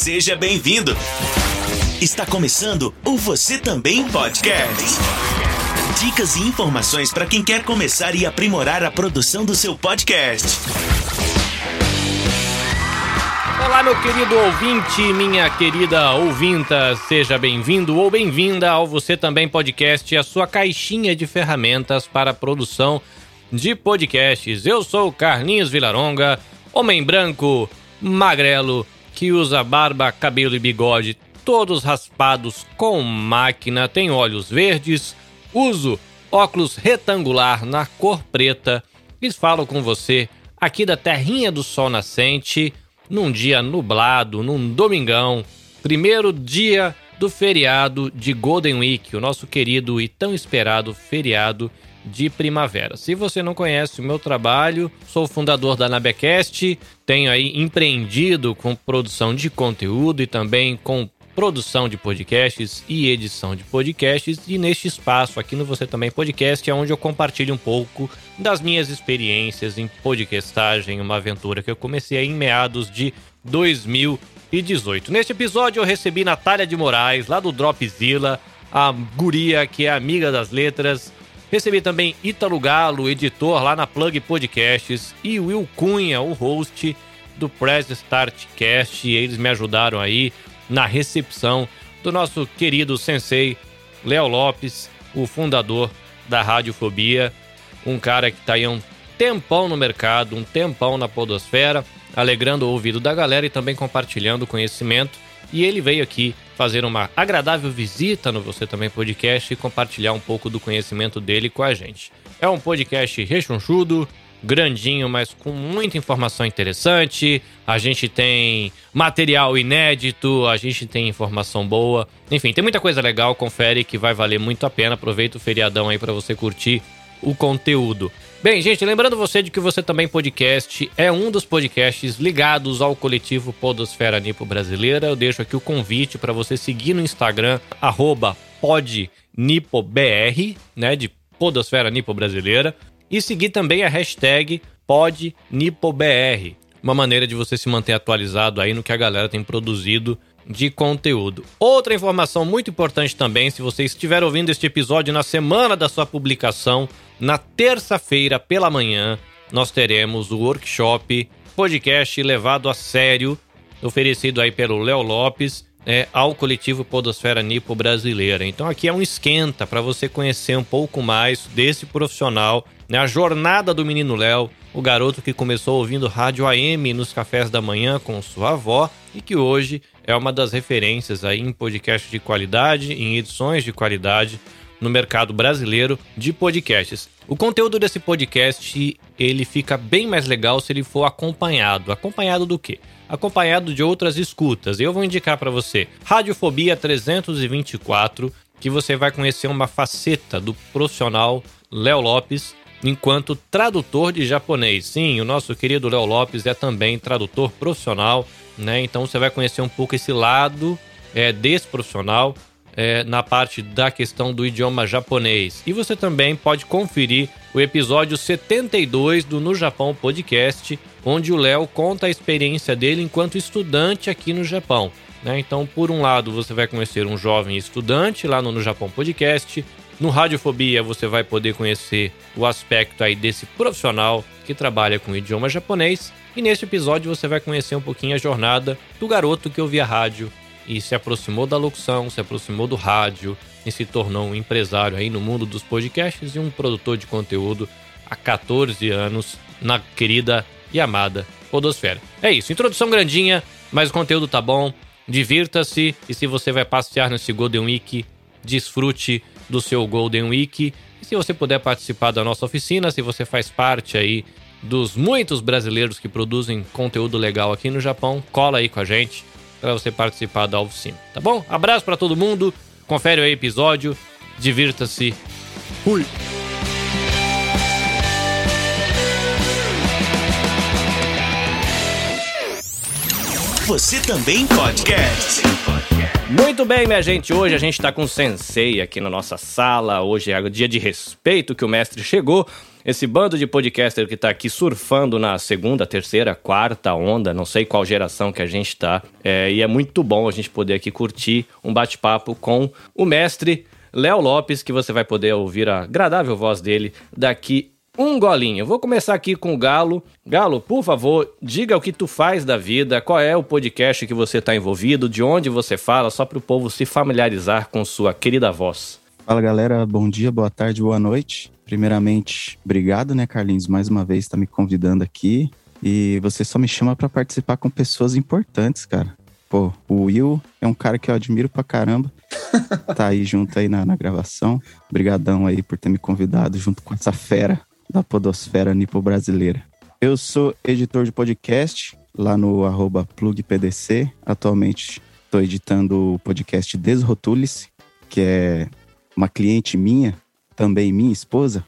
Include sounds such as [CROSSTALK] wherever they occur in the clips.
Seja bem-vindo. Está começando o Você Também Podcast. Dicas e informações para quem quer começar e aprimorar a produção do seu podcast. Olá, meu querido ouvinte, minha querida ouvinta, seja bem-vindo ou bem-vinda ao Você Também Podcast, a sua caixinha de ferramentas para a produção de podcasts. Eu sou Carlinhos Vilaronga, homem branco, magrelo, que usa barba, cabelo e bigode, todos raspados com máquina, tem olhos verdes, uso óculos retangular na cor preta e falo com você aqui da terrinha do sol nascente, num dia nublado, num domingão, primeiro dia do feriado de Golden Week, o nosso querido e tão esperado feriado de primavera. Se você não conhece o meu trabalho, sou fundador da Nabecast, tenho aí empreendido com produção de conteúdo e também com produção de podcasts e edição de podcasts. E neste espaço aqui no Você Também Podcast é onde eu compartilho um pouco das minhas experiências em podcastagem, uma aventura que eu comecei em meados de 2018. Neste episódio eu recebi Natália de Moraes, lá do Dropzilla, a guria que é amiga das letras, Recebi também Ítalo Galo, editor lá na Plug Podcasts, e Will Cunha, o host do Press Start Cast. Eles me ajudaram aí na recepção do nosso querido sensei Léo Lopes, o fundador da Radiofobia, um cara que está aí um tempão no mercado, um tempão na podosfera, alegrando o ouvido da galera e também compartilhando conhecimento. E ele veio aqui fazer uma agradável visita no Você Também Podcast e compartilhar um pouco do conhecimento dele com a gente. É um podcast rechonchudo, grandinho, mas com muita informação interessante. A gente tem material inédito, a gente tem informação boa. Enfim, tem muita coisa legal, confere que vai valer muito a pena. Aproveita o feriadão aí para você curtir o conteúdo. Bem, gente, lembrando você de que você também podcast é um dos podcasts ligados ao coletivo Podosfera Nipo Brasileira. Eu deixo aqui o convite para você seguir no Instagram podnipobr, né, de Podosfera Nipo Brasileira, e seguir também a hashtag podnipobr, uma maneira de você se manter atualizado aí no que a galera tem produzido de conteúdo. Outra informação muito importante também, se você estiver ouvindo este episódio na semana da sua publicação, na terça-feira pela manhã, nós teremos o workshop podcast levado a sério, oferecido aí pelo Léo Lopes, é, ao coletivo Podosfera Nipo Brasileira. Então aqui é um esquenta para você conhecer um pouco mais desse profissional, né, a jornada do menino Léo, o garoto que começou ouvindo rádio AM nos cafés da manhã com sua avó e que hoje é uma das referências aí em podcast de qualidade, em edições de qualidade no mercado brasileiro de podcasts. O conteúdo desse podcast, ele fica bem mais legal se ele for acompanhado. Acompanhado do quê? Acompanhado de outras escutas. Eu vou indicar para você Radiofobia 324, que você vai conhecer uma faceta do profissional Léo Lopes enquanto tradutor de japonês. Sim, o nosso querido Léo Lopes é também tradutor profissional, né? Então você vai conhecer um pouco esse lado é, desse profissional é, na parte da questão do idioma japonês. E você também pode conferir o episódio 72 do No Japão Podcast, onde o Léo conta a experiência dele enquanto estudante aqui no Japão. Né? Então, por um lado, você vai conhecer um jovem estudante lá no No Japão Podcast. No Radiofobia, você vai poder conhecer o aspecto aí desse profissional que trabalha com idioma japonês. E neste episódio, você vai conhecer um pouquinho a jornada do garoto que ouvia rádio e se aproximou da locução, se aproximou do rádio e se tornou um empresário aí no mundo dos podcasts e um produtor de conteúdo há 14 anos na querida e amada Podosfera. É isso, introdução grandinha, mas o conteúdo tá bom. Divirta-se e se você vai passear nesse Golden Week, desfrute do seu Golden Week. E se você puder participar da nossa oficina, se você faz parte aí dos muitos brasileiros que produzem conteúdo legal aqui no Japão, cola aí com a gente para você participar da oficina, tá bom? Abraço para todo mundo, confere o episódio, divirta-se. Fui! Você também podcast. Muito bem, minha gente. Hoje a gente está com o Sensei aqui na nossa sala. Hoje é o dia de respeito que o mestre chegou. esse bando de podcaster que tá aqui surfando na segunda, terceira, quarta onda, não sei qual geração que a gente tá. É, e é muito bom a gente poder aqui curtir um bate-papo com o mestre Léo Lopes, que você vai poder ouvir a agradável voz dele daqui um golinho. Vou começar aqui com o Galo. Galo, por favor, diga o que tu faz da vida, qual é o podcast que você está envolvido, de onde você fala, só para o povo se familiarizar com sua querida voz. Fala galera, bom dia, boa tarde, boa noite. Primeiramente, obrigado, né, Carlinhos, mais uma vez está me convidando aqui. E você só me chama para participar com pessoas importantes, cara. Pô, o Will é um cara que eu admiro pra caramba. [LAUGHS] tá aí junto aí na, na gravação. Obrigadão aí por ter me convidado junto com essa fera da podosfera nipo brasileira. Eu sou editor de podcast lá no arroba plugpdc. Atualmente estou editando o podcast Desrotule-se, que é uma cliente minha, também minha esposa.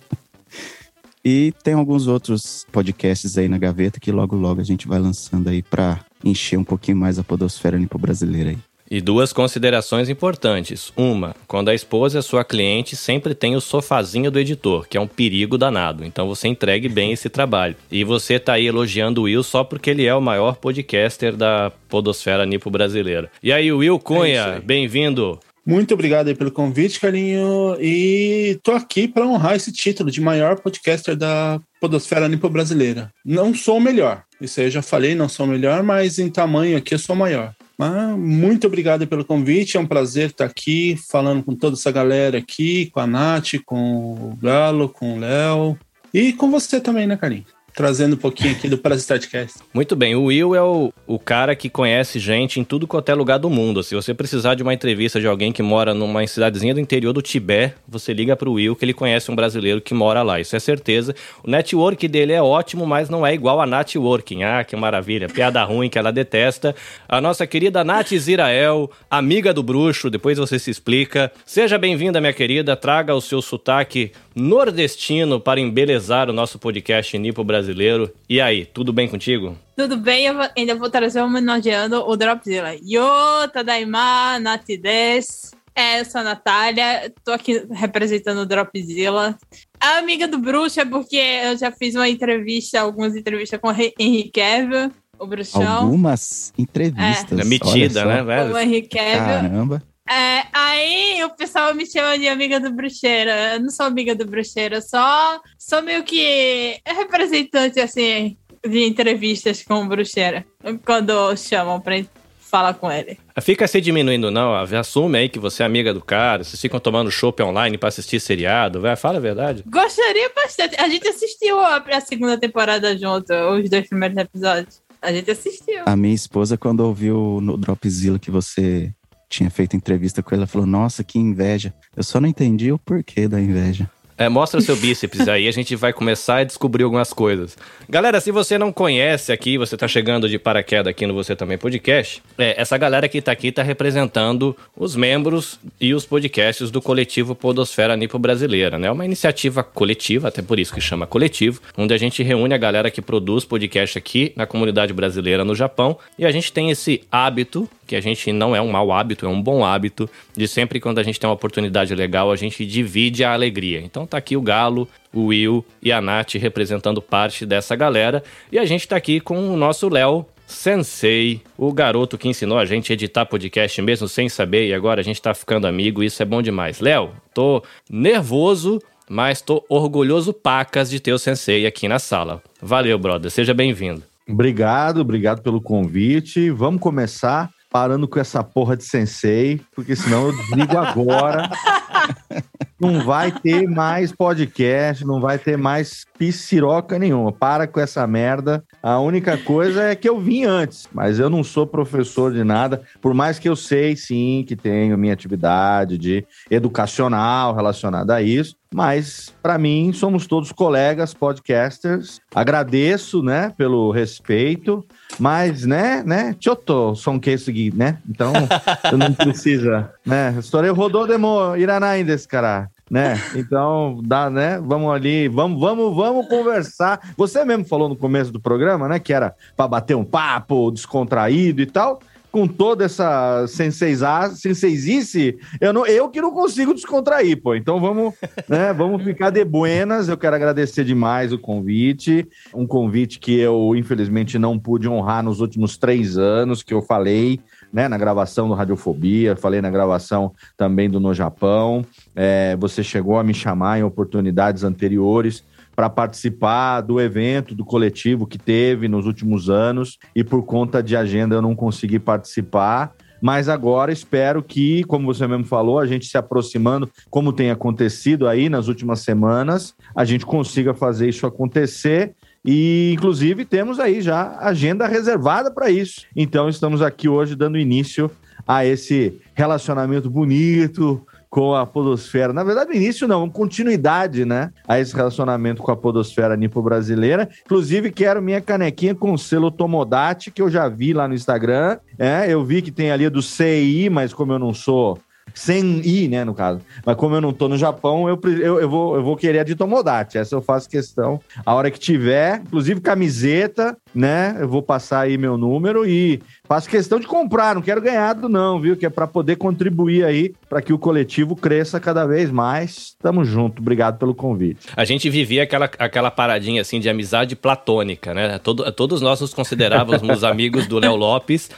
[LAUGHS] e tem alguns outros podcasts aí na gaveta que logo logo a gente vai lançando aí para encher um pouquinho mais a podosfera nipo brasileira aí. E duas considerações importantes. Uma, quando a esposa é sua cliente, sempre tem o sofazinho do editor, que é um perigo danado. Então você entregue bem esse trabalho. E você tá aí elogiando o Will só porque ele é o maior podcaster da podosfera nipo brasileira. E aí, Will Cunha, é bem-vindo. Muito obrigado pelo convite, carinho. E tô aqui para honrar esse título de maior podcaster da podosfera nipo brasileira. Não sou o melhor. Isso aí eu já falei, não sou o melhor, mas em tamanho aqui eu sou o maior. Ah, muito obrigado pelo convite, é um prazer estar aqui falando com toda essa galera aqui, com a Nath, com o Galo, com o Léo e com você também, né, Carinho? Trazendo um pouquinho aqui do Parasitecast. Muito bem, o Will é o, o cara que conhece gente em tudo quanto é lugar do mundo. Se você precisar de uma entrevista de alguém que mora numa cidadezinha do interior do Tibete, você liga pro Will que ele conhece um brasileiro que mora lá. Isso é certeza. O network dele é ótimo, mas não é igual a networking. Ah, que maravilha. Piada ruim que ela detesta. A nossa querida Nath Zirael, amiga do bruxo, depois você se explica. Seja bem-vinda, minha querida. Traga o seu sotaque nordestino para embelezar o nosso podcast Nipo Brasileiro. E aí, tudo bem contigo? Tudo bem, eu ainda vou trazer homenageando o Dropzilla. Yo, Tadaima, Natides. É, eu sou a Natália, tô aqui representando o Dropzilla. A amiga do bruxo é porque eu já fiz uma entrevista, algumas entrevistas com o Henrique Cavill, o bruxão. Algumas entrevistas. É, é metida, né, velho? O Henrique Cavill. Caramba. É, aí o pessoal me chama de amiga do bruxeira. Eu não sou amiga do bruxeira, só sou meio que representante, assim, de entrevistas com o bruxeira. Quando chamam pra falar com ele. Fica se diminuindo, não. Assume aí que você é amiga do cara. Vocês ficam tomando chopp online pra assistir seriado. Vai, fala a verdade. Gostaria bastante. A gente assistiu a, a segunda temporada junto, os dois primeiros episódios. A gente assistiu. A minha esposa, quando ouviu no Dropzilla que você tinha feito entrevista com ele, ela falou: Nossa, que inveja. Eu só não entendi o porquê da inveja. É, mostra o seu bíceps aí, a gente vai começar a descobrir algumas coisas. Galera, se você não conhece aqui, você tá chegando de paraquedas aqui no Você Também Podcast, é, essa galera que tá aqui tá representando os membros e os podcasts do coletivo Podosfera Nipo Brasileira, né? Uma iniciativa coletiva, até por isso que chama coletivo, onde a gente reúne a galera que produz podcast aqui na comunidade brasileira no Japão e a gente tem esse hábito que a gente não é um mau hábito, é um bom hábito, de sempre quando a gente tem uma oportunidade legal, a gente divide a alegria. Então tá aqui o Galo, o Will e a Nath representando parte dessa galera, e a gente tá aqui com o nosso Léo Sensei, o garoto que ensinou a gente a editar podcast mesmo sem saber, e agora a gente tá ficando amigo, isso é bom demais. Léo, tô nervoso, mas tô orgulhoso pacas de ter o Sensei aqui na sala. Valeu, brother, seja bem-vindo. Obrigado, obrigado pelo convite. Vamos começar parando com essa porra de sensei, porque senão eu desligo agora. [LAUGHS] não vai ter mais podcast, não vai ter mais pisciroca nenhuma. Para com essa merda. A única coisa é que eu vim antes, mas eu não sou professor de nada, por mais que eu sei sim que tenho minha atividade de educacional relacionada a isso. Mas, para mim, somos todos colegas podcasters. Agradeço, né, pelo respeito. Mas, né, né, Choto são que seguir, né? Então, [LAUGHS] não precisa, né? Estorei rodou demo iranai desse cara, né? Então, dá, né? Vamos ali, vamos, vamos, vamos conversar. Você mesmo falou no começo do programa, né, que era para bater um papo descontraído e tal. Com toda essa senseizá- senseizice, eu, não, eu que não consigo descontrair, pô. Então vamos, [LAUGHS] né, vamos ficar de buenas. Eu quero agradecer demais o convite. Um convite que eu, infelizmente, não pude honrar nos últimos três anos, que eu falei, né, na gravação do Radiofobia, falei na gravação também do No Japão. É, você chegou a me chamar em oportunidades anteriores para participar do evento, do coletivo que teve nos últimos anos, e por conta de agenda eu não consegui participar. Mas agora espero que, como você mesmo falou, a gente se aproximando, como tem acontecido aí nas últimas semanas, a gente consiga fazer isso acontecer. E, inclusive, temos aí já agenda reservada para isso. Então, estamos aqui hoje dando início a esse relacionamento bonito, com a podosfera. Na verdade, início não, continuidade, né? A esse relacionamento com a podosfera nipo-brasileira. Inclusive, quero minha canequinha com selo Tomodate, que eu já vi lá no Instagram. É, eu vi que tem ali do CI, mas como eu não sou sem ir, né, no caso. Mas como eu não tô no Japão, eu, eu, eu, vou, eu vou querer a de Tomodachi. Essa eu faço questão. A hora que tiver, inclusive camiseta, né, eu vou passar aí meu número e faço questão de comprar, não quero ganhar do não, viu? Que é para poder contribuir aí para que o coletivo cresça cada vez mais. Tamo junto. Obrigado pelo convite. A gente vivia aquela, aquela paradinha assim de amizade platônica, né? Todo, todos nós nos considerávamos [LAUGHS] amigos do Léo Lopes,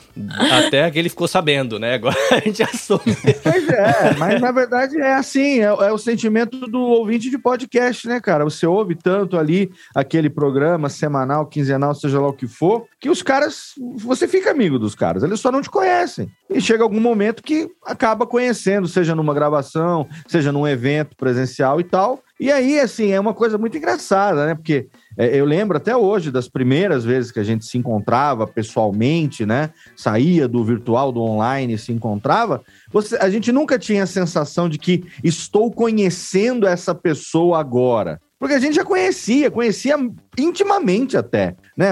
até que ele ficou sabendo, né? Agora a gente assume. Pois é, mas na verdade é assim, é, é o sentimento do ouvinte de podcast, né, cara? Você ouve tanto ali aquele programa semanal, quinzenal, seja lá o que for, que os caras, você fica amigo dos caras, eles só não te conhecem. E chega algum momento que acaba conhecendo, seja numa gravação, seja num evento presencial e tal. E aí, assim, é uma coisa muito engraçada, né? Porque é, eu lembro até hoje das primeiras vezes que a gente se encontrava pessoalmente, né? Saía do virtual, do online, se encontrava. Você, a gente nunca tinha a sensação de que estou conhecendo essa pessoa agora. Porque a gente já conhecia, conhecia intimamente até, né?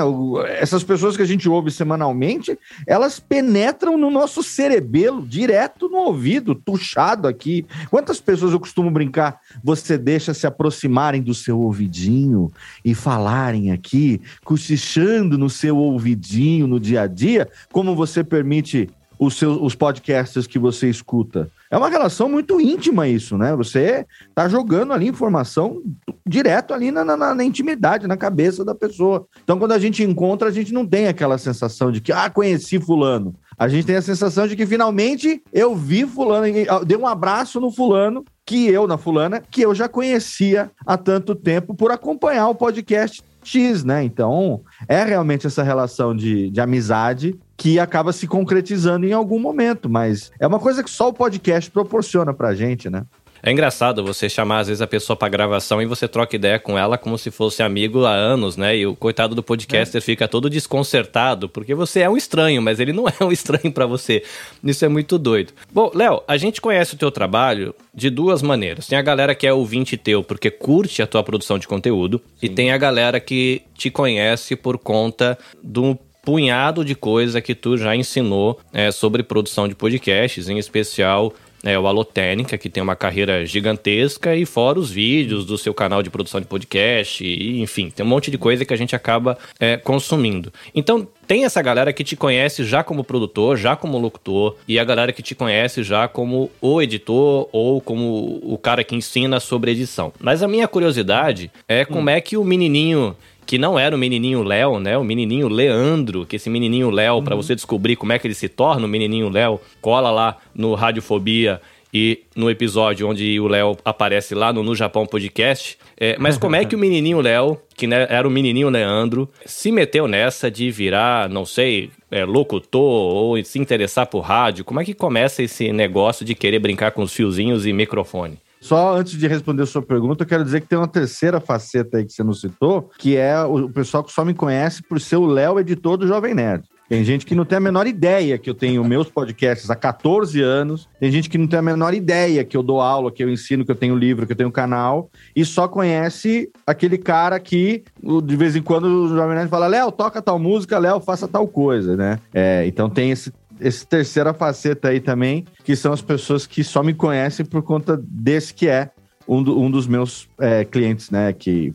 Essas pessoas que a gente ouve semanalmente, elas penetram no nosso cerebelo, direto no ouvido, tuchado aqui. Quantas pessoas eu costumo brincar? Você deixa se aproximarem do seu ouvidinho e falarem aqui, cochichando no seu ouvidinho no dia a dia, como você permite os, seus, os podcasts que você escuta. É uma relação muito íntima isso, né? Você tá jogando ali informação direto ali na, na- na intimidade, na cabeça da pessoa. Então, quando a gente encontra, a gente não tem aquela sensação de que, ah, conheci fulano. A gente tem a sensação de que finalmente eu vi fulano, ah, dei um abraço no fulano, que eu, na fulana, que eu já conhecia há tanto tempo por acompanhar o podcast X, né? Então, é realmente essa relação de, de amizade que acaba se concretizando em algum momento, mas é uma coisa que só o podcast proporciona pra gente, né? É engraçado você chamar, às vezes, a pessoa pra gravação e você troca ideia com ela como se fosse amigo há anos, né? E o coitado do podcaster fica todo desconcertado, porque você é um estranho, mas ele não [LAUGHS] é um estranho pra você. Isso é muito doido. Bom, Léo, a gente conhece o teu trabalho de duas maneiras. Tem a galera que é ouvinte teu porque curte a tua produção de conteúdo, e tem a galera que te conhece por conta do punhado de coisa que tu já ensinou é, sobre produção de podcasts, em especial é, o Alotênica, que tem uma carreira gigantesca, e fora os vídeos do seu canal de produção de podcast, e, enfim, tem um monte de coisa que a gente acaba é, consumindo. Então, tem essa galera que te conhece já como produtor, já como locutor, e a galera que te conhece já como o editor ou como o cara que ensina sobre edição. Mas a minha curiosidade é como é que o menininho que não era o menininho Léo, né? O menininho Leandro, que esse menininho Léo, pra você descobrir como é que ele se torna o menininho Léo, cola lá no Radiofobia e no episódio onde o Léo aparece lá no No Japão Podcast. É, mas como é que o [LAUGHS] menininho Léo, que né, era o menininho Leandro, se meteu nessa de virar, não sei, é, locutor ou se interessar por rádio? Como é que começa esse negócio de querer brincar com os fiozinhos e microfone? Só antes de responder a sua pergunta, eu quero dizer que tem uma terceira faceta aí que você não citou, que é o pessoal que só me conhece por ser o Léo editor do Jovem Nerd. Tem gente que não tem a menor ideia que eu tenho meus podcasts há 14 anos. Tem gente que não tem a menor ideia que eu dou aula, que eu ensino, que eu tenho livro, que eu tenho canal. E só conhece aquele cara que, de vez em quando, o Jovem Nerd fala: Léo, toca tal música, Léo, faça tal coisa, né? É, então tem esse, esse terceira faceta aí também, que são as pessoas que só me conhecem por conta desse que é um, do, um dos meus é, clientes, né, que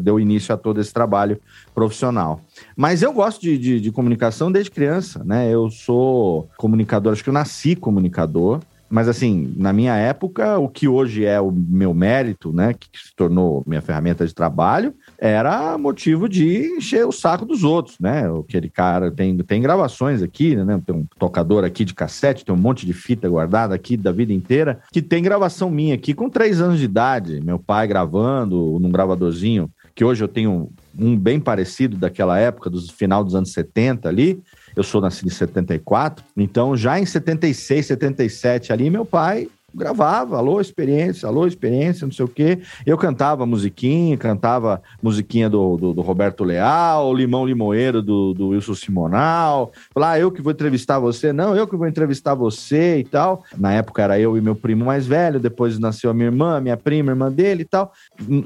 deu início a todo esse trabalho profissional. Mas eu gosto de, de, de comunicação desde criança, né? Eu sou comunicador, acho que eu nasci comunicador. Mas assim, na minha época, o que hoje é o meu mérito, né, que se tornou minha ferramenta de trabalho, era motivo de encher o saco dos outros, né? Aquele cara tem, tem gravações aqui, né? Tem um tocador aqui de cassete, tem um monte de fita guardada aqui da vida inteira, que tem gravação minha aqui com três anos de idade, meu pai gravando num gravadorzinho, que hoje eu tenho um bem parecido daquela época, do final dos anos 70 ali, eu sou nascido em 74, então já em 76, 77 ali, meu pai gravava, alô, experiência, alô, experiência, não sei o quê. Eu cantava musiquinha, cantava musiquinha do, do, do Roberto Leal, Limão Limoeiro do, do Wilson Simonal. Falar, ah, eu que vou entrevistar você. Não, eu que vou entrevistar você e tal. Na época era eu e meu primo mais velho, depois nasceu a minha irmã, minha prima, irmã dele e tal.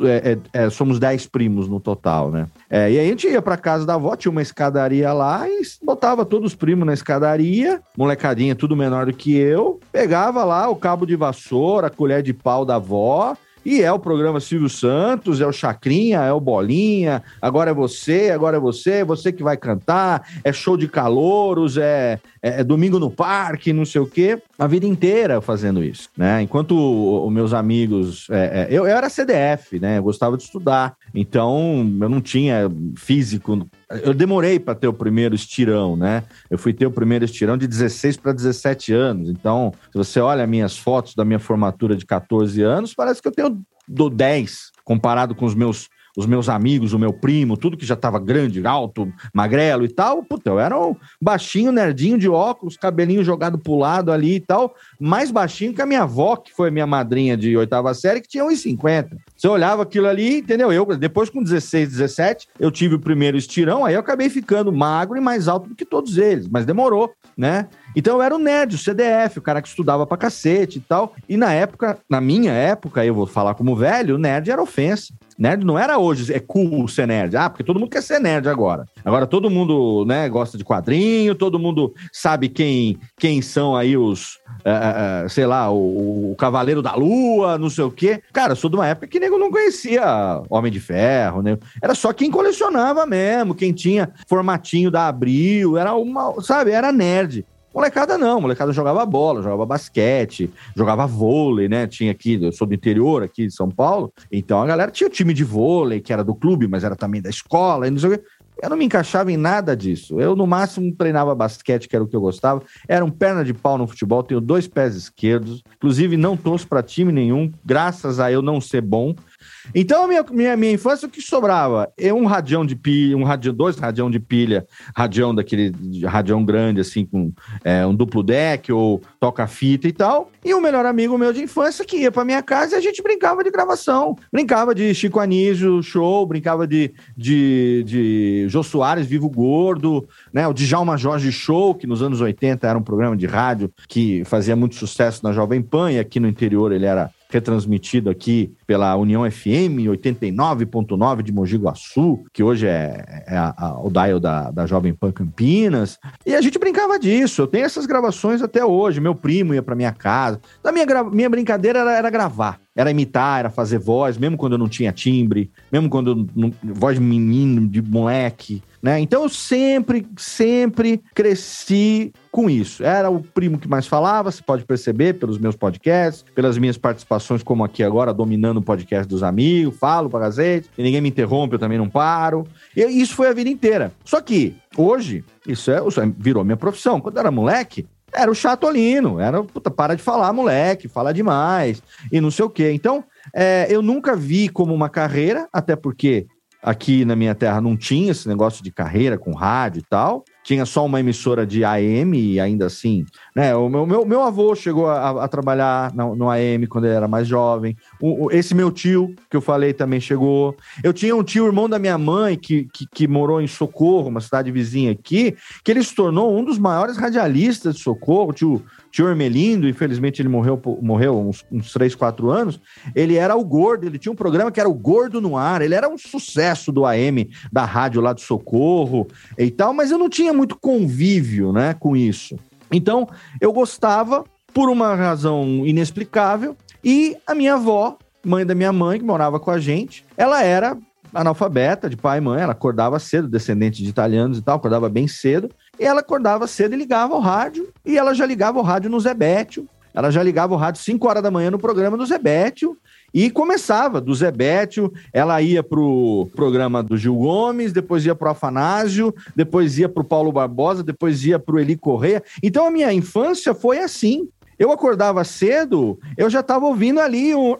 É, é, é somos dez primos no total, né? É, e aí a gente ia pra casa da avó, tinha uma escadaria lá e botava todos os primos na escadaria, molecadinha tudo menor do que eu, pegava lá o cabo de vassoura, colher de pau da avó, e é o programa Silvio Santos, é o Chacrinha, é o Bolinha, agora é você, agora é você, você que vai cantar, é show de calouros, é, é, é domingo no parque, não sei o quê. A vida inteira fazendo isso, né? Enquanto os meus amigos. É, é, eu, eu era CDF, né? Eu gostava de estudar. Então, eu não tinha físico eu demorei para ter o primeiro estirão, né? Eu fui ter o primeiro estirão de 16 para 17 anos. Então, se você olha minhas fotos da minha formatura de 14 anos, parece que eu tenho do 10 comparado com os meus os meus amigos, o meu primo, tudo que já tava grande, alto, magrelo e tal, puta, eu era um baixinho, nerdinho de óculos, cabelinho jogado pro lado ali e tal, mais baixinho que a minha avó, que foi minha madrinha de oitava série, que tinha 1,50. Você olhava aquilo ali, entendeu? Eu, depois com 16, 17, eu tive o primeiro estirão, aí eu acabei ficando magro e mais alto do que todos eles, mas demorou, né? Então eu era o nerd, o CDF, o cara que estudava pra cacete e tal. E na época, na minha época, eu vou falar como velho, nerd era ofensa. Nerd não era hoje, é cool ser nerd. Ah, porque todo mundo quer ser nerd agora. Agora todo mundo, né, gosta de quadrinho, todo mundo sabe quem, quem são aí os, uh, uh, sei lá, o, o, Cavaleiro da Lua, não sei o quê. Cara, sou de uma época que nego não conhecia Homem de Ferro, né? Era só quem colecionava mesmo, quem tinha formatinho da Abril, era uma, sabe, era nerd. Molecada não, molecada jogava bola, jogava basquete, jogava vôlei, né? Tinha aqui, eu sou do interior aqui de São Paulo, então a galera tinha o time de vôlei, que era do clube, mas era também da escola, e não sei o quê. Eu não me encaixava em nada disso. Eu, no máximo, treinava basquete, que era o que eu gostava. Era um perna de pau no futebol, tenho dois pés esquerdos. Inclusive, não torço para time nenhum, graças a eu não ser bom. Então, minha, minha, minha infância, o que sobrava? É um radião de pilha, um radião, dois radião de pilha, radião daquele radião grande, assim, com é, um duplo deck ou toca-fita e tal. E um melhor amigo meu de infância que ia pra minha casa e a gente brincava de gravação. Brincava de Chico Anísio, show, brincava de, de, de Jô Soares, Vivo Gordo, né? O Djalma Jorge Show, que nos anos 80 era um programa de rádio que fazia muito sucesso na Jovem Pan e aqui no interior ele era retransmitido aqui pela União FM 89.9 de Mogi Guaçu, que hoje é, é a, a, o dial da, da Jovem Pan Campinas. E a gente brincava disso. Eu tenho essas gravações até hoje. Meu primo ia para minha casa. A minha, minha brincadeira era, era gravar era imitar, era fazer voz, mesmo quando eu não tinha timbre, mesmo quando eu voz de menino, de moleque, né? Então eu sempre, sempre cresci com isso. Era o primo que mais falava, você pode perceber pelos meus podcasts, pelas minhas participações, como aqui agora, dominando o podcast dos amigos, falo para gazete, e ninguém me interrompe, eu também não paro. E isso foi a vida inteira. Só que hoje, isso é, virou minha profissão. Quando eu era moleque, era o chatolino, era, puta, para de falar, moleque, fala demais, e não sei o quê. Então, é, eu nunca vi como uma carreira, até porque aqui na minha terra não tinha esse negócio de carreira com rádio e tal tinha só uma emissora de AM e ainda assim, né? O meu, meu, meu avô chegou a, a trabalhar no, no, AM quando ele era mais jovem. O, o, esse meu tio, que eu falei, também chegou. Eu tinha um tio, irmão da minha mãe, que, que, que morou em Socorro, uma cidade vizinha aqui, que ele se tornou um dos maiores radialistas de Socorro, tio, tio Ermelindo, infelizmente ele morreu, morreu uns, uns 3, 4 anos. Ele era o gordo, ele tinha um programa que era o Gordo no Ar, ele era um sucesso do AM, da rádio lá de Socorro e tal, mas eu não tinha muito convívio, né, com isso. Então, eu gostava por uma razão inexplicável e a minha avó mãe da minha mãe, que morava com a gente, ela era analfabeta, de pai e mãe, ela acordava cedo, descendente de italianos e tal, acordava bem cedo, e ela acordava cedo e ligava o rádio, e ela já ligava o rádio no Zebétio, ela já ligava o rádio 5 horas da manhã no programa do Zebétio, e começava do Zebétio, ela ia pro programa do Gil Gomes, depois ia pro Afanásio, depois ia pro Paulo Barbosa, depois ia pro Eli Correia. Então a minha infância foi assim. Eu acordava cedo, eu já estava ouvindo ali um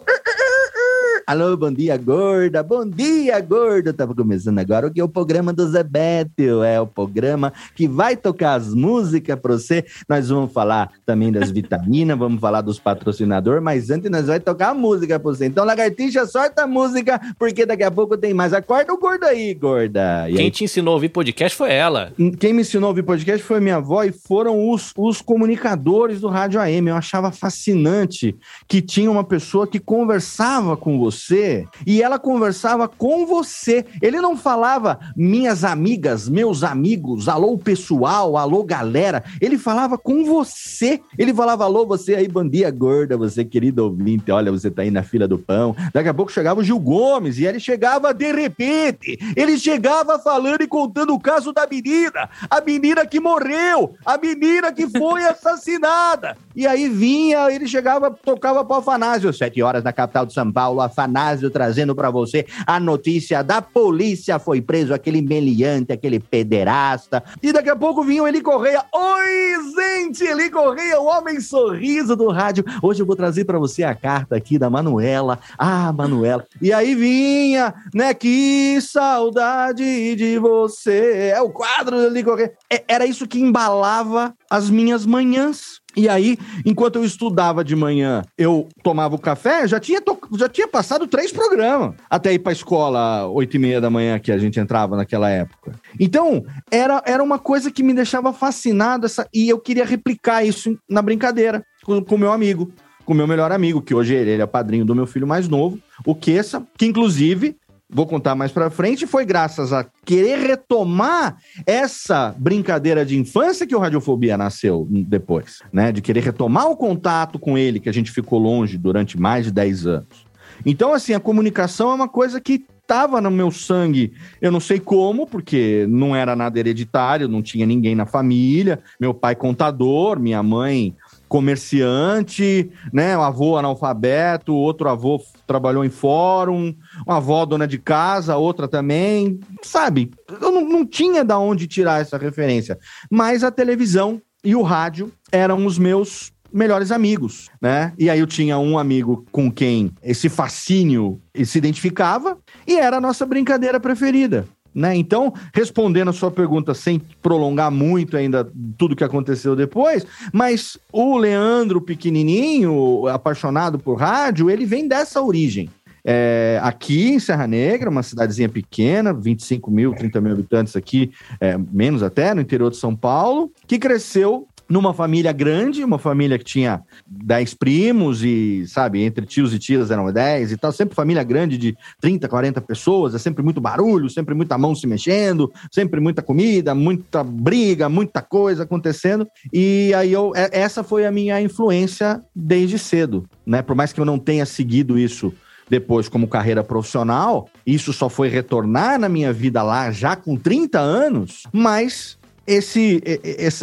Alô, bom dia, gorda. Bom dia, gorda. Tava começando agora o que é o programa do Zé Bétio. É o programa que vai tocar as músicas para você. Nós vamos falar também das vitaminas, [LAUGHS] vamos falar dos patrocinadores, mas antes nós vamos tocar a música para você. Então, Lagartixa, sorta a música, porque daqui a pouco tem mais. Acorda o gordo aí, gorda. E Quem aí... te ensinou a ouvir podcast foi ela. Quem me ensinou a ouvir podcast foi minha avó e foram os, os comunicadores do Rádio AM. Eu achava fascinante que tinha uma pessoa que conversava com você você e ela conversava com você. Ele não falava minhas amigas, meus amigos, alô pessoal, alô galera. Ele falava com você. Ele falava alô você aí, bandia gorda, você querido ouvinte, olha, você tá aí na fila do pão. Daqui a pouco chegava o Gil Gomes e ele chegava de repente. Ele chegava falando e contando o caso da menina, a menina que morreu, a menina que foi [LAUGHS] assassinada. E aí vinha, ele chegava, tocava para o Afanásio, sete horas na capital de São Paulo, Afanásio trazendo para você a notícia da polícia foi preso aquele meliante, aquele pederasta. E daqui a pouco vinha o Eli Correia. Oi, gente, Eli Correia, o homem sorriso do rádio. Hoje eu vou trazer para você a carta aqui da Manuela. Ah, Manuela. E aí vinha, né, que saudade de você. É o quadro do Eli Correia. É, era isso que embalava as minhas manhãs. E aí, enquanto eu estudava de manhã, eu tomava o café, já tinha, to... já tinha passado três programas até ir para a escola, oito e meia da manhã, que a gente entrava naquela época. Então, era, era uma coisa que me deixava fascinado, essa... e eu queria replicar isso na brincadeira com o meu amigo, com o meu melhor amigo, que hoje ele é padrinho do meu filho mais novo, o Kessa, que inclusive vou contar mais para frente, foi graças a querer retomar essa brincadeira de infância que o Radiofobia nasceu depois, né? De querer retomar o contato com ele, que a gente ficou longe durante mais de 10 anos. Então, assim, a comunicação é uma coisa que estava no meu sangue, eu não sei como, porque não era nada hereditário, não tinha ninguém na família, meu pai contador, minha mãe comerciante, né? Um avô analfabeto, outro avô trabalhou em fórum, uma avó dona de casa, outra também, sabe? Eu não, não tinha da onde tirar essa referência. Mas a televisão e o rádio eram os meus melhores amigos, né? E aí eu tinha um amigo com quem esse fascínio se identificava e era a nossa brincadeira preferida. Né? Então, respondendo a sua pergunta sem prolongar muito ainda tudo que aconteceu depois, mas o Leandro pequenininho, apaixonado por rádio, ele vem dessa origem. É, aqui em Serra Negra, uma cidadezinha pequena, 25 mil, 30 mil habitantes aqui, é, menos até, no interior de São Paulo, que cresceu numa família grande, uma família que tinha 10 primos e, sabe, entre tios e tias eram 10 e tal, sempre família grande de 30, 40 pessoas, é sempre muito barulho, sempre muita mão se mexendo, sempre muita comida, muita briga, muita coisa acontecendo. E aí eu é, essa foi a minha influência desde cedo, né? Por mais que eu não tenha seguido isso depois como carreira profissional, isso só foi retornar na minha vida lá já com 30 anos, mas esse,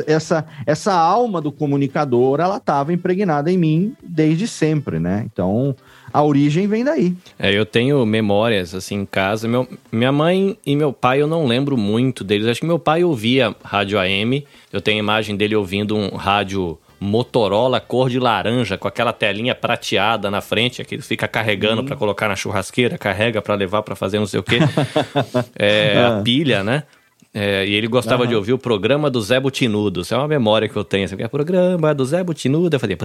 essa, essa alma do comunicador, ela estava impregnada em mim desde sempre, né? Então, a origem vem daí. É, eu tenho memórias, assim, em casa. Meu, minha mãe e meu pai, eu não lembro muito deles. Acho que meu pai ouvia rádio AM. Eu tenho a imagem dele ouvindo um rádio Motorola cor de laranja, com aquela telinha prateada na frente, que fica carregando uhum. para colocar na churrasqueira, carrega para levar para fazer não sei o quê. [LAUGHS] é, a ah. pilha, né? É, e ele gostava uhum. de ouvir o programa do Zé Butinudo. Isso é uma memória que eu tenho. Assim, é programa do Zé Butinudo. Eu fazia.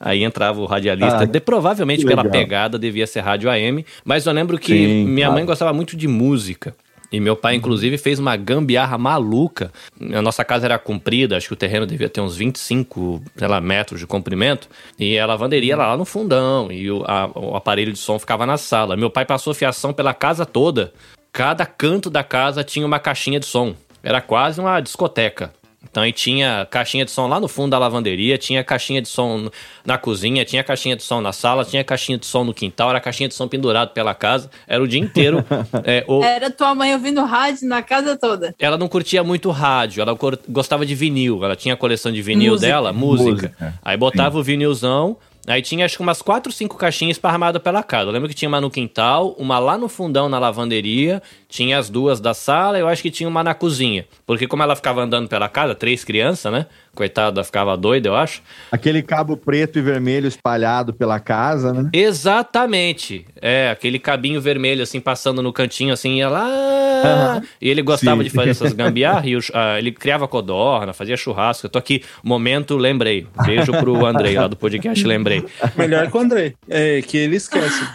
Aí entrava o radialista. Ah, de, provavelmente pela pegada devia ser rádio AM. Mas eu lembro que Sim, minha claro. mãe gostava muito de música. E meu pai, inclusive, fez uma gambiarra maluca. A nossa casa era comprida, acho que o terreno devia ter uns 25 sei lá, metros de comprimento. E a lavanderia era lá no fundão. E o, a, o aparelho de som ficava na sala. Meu pai passou fiação pela casa toda Cada canto da casa tinha uma caixinha de som. Era quase uma discoteca. Então aí tinha caixinha de som lá no fundo da lavanderia, tinha caixinha de som na cozinha, tinha caixinha de som na sala, tinha caixinha de som no quintal, era caixinha de som pendurado pela casa, era o dia inteiro. [LAUGHS] é, o... Era tua mãe ouvindo rádio na casa toda. Ela não curtia muito rádio, ela gostava de vinil, ela tinha a coleção de vinil música. dela, música. música. Aí botava Sim. o vinilzão, Aí tinha acho que umas quatro, cinco caixinhas esparramadas pela casa. Eu lembro que tinha uma no quintal, uma lá no fundão na lavanderia, tinha as duas da sala, eu acho que tinha uma na cozinha. Porque como ela ficava andando pela casa, três crianças, né? Coitada, ficava doida, eu acho. Aquele cabo preto e vermelho espalhado pela casa, né? Exatamente. É, aquele cabinho vermelho, assim, passando no cantinho, assim, ia lá. Uhum. E ele gostava Sim. de fazer essas [LAUGHS] gambiarras, e uh, ele criava codorna, fazia churrasco. Eu tô aqui, momento, lembrei. Beijo pro Andrei lá do podcast, lembrei. Melhor que o Andrei, é, que ele esquece.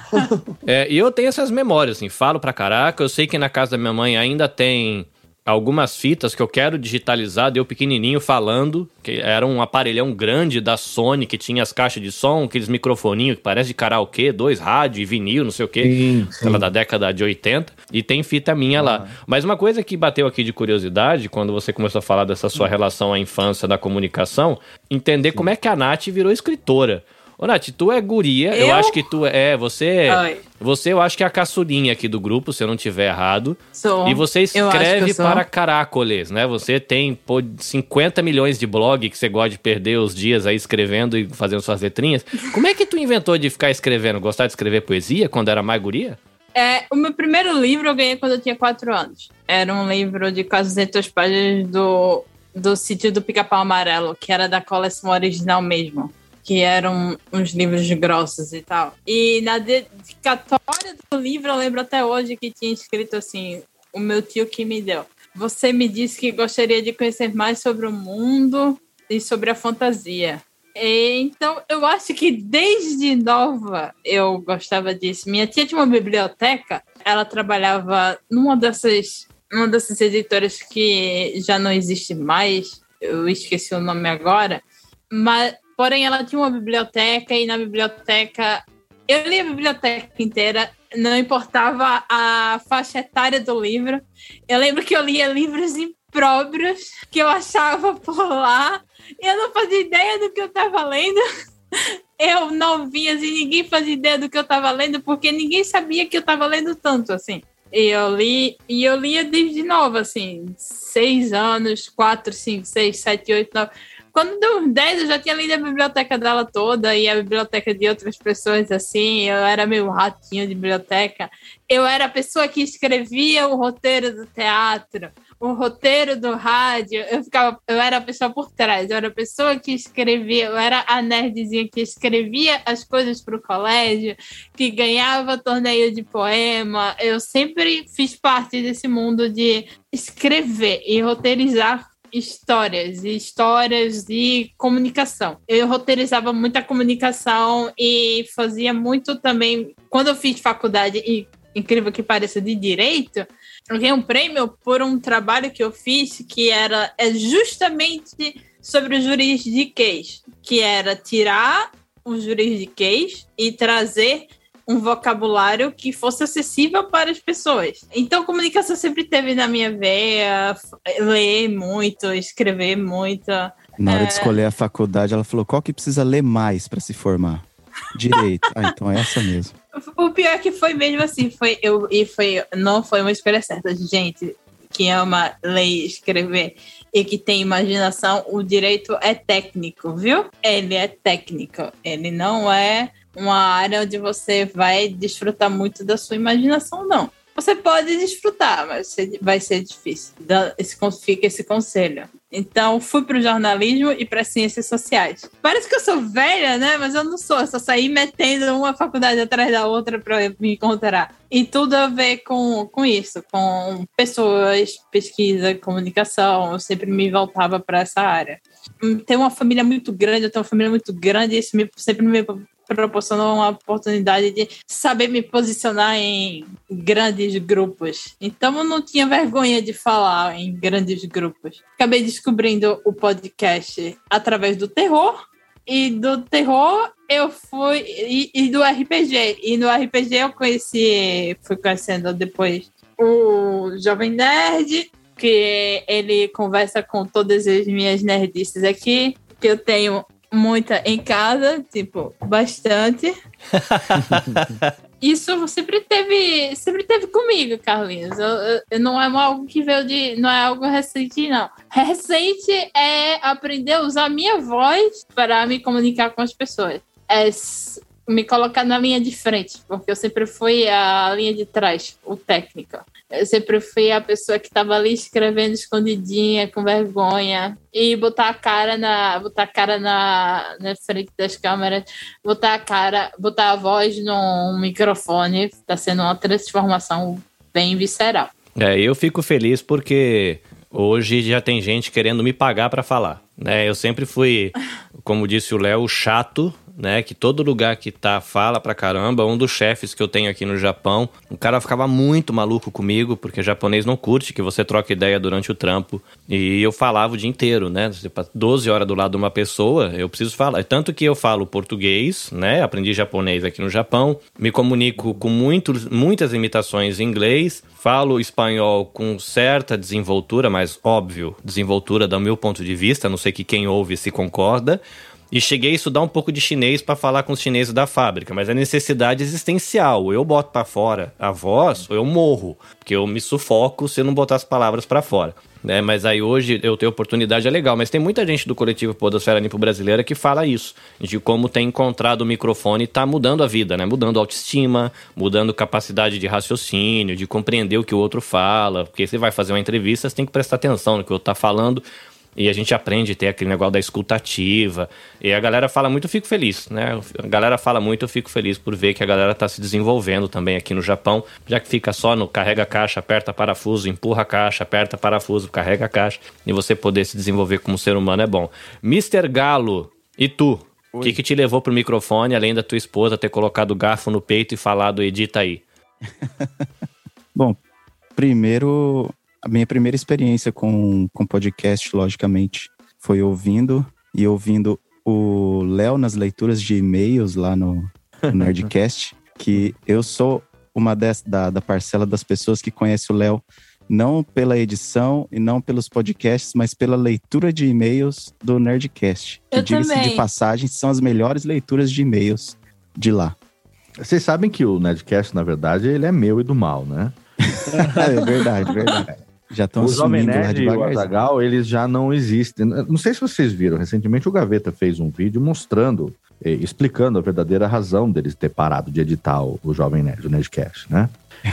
é, e eu tenho essas memórias, assim, falo pra caraca. Eu sei que na casa da minha mãe ainda tem algumas fitas que eu quero digitalizar, deu pequenininho falando, que era um aparelhão grande da Sony que tinha as caixas de som, aqueles microfoninhos que parece de karaokê, dois rádio e vinil, não sei o quê, sim, sim. da década de 80, e tem fita minha ah. lá. Mas uma coisa que bateu aqui de curiosidade, quando você começou a falar dessa sua relação à infância da comunicação, entender sim. como é que a Nath virou escritora. Ô, Nath, tu é guria, eu, eu acho que tu é. Você. Oi. Você, eu acho que é a caçulinha aqui do grupo, se eu não tiver errado. Sou. E você escreve para caracoles, né? Você tem pô, 50 milhões de blog que você gosta de perder os dias aí escrevendo e fazendo suas letrinhas. Como é que tu inventou de ficar escrevendo? Gostar de escrever poesia quando era mais guria? É, o meu primeiro livro eu ganhei quando eu tinha 4 anos. Era um livro de quase 200 páginas do, do sítio do Pica-Pau Amarelo, que era da coleção original mesmo que eram uns livros grossos e tal. E na dedicatória do livro, eu lembro até hoje que tinha escrito assim: o meu tio que me deu. Você me disse que gostaria de conhecer mais sobre o mundo e sobre a fantasia. Então, eu acho que desde nova eu gostava disso. Minha tia tinha uma biblioteca, ela trabalhava numa dessas, numa dessas editoras que já não existe mais, eu esqueci o nome agora, mas Porém, ela tinha uma biblioteca e na biblioteca. Eu li a biblioteca inteira, não importava a faixa etária do livro. Eu lembro que eu lia livros impróprios que eu achava por lá. Eu não fazia ideia do que eu estava lendo. [LAUGHS] Eu não via assim, ninguém fazia ideia do que eu estava lendo, porque ninguém sabia que eu estava lendo tanto assim. E eu li, e eu lia desde nova, assim, seis anos, quatro, cinco, seis, sete, oito, nove. Quando deu 10, eu já tinha lido a biblioteca dela toda e a biblioteca de outras pessoas, assim. Eu era meio ratinho de biblioteca. Eu era a pessoa que escrevia o roteiro do teatro, o roteiro do rádio. Eu, ficava, eu era a pessoa por trás, eu era a pessoa que escrevia, eu era a nerdzinha que escrevia as coisas para o colégio, que ganhava torneio de poema. Eu sempre fiz parte desse mundo de escrever e roteirizar histórias, e histórias de comunicação. Eu roteirizava muita comunicação e fazia muito também. Quando eu fiz faculdade, e incrível que pareça, de direito, eu ganhei um prêmio por um trabalho que eu fiz que era é justamente sobre o juridiquês, que era tirar o juridiquês e trazer um vocabulário que fosse acessível para as pessoas. Então, comunicação sempre teve na minha veia, ler muito, escrever muito. Na hora é... de escolher a faculdade, ela falou: qual que precisa ler mais para se formar? Direito. ah, então é essa mesmo. O pior é que foi mesmo assim, foi eu e foi não foi uma escolha certa, gente que ama ler e escrever e que tem imaginação, o direito é técnico, viu? Ele é técnico, ele não é uma área onde você vai desfrutar muito da sua imaginação, não. Você pode desfrutar, mas vai ser difícil. Esse, fica esse conselho. Então, fui para o jornalismo e para ciências sociais. Parece que eu sou velha, né? Mas eu não sou. Eu só saí metendo uma faculdade atrás da outra para me encontrar. E tudo a ver com, com isso, com pessoas, pesquisa, comunicação. Eu sempre me voltava para essa área. Ter uma família muito grande, eu tenho uma família muito grande, isso me, sempre me proporcionou uma oportunidade de saber me posicionar em grandes grupos. Então eu não tinha vergonha de falar em grandes grupos. Acabei descobrindo o podcast através do terror. E do terror eu fui. E, e do RPG. E no RPG eu conheci. Fui conhecendo depois o Jovem Nerd que ele conversa com todas as minhas nerdices aqui, que eu tenho muita em casa, tipo, bastante. [LAUGHS] Isso sempre teve, sempre teve comigo, Carlinhos. Eu, eu, não é algo que veio de, não é algo recente não. Recente é aprender a usar a minha voz para me comunicar com as pessoas. É me colocar na linha de frente, porque eu sempre fui a linha de trás, o técnico. Eu sempre fui a pessoa que estava ali escrevendo escondidinha, com vergonha, e botar a cara na, botar a cara na, na frente das câmeras, botar a cara, botar a voz num microfone, está sendo uma transformação bem visceral. É, eu fico feliz porque hoje já tem gente querendo me pagar para falar. Né? Eu sempre fui, como disse o Léo, chato né? Que todo lugar que tá fala pra caramba. Um dos chefes que eu tenho aqui no Japão, o cara ficava muito maluco comigo, porque japonês não curte que você troque ideia durante o trampo. E eu falava o dia inteiro, né? 12 horas do lado de uma pessoa, eu preciso falar. Tanto que eu falo português, né? Aprendi japonês aqui no Japão, me comunico com muitas imitações em inglês, falo espanhol com certa desenvoltura, mas óbvio, desenvoltura do meu ponto de vista, não sei que quem ouve se concorda. E cheguei a estudar um pouco de chinês para falar com os chineses da fábrica, mas é necessidade existencial. Eu boto para fora a voz, ou eu morro, porque eu me sufoco se eu não botar as palavras para fora. Né? Mas aí hoje eu tenho oportunidade, é legal. Mas tem muita gente do coletivo Podosfera Limpo Brasileira que fala isso, de como tem encontrado o microfone e tá mudando a vida, né? Mudando a autoestima, mudando capacidade de raciocínio, de compreender o que o outro fala. Porque você vai fazer uma entrevista, você tem que prestar atenção no que o outro tá falando e a gente aprende a ter aquele negócio da escutativa. E a galera fala muito, eu fico feliz, né? A galera fala muito, eu fico feliz por ver que a galera está se desenvolvendo também aqui no Japão, já que fica só no carrega caixa, aperta parafuso, empurra caixa, aperta parafuso, carrega caixa, e você poder se desenvolver como ser humano é bom. Mr. Galo, e tu? O que, que te levou pro microfone, além da tua esposa ter colocado o garfo no peito e falado, edita aí? [LAUGHS] bom, primeiro a minha primeira experiência com, com podcast, logicamente, foi ouvindo e ouvindo o Léo nas leituras de e-mails lá no, no [LAUGHS] Nerdcast, que eu sou uma dessa, da, da parcela das pessoas que conhece o Léo não pela edição e não pelos podcasts, mas pela leitura de e-mails do Nerdcast. Eu que, diga-se de passagem, são as melhores leituras de e-mails de lá. Vocês sabem que o Nerdcast, na verdade, ele é meu e do mal, né? [LAUGHS] é verdade, verdade. Já estão O Jovem Nerd e o Azagal, eles já não existem. Não sei se vocês viram, recentemente o Gaveta fez um vídeo mostrando, eh, explicando a verdadeira razão deles ter parado de editar o, o Jovem Nerd, o Nerdcast, né?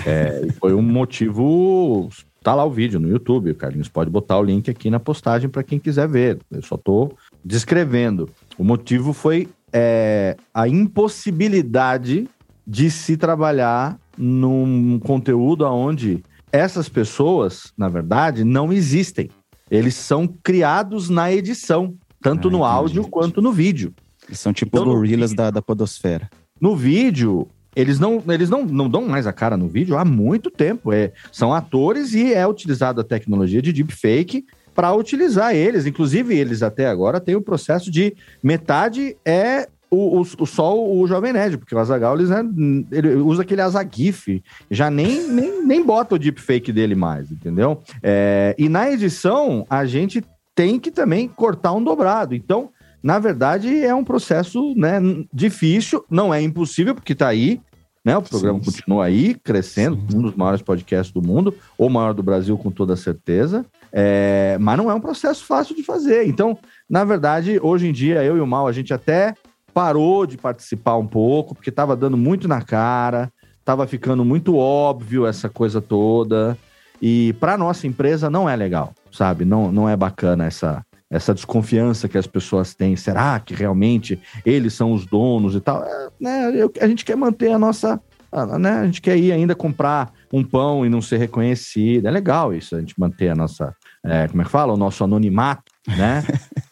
É, foi um motivo... Tá lá o vídeo no YouTube, o Carlinhos pode botar o link aqui na postagem para quem quiser ver. Eu só tô descrevendo. O motivo foi é, a impossibilidade de se trabalhar num conteúdo onde essas pessoas, na verdade, não existem. Eles são criados na edição, tanto ah, no áudio quanto no vídeo. Eles são tipo então, gorilas da, da podosfera. No vídeo, eles não, eles não, não dão mais a cara no vídeo há muito tempo. É, são atores e é utilizada a tecnologia de deepfake para utilizar eles. Inclusive, eles até agora têm o processo de metade é o, o, o Sol, o Jovem Nerd, porque o Azagal ele, né, ele usa aquele Azagif, já nem, nem, nem bota o deepfake dele mais, entendeu? É, e na edição, a gente tem que também cortar um dobrado. Então, na verdade, é um processo né, difícil, não é impossível, porque está aí, né? O programa sim, continua aí, crescendo, sim. um dos maiores podcasts do mundo, ou maior do Brasil, com toda certeza. É, mas não é um processo fácil de fazer. Então, na verdade, hoje em dia, eu e o Mal, a gente até parou de participar um pouco, porque estava dando muito na cara, estava ficando muito óbvio essa coisa toda. E para nossa empresa não é legal, sabe? Não, não é bacana essa, essa desconfiança que as pessoas têm. Será que realmente eles são os donos e tal? É, né, eu, a gente quer manter a nossa. A, né, a gente quer ir ainda comprar um pão e não ser reconhecido. É legal isso, a gente manter a nossa. É, como é que fala? O nosso anonimato, né? [LAUGHS]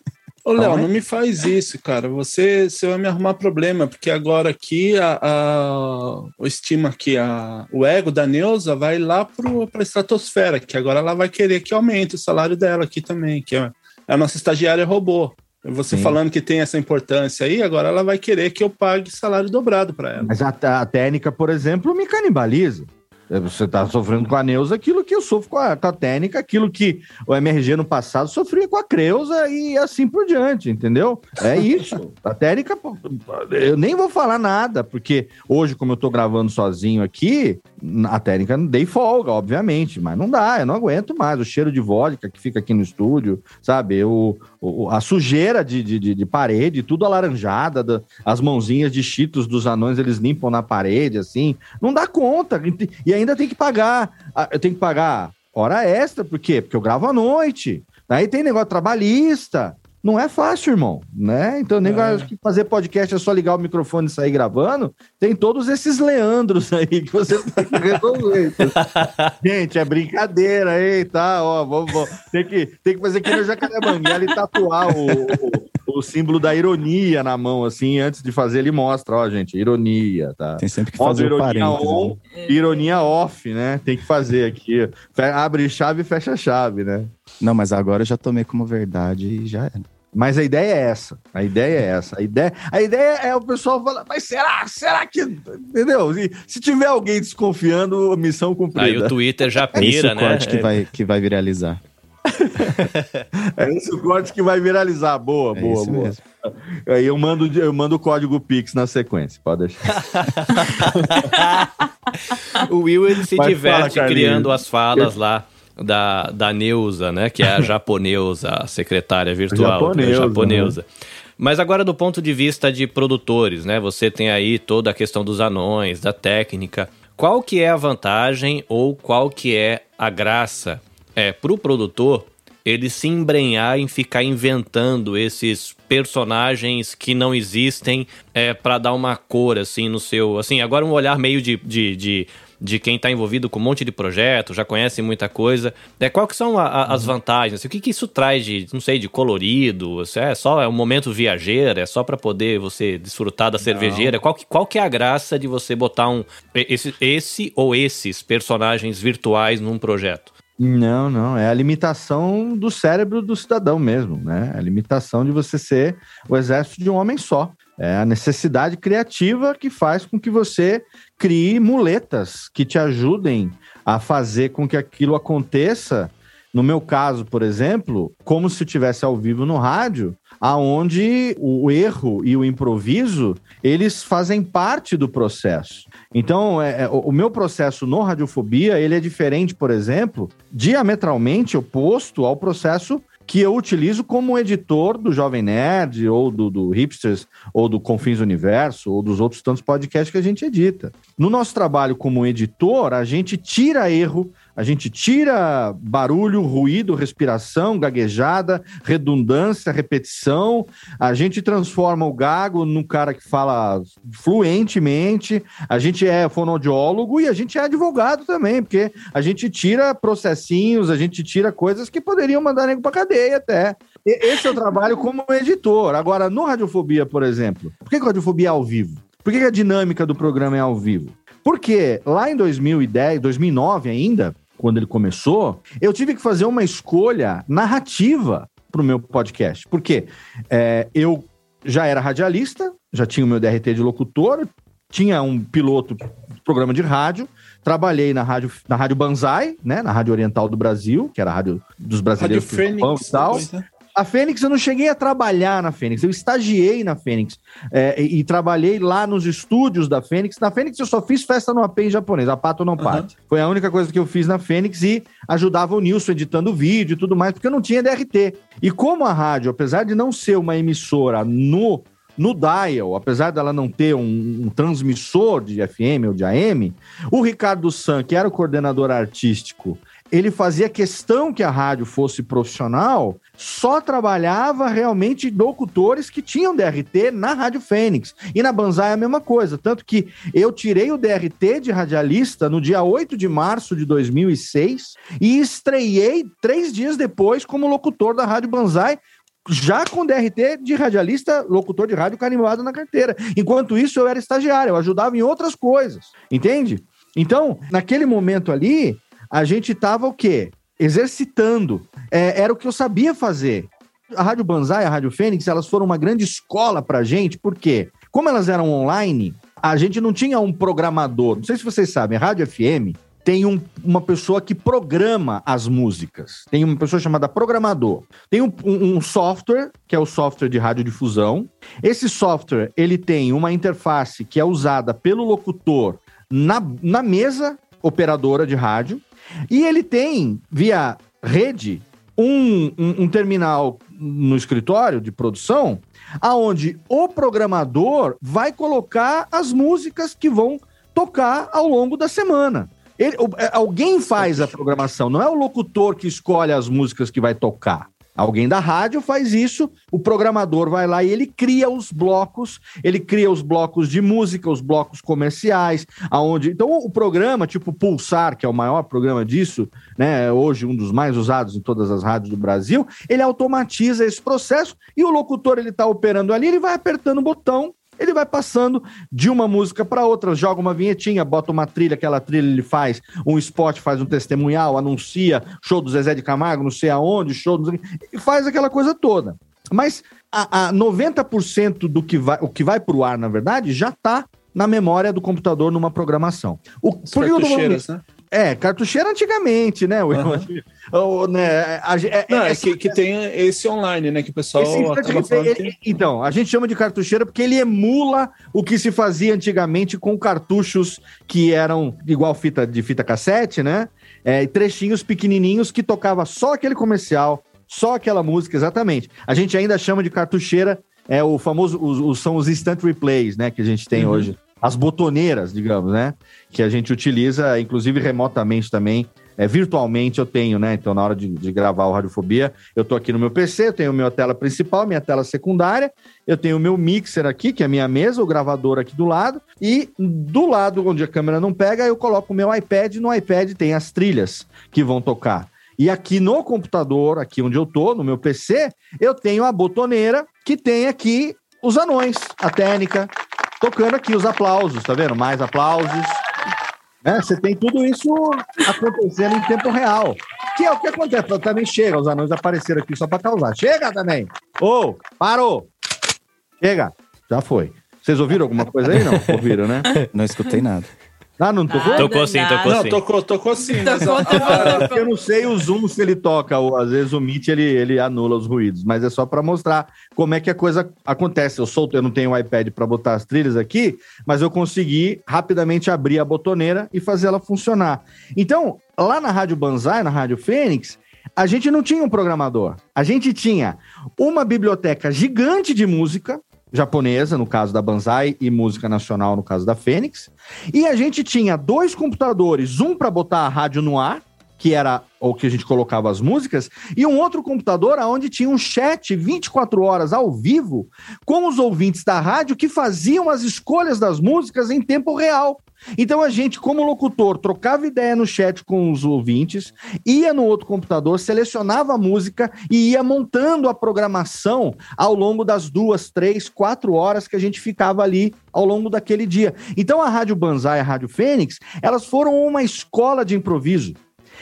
Ô, Léo, não me faz isso, cara. Você, você vai me arrumar problema, porque agora aqui a, a, o estima que a, o ego da Neuza vai lá para a estratosfera, que agora ela vai querer que aumente o salário dela aqui também, que é, é a nossa estagiária robô. Você Sim. falando que tem essa importância aí, agora ela vai querer que eu pague salário dobrado para ela. Mas a, a técnica, por exemplo, me canibaliza. É, Você está sofrendo com a Neuza aquilo que eu sofro com a, com a técnica, aquilo que o MRG no passado sofria com a Creuza e assim por diante, entendeu? É isso. A técnica, eu nem vou falar nada, porque hoje, como eu tô gravando sozinho aqui, a técnica dei folga, obviamente, mas não dá, eu não aguento mais. O cheiro de vodka que fica aqui no estúdio, sabe? O, o- a sujeira de, de, de- de parede, tudo alaranjada, da- as mãozinhas de cheetos dos anões, eles limpam na parede, assim. Não dá conta. E ainda tem que pagar. Eu tenho que pagar hora extra, por quê? Porque eu gravo à noite. Aí tem negócio trabalhista. Não é fácil, irmão, né? Então, nem acho que fazer podcast é só ligar o microfone e sair gravando. Tem todos esses Leandros [LAUGHS] aí que você tem que resolver. [LAUGHS] Gente, é brincadeira, hein? Tá, ó, vamos, vamos. Tem, que, tem que fazer que no Jacaré Banguela e tatuar o, o, o símbolo da ironia na mão, assim, antes de fazer, ele mostra, ó, gente, ironia, tá? Tem sempre que fazer o ironia on, né? ironia off, né? Tem que fazer aqui. Abre chave e fecha chave, né? Não, mas agora eu já tomei como verdade e já era. Mas a ideia é essa. A ideia é essa. A ideia, a ideia é o pessoal falar, mas será? Será que. Entendeu? Se, se tiver alguém desconfiando, missão Aí cumprida. o Twitter já É esse pira, o né? corte que vai, que vai viralizar. É esse o corte que vai viralizar. Boa, É boa, boa. mesmo. Aí eu mando, eu mando o código Pix na sequência. Pode deixar. [LAUGHS] O Will ele se Mas diverte fala, criando as falas lá da, da Neuza, né? Que é a [LAUGHS] japonesa, a secretária virtual. Japoneusa, né, japonesa. Mas agora do ponto de vista de produtores, né? Você tem aí toda a questão dos anões, da técnica. Qual que é a vantagem ou qual que é a graça é, para o produtor ele se embrenhar em ficar inventando esses personagens que não existem é, para dar uma cor assim no seu assim agora um olhar meio de, de, de, de quem está envolvido com um monte de projeto já conhece muita coisa. É qual que são a- a- as vantagens? O que, que isso traz de não sei de colorido? É só é um momento viajeiro? É só para poder você desfrutar da cervejeira? Qual que, qual que é a graça de você botar um esse, esse ou esses personagens virtuais num projeto Não, não. É a limitação do cérebro do cidadão mesmo, né? A limitação de você ser o exército de um homem só. É a necessidade criativa que faz com que você crie muletas que te ajudem a fazer com que aquilo aconteça. No meu caso, por exemplo, como se eu estivesse ao vivo no rádio, aonde o erro e o improviso eles fazem parte do processo. Então, é, é, o, o meu processo no Radiofobia, ele é diferente, por exemplo, diametralmente oposto ao processo que eu utilizo como editor do Jovem Nerd, ou do, do Hipsters, ou do Confins Universo, ou dos outros tantos podcasts que a gente edita. No nosso trabalho como editor, a gente tira erro, a gente tira barulho, ruído, respiração, gaguejada, redundância, repetição. A gente transforma o gago num cara que fala fluentemente. A gente é fonoaudiólogo e a gente é advogado também, porque a gente tira processinhos, a gente tira coisas que poderiam mandar nego pra cadeia até. Esse é o trabalho como editor. Agora, no Radiofobia, por exemplo, por que que Radiofobia é ao vivo? Por que que a dinâmica do programa é ao vivo? Porque lá em 2010, 2009 ainda, quando ele começou, eu tive que fazer uma escolha narrativa para o meu podcast. Porque é, eu já era radialista, já tinha o meu DRT de locutor, tinha um piloto de programa de rádio, trabalhei na rádio, na rádio Banzai, né, na Rádio Oriental do Brasil, que era a rádio dos Rádio brasileiros Japão Fênix. e tal. né? A Fênix, eu não cheguei a trabalhar na Fênix, eu estagiei na Fênix é, e, e trabalhei lá nos estúdios da Fênix. Na Fênix eu só fiz festa no AP em japonês, a pato não parte. Foi a única coisa que eu fiz na Fênix e ajudava o Nilson editando vídeo e tudo mais, porque eu não tinha DRT. E como a rádio, apesar de não ser uma emissora no no dial, apesar dela não ter um, um transmissor de FM ou de AM, o Ricardo San, que era o coordenador artístico, ele fazia questão que a rádio fosse profissional, só trabalhava realmente locutores que tinham DRT na Rádio Fênix. E na Banzai é a mesma coisa. Tanto que eu tirei o DRT de radialista no dia 8 de março de 2006 e estreiei três dias depois como locutor da Rádio Banzai, já com DRT de radialista, locutor de rádio carimbado na carteira. Enquanto isso, eu era estagiário, eu ajudava em outras coisas, entende? Então, naquele momento ali, a gente tava o quê? Exercitando. É, era o que eu sabia fazer. A Rádio Banzai a Rádio Fênix, elas foram uma grande escola pra gente, porque como elas eram online, a gente não tinha um programador. Não sei se vocês sabem, a Rádio FM tem um- uma pessoa que programa as músicas. Tem uma pessoa chamada programador. Tem um, um- um software, que é o software de radiodifusão. Esse software, ele tem uma interface que é usada pelo locutor na, na mesa operadora de rádio. E ele tem, via rede, um, um- um terminal no escritório de produção, aonde o programador vai colocar as músicas que vão tocar ao longo da semana. Ele- é, alguém faz a programação, não é o locutor que escolhe as músicas que vai tocar. Alguém da rádio faz isso, o programador vai lá e ele cria os blocos, ele cria os blocos de música, os blocos comerciais, aonde. Então, o programa, tipo Pulsar, que é o maior programa disso, né? Hoje, um dos mais usados em todas as rádios do Brasil, ele automatiza esse processo e o locutor ele tá operando ali, ele vai apertando o botão. Ele vai passando de uma música para outra, joga uma vinhetinha, bota uma trilha, aquela trilha ele faz um spot, faz um testemunhal, anuncia show do Zezé de Camargo, não sei aonde, show do... e faz aquela coisa toda. Mas a, a 90% do que vai, o que vai pro ar, na verdade, já tá na memória do computador numa programação. O, As por que eu tô falando isso? né? É, cartucheira antigamente, né? Will? Aham. [LAUGHS] O- né, a ge- é- Não, é é- que, que tem esse online, né? Que o pessoal esse ele- que... Então, a gente chama de cartucheira porque ele emula o que se fazia antigamente com cartuchos que eram igual fita de fita cassete, né? É, e trechinhos pequenininhos que tocava só aquele comercial, só aquela música, exatamente. A gente ainda chama de cartucheira, é o famoso, os, os- são os instant replays, né? Que a gente tem Uhum. hoje. As botoneiras, digamos, né? Que a gente utiliza, inclusive remotamente também. É, virtualmente eu tenho, né? Então, na hora de, de gravar o Radiofobia, eu tô aqui no meu PC, eu tenho minha tela principal, minha tela secundária, eu tenho o meu mixer aqui, que é a minha mesa, o gravador aqui do lado, e do lado onde a câmera não pega, eu coloco o meu iPad, e no iPad tem as trilhas que vão tocar. E aqui no computador, aqui onde eu tô, no meu PC, eu tenho a botoneira que tem aqui os anões, a técnica, tocando aqui os aplausos, tá vendo? Mais aplausos. Né? Você tem tudo isso acontecendo em tempo real. Que é o que acontece. Também chega, os anões apareceram aqui só para causar. Chega também! Ô, parou! Chega! Já foi. Vocês ouviram alguma coisa aí? Não? [LAUGHS] Ouviram, né? Não escutei nada. Ah, não tocou? Nada, Tocou sim, tocou Não, sim. tocou, tocou sim. Tocou, tocou. Eu não sei o zoom se ele toca, ou às vezes o Meet ele, ele anula os ruídos, mas é só para mostrar como é que a coisa acontece. Eu solto, eu não tenho o iPad para botar as trilhas aqui, mas eu consegui rapidamente abrir a botoneira e fazer ela funcionar. Então, lá na Rádio Banzai, na Rádio Fênix, a gente não tinha um programador. A gente tinha uma biblioteca gigante de música japonesa, no caso da Banzai, e música nacional, no caso da Fênix. E a gente tinha dois computadores, um para botar a rádio no ar, que era o que a gente colocava as músicas, e um outro computador onde tinha um chat 24 horas ao vivo com os ouvintes da rádio que faziam as escolhas das músicas em tempo real. Então a gente, como locutor, trocava ideia no chat com os ouvintes, ia no outro computador, selecionava a música e ia montando a programação ao longo das duas, três, quatro horas que a gente ficava ali ao longo daquele dia. Então a Rádio Banzai e a Rádio Fênix, elas foram uma escola de improviso.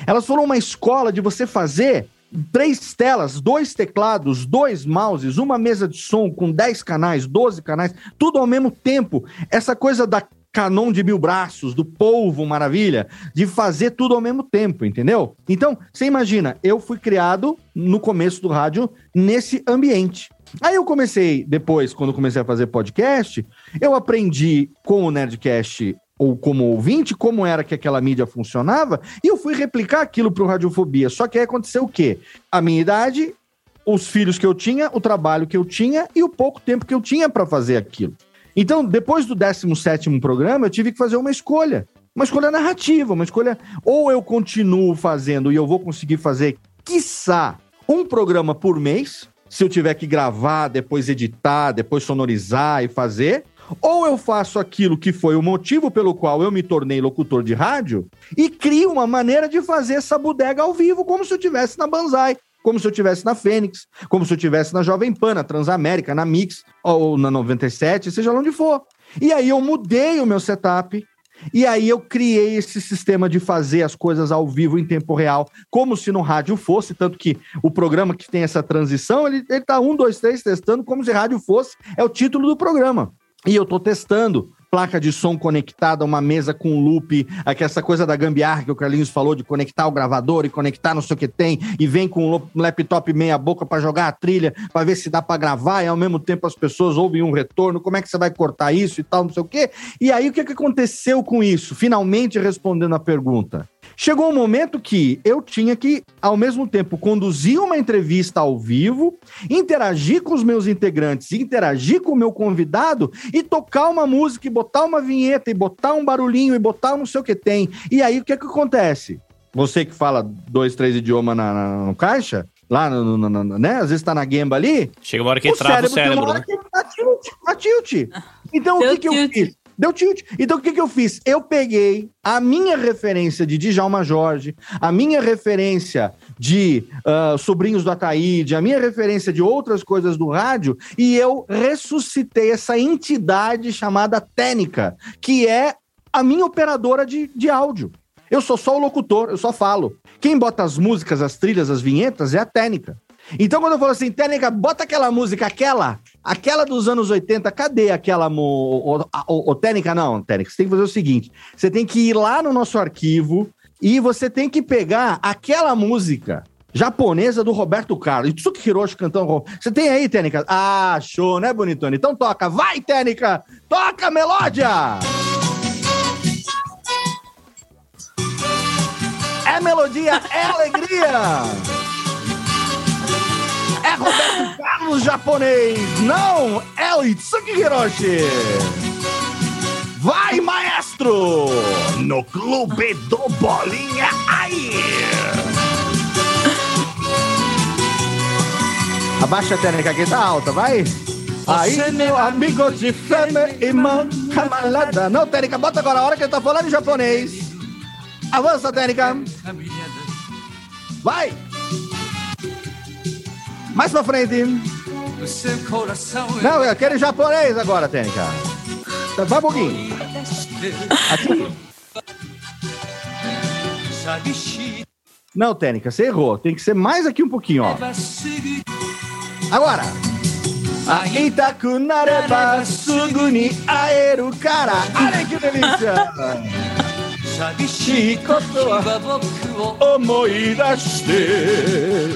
Elas foram uma escola de você fazer três telas, dois teclados, dois mouses, uma mesa de som com 10 canais, 12 canais, tudo ao mesmo tempo. Essa coisa da Canon de mil braços, do polvo maravilha, de fazer tudo ao mesmo tempo, entendeu? Então, você imagina, eu fui criado no começo do rádio nesse ambiente. Aí eu comecei, depois, quando comecei a fazer podcast, eu aprendi com o Nerdcast ou como ouvinte, como era que aquela mídia funcionava, e eu fui replicar aquilo para o Radiofobia. Só que aí aconteceu o quê? A minha idade, os filhos que eu tinha, o trabalho que eu tinha e o pouco tempo que eu tinha para fazer aquilo. Então, depois do 17º programa, eu tive que fazer uma escolha. Uma escolha narrativa, uma escolha... Ou eu continuo fazendo e eu vou conseguir fazer, quiçá, um programa por mês, se eu tiver que gravar, depois editar, depois sonorizar e fazer... Ou eu faço aquilo que foi o motivo pelo qual eu me tornei locutor de rádio e crio uma maneira de fazer essa bodega ao vivo, como se eu estivesse na Banzai, como se eu estivesse na Fênix, como se eu estivesse na Jovem Pan, na Transamérica, na Mix ou na 97, seja lá onde for. E aí eu mudei o meu setup. E aí eu criei esse sistema de fazer as coisas ao vivo em tempo real, como se no rádio fosse, tanto que o programa que tem essa transição, ele, ele tá um, dois, três testando como se rádio fosse, é o título do programa. E eu tô testando placa de som conectada, uma mesa com loop, aqui essa coisa da gambiarra que o Carlinhos falou de conectar o gravador e conectar não sei o que tem, e vem com um laptop meia boca para jogar a trilha, para ver se dá para gravar, e ao mesmo tempo as pessoas ouvem um retorno, como é que você vai cortar isso e tal, não sei o quê. E aí o que, que aconteceu com isso? Finalmente respondendo a pergunta. Chegou um momento que eu tinha que, ao mesmo tempo, conduzir uma entrevista ao vivo, interagir com os meus integrantes, interagir com o meu convidado e tocar uma música, e botar uma vinheta, e botar um barulhinho, e botar não sei o que tem. E aí, o que, é que acontece? Você que fala dois, três idiomas na, na, no caixa, lá, no, no, no, né? Às vezes tá na gamba ali. Chega uma hora que trava o cérebro, né? Dá tilt, dá tilt. Então, o que, que eu fiz? Deu tilt. Então, o que, que eu fiz? Eu peguei a minha referência de Djalma Jorge, a minha referência de uh, Sobrinhos do Ataíde, a minha referência de outras coisas do rádio, e eu ressuscitei essa entidade chamada Técnica, que é a minha operadora de, de áudio. Eu sou só o locutor, eu só falo. Quem bota as músicas, as trilhas, as vinhetas é a Técnica. Então, quando eu falo assim, Técnica, bota aquela música, aquela, aquela dos anos 80, cadê aquela. Mo... O, o, Técnica, não, Técnica, você tem que fazer o seguinte: você tem que ir lá no nosso arquivo e você tem que pegar aquela música japonesa do Roberto Carlos. Itsuki Hiroshi cantando. Você tem aí, Técnica? Ah, show, né, bonitone? Então toca, vai, Técnica! Toca, melódia! É melodia, é alegria! É Roberto Carlos japonês, não é o Itsuki Hiroshi. Vai, maestro! No clube do Bolinha aí! Abaixa a técnica aqui, tá alta, vai! Aí, meu amigo de fama, irmão, camarada. Não, técnica, bota agora a hora que ele tá falando em japonês. Avança, técnica. Vai! Mais pra frente. Não, quero em japonês agora, Tênica. Vai um pouquinho. Aqui. Não, Tênica, você errou. Tem que ser mais aqui um pouquinho, ó. Agora. Itaku nareba sugu ni aeru kara. Olha que delícia.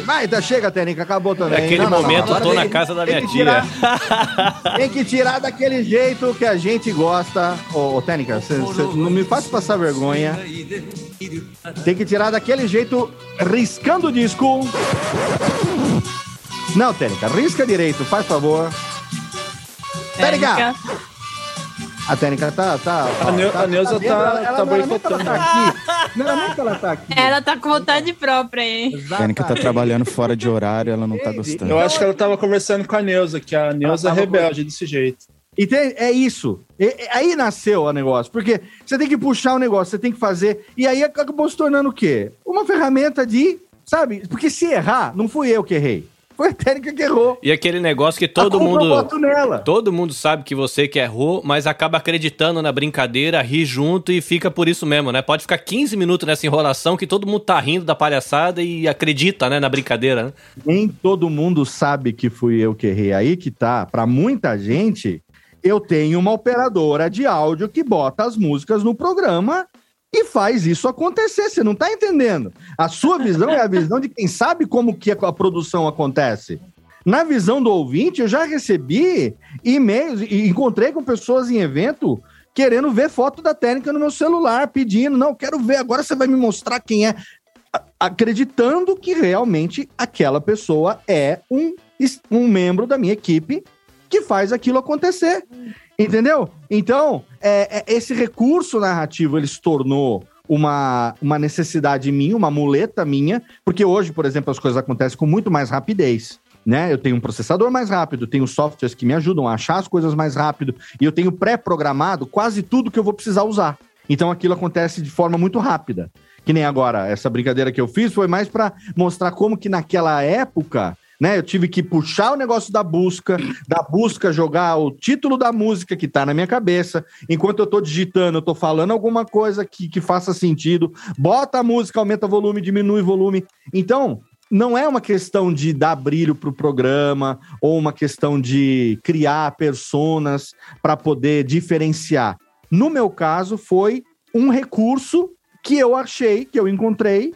Vai, tá, chega, Técnica, acabou também. Naquele não, não, momento não, eu tô na casa da minha tia. Tirar, tem que tirar daquele jeito que a gente gosta. Ô, ô Técnica, cê, cê não me faça passar vergonha. Tem que tirar daquele jeito, riscando o disco. Não, Técnica, risca direito, faz favor. Técnica! A técnica tá. tá a, Neu, tá, a Neuza tá, tá, ela, tá boicotando. Ela tá aqui. Não era nem que ela tá aqui. Ela tá com vontade própria, hein? A técnica tá trabalhando fora de horário, ela não tá gostando. Eu acho que ela tava conversando com a Neuza, que a Neuza é rebelde desse jeito. Então, é isso. E, aí nasceu o negócio. Porque você tem que puxar o negócio, você tem que fazer. E aí acabou se tornando o quê? Uma ferramenta de. Sabe? Porque se errar, não fui eu que errei. Foi a técnica que errou. E aquele negócio que todo mundo. Todo mundo sabe que você que errou, mas acaba acreditando na brincadeira, ri junto e fica por isso mesmo, né? Pode ficar 15 minutos nessa enrolação que todo mundo tá rindo da palhaçada e acredita, né, na brincadeira, né? Nem todo mundo sabe que fui eu que errei. Aí que tá. Pra muita gente, eu tenho uma operadora de áudio que bota as músicas no programa e faz isso acontecer. Você não está entendendo. A sua visão é a visão de quem sabe como que a produção acontece. Na visão do ouvinte, eu já recebi e-mails e encontrei com pessoas em evento querendo ver foto da técnica no meu celular, pedindo, não, quero ver, agora você vai me mostrar quem é. Acreditando que realmente aquela pessoa é um, um membro da minha equipe que faz aquilo acontecer. Entendeu? Então, é, é, esse recurso narrativo ele se tornou uma, uma necessidade minha, uma muleta minha, porque hoje, por exemplo, as coisas acontecem com muito mais rapidez. Né? Eu tenho um processador mais rápido, tenho softwares que me ajudam a achar as coisas mais rápido, e eu tenho pré-programado quase tudo que eu vou precisar usar. Então aquilo acontece de forma muito rápida. Que nem agora, essa brincadeira que eu fiz foi mais para mostrar como que naquela época né? Eu tive que puxar o negócio da busca, da busca jogar o título da música que tá na minha cabeça. Enquanto eu tô digitando, eu tô falando alguma coisa que, que faça sentido. Bota a música, aumenta volume, diminui volume. Então, não é uma questão de dar brilho para o programa ou uma questão de criar personas para poder diferenciar. No meu caso, foi um recurso que eu achei, que eu encontrei,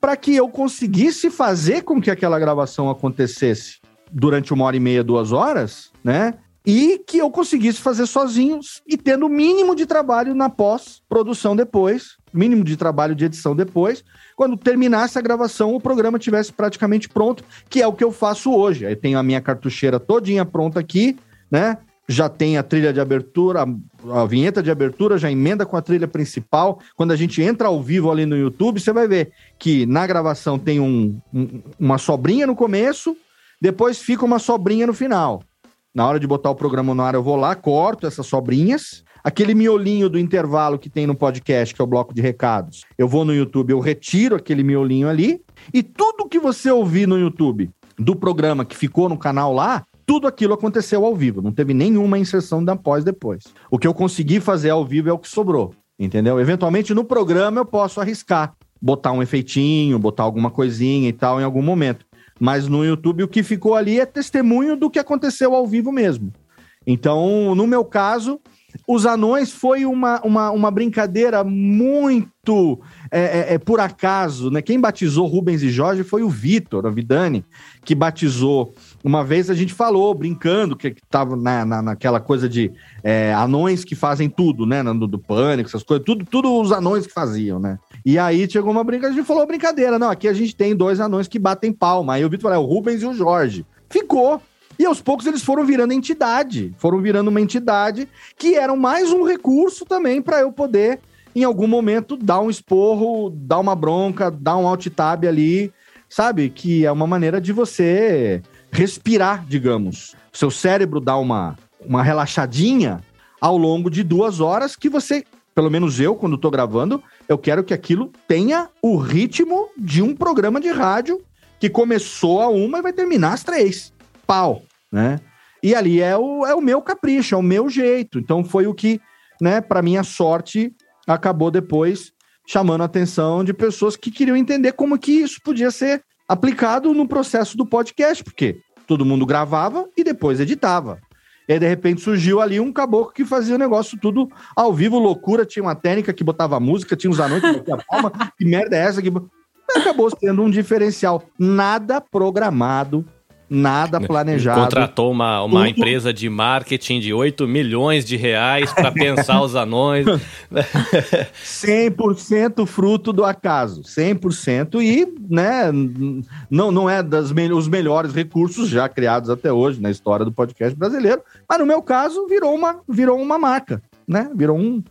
para que eu conseguisse fazer com que aquela gravação acontecesse durante uma hora e meia, duas horas, né? E que eu conseguisse fazer sozinho e tendo o mínimo de trabalho na pós-produção depois, mínimo de trabalho de edição depois, quando terminasse a gravação, o programa tivesse praticamente pronto, que é o que eu faço hoje. Aí tenho a minha cartucheira todinha pronta aqui, né? Já tem a trilha de abertura, a vinheta de abertura, já emenda com a trilha principal. Quando a gente entra ao vivo ali no YouTube, você vai ver que na gravação tem um, um, uma sobrinha no começo, depois fica uma sobrinha no final. Na hora de botar o programa no ar, eu vou lá, corto essas sobrinhas, aquele miolinho do intervalo que tem no podcast, que é o bloco de recados. Eu vou no YouTube, eu retiro aquele miolinho ali e tudo que você ouvir no YouTube do programa que ficou no canal lá, tudo aquilo aconteceu ao vivo, não teve nenhuma inserção da pós depois. O que eu consegui fazer ao vivo é o que sobrou, entendeu? Eventualmente no programa eu posso arriscar, botar um efeitinho, botar alguma coisinha e tal em algum momento. Mas no YouTube o que ficou ali é testemunho do que aconteceu ao vivo mesmo. Então, no meu caso, os anões foi uma, uma, uma brincadeira muito é, é, é, por acaso, né? Quem batizou Rubens e Jorge foi o Vitor, a Vidani, que batizou. Uma vez a gente falou, brincando, que estava na, na, naquela coisa de é, anões que fazem tudo, né? Do, do pânico, essas coisas, tudo, tudo os anões que faziam, né? E aí chegou uma brincadeira, a gente falou brincadeira, não, aqui a gente tem dois anões que batem palma. Aí o Vitor falou, é o Rubens e o Jorge. Ficou. E aos poucos eles foram virando entidade, foram virando uma entidade que era mais um recurso também para eu poder, em algum momento, dar um esporro, dar uma bronca, dar um alt tab ali, sabe? Que é uma maneira de você respirar, digamos. Seu cérebro dá uma, uma relaxadinha ao longo de duas horas que você, pelo menos eu, quando estou gravando, eu quero que aquilo tenha o ritmo de um programa de rádio que começou a uma e vai terminar às três pau, né? E ali é o, é o meu capricho, é o meu jeito. Então foi o que, né, para minha sorte, acabou depois chamando a atenção de pessoas que queriam entender como que isso podia ser aplicado no processo do podcast, porque todo mundo gravava e depois editava. E aí, de repente, surgiu ali um caboclo que fazia o negócio tudo ao vivo, loucura. Tinha uma técnica que botava música, tinha uns anões que batia palma. [LAUGHS] que merda é essa? Que... Acabou sendo um diferencial. Nada programado, nada planejado. Contratou uma, uma Tudo... empresa de marketing de 8 milhões de reais para pensar os anões. [LAUGHS] 100% fruto do acaso, 100% e, né, não, não é dos me os melhores recursos já criados até hoje na história do podcast brasileiro, mas no meu caso virou uma, virou uma marca, né? Virou um,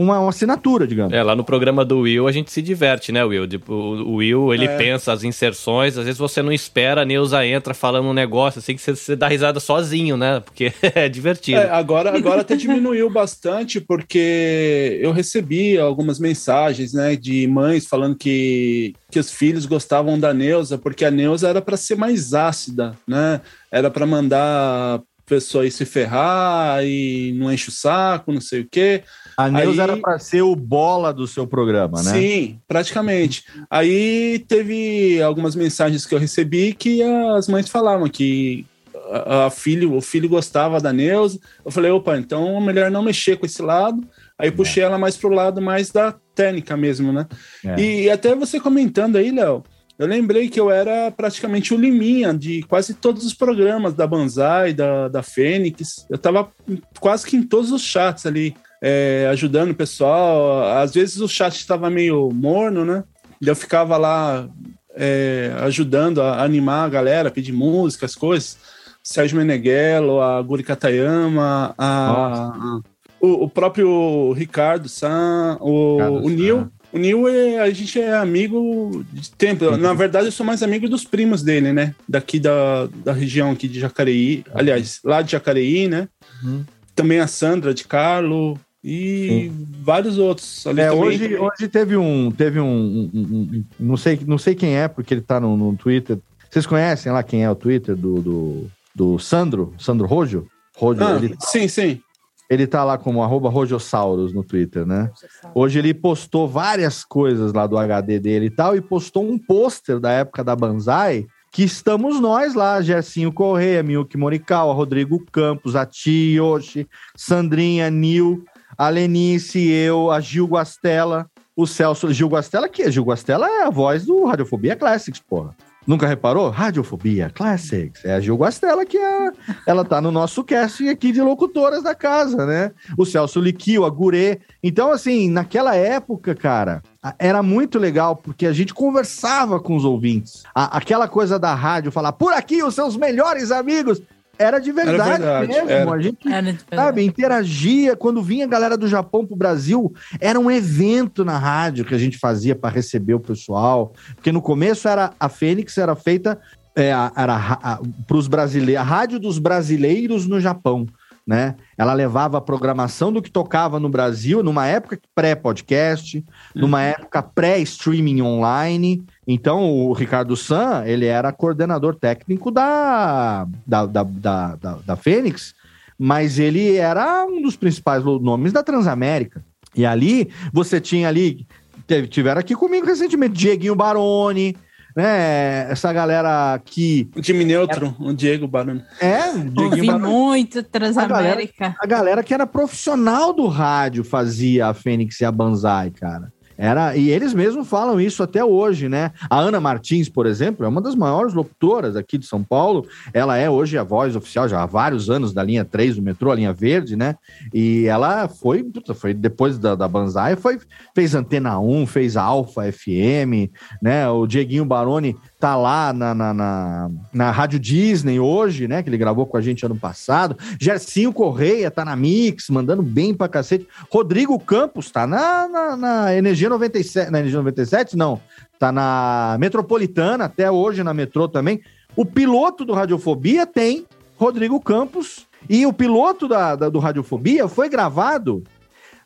uma, uma, assinatura, digamos. É, lá no programa do Will a gente se diverte, né, Will? Tipo, o Will, ele é. pensa as inserções, às vezes você não espera, a Neuza entra falando um negócio assim que você, você dá risada sozinho, né? Porque [LAUGHS] é divertido. É, agora, agora até diminuiu bastante, porque eu recebi algumas mensagens, né, de mães falando que, que os filhos gostavam da Neuza, porque a Neuza era para ser mais ácida, né? Era para mandar pessoa aí se ferrar e não enche o saco, não sei o quê. A Neuza aí... era para ser o bola do seu programa, né? Sim, praticamente. Aí teve algumas mensagens que eu recebi que as mães falavam que a, a filho, o filho gostava da Neuza. Eu falei, opa, então é melhor não mexer com esse lado. Aí é. puxei ela mais pro lado mais da técnica mesmo, né? É. E até você comentando aí, Léo, eu lembrei que eu era praticamente o Liminha de quase todos os programas da Banzai, da, da Fênix. Eu estava quase que em todos os chats ali, é, ajudando o pessoal. Às vezes o chat estava meio morno, né? E eu ficava lá é, ajudando a animar a galera, pedir música, as coisas. Sérgio Meneghello, a Guri Katayama, a, o, o, próprio Ricardo San, o, o Neil. O Nil, é, a gente é amigo de tempo. Uhum. Na verdade, eu sou mais amigo dos primos dele, né? Daqui da, da região aqui de Jacareí. Aliás, lá de Jacareí, né? Uhum. Também a Sandra de Carlo e Sim. vários outros. é, hoje, hoje teve um. Teve um, um, um, não, sei, não sei quem é, porque ele tá no, no Twitter. Vocês conhecem lá quem é o Twitter do, do, do Sandro? Sandro Rojo? Rojo ah, ele... Sim, sim. Ele tá lá como arroba Rojossauros no Twitter, né? Hoje ele postou várias coisas lá do HD dele e tal, e postou um pôster da época da Banzai, que estamos nós lá, Gercinho Correia, Miyuki Morikawa, Rodrigo Campos, a Ti Yoshi, Sandrinha, Nil, a Lenice, eu, a Gil Guastela, o Celso. Gil Guastela, que é? Gil Guastela é a voz do Radiofobia Classics, porra. Nunca reparou? Radiofobia Classics. É a Gil Guastela que é, ela tá no nosso casting aqui de locutoras da casa, né? O Celso Liquio, a Gurê. Então, assim, naquela época, cara, era muito legal porque a gente conversava com os ouvintes. A, aquela coisa da rádio, falar por aqui os seus melhores amigos era de verdade, Era verdade, mesmo. era. A gente sabe, interagia. Quando vinha a galera do Japão pro Brasil, era um evento na rádio que a gente fazia para receber o pessoal. Porque no começo era a Fênix era feita é, a- era para os brasileiros, a rádio dos brasileiros no Japão. Né? Ela levava a programação do que tocava no Brasil, numa época pré-podcast, numa época pré-streaming online. Então, o Ricardo San, ele era coordenador técnico da, da, da, da, da, da Fênix, mas ele era um dos principais nomes da Transamérica. E ali, você tinha ali, teve, tiveram aqui comigo recentemente, Dieguinho Baroni, né? Essa galera que O time neutro, o Diego Baroni. é, Ouvi Dieguinho Baroni, muito Transamérica. a galera que era profissional do rádio fazia a Fênix e a Banzai, cara. Era, e eles mesmos falam isso até hoje, né? A Ana Martins, por exemplo, é uma das maiores locutoras aqui de São Paulo. Ela é hoje a voz oficial já há vários anos da linha 3 do metrô, a linha verde, né? E ela foi, puta, foi depois da, da Banzai, foi, fez Antena 1, fez Alfa FM, né? O Dieguinho Baroni tá lá na, na, na, na Rádio Disney hoje, né? Que ele gravou com a gente ano passado. Gercinho Correia tá na Mix, mandando bem pra cacete. Rodrigo Campos tá na, na, na Energia 97. Na Energia 97, não. Tá na Metropolitana, até hoje na Metrô também. O piloto do Radiofobia tem Rodrigo Campos. E o piloto da, da- do Radiofobia foi gravado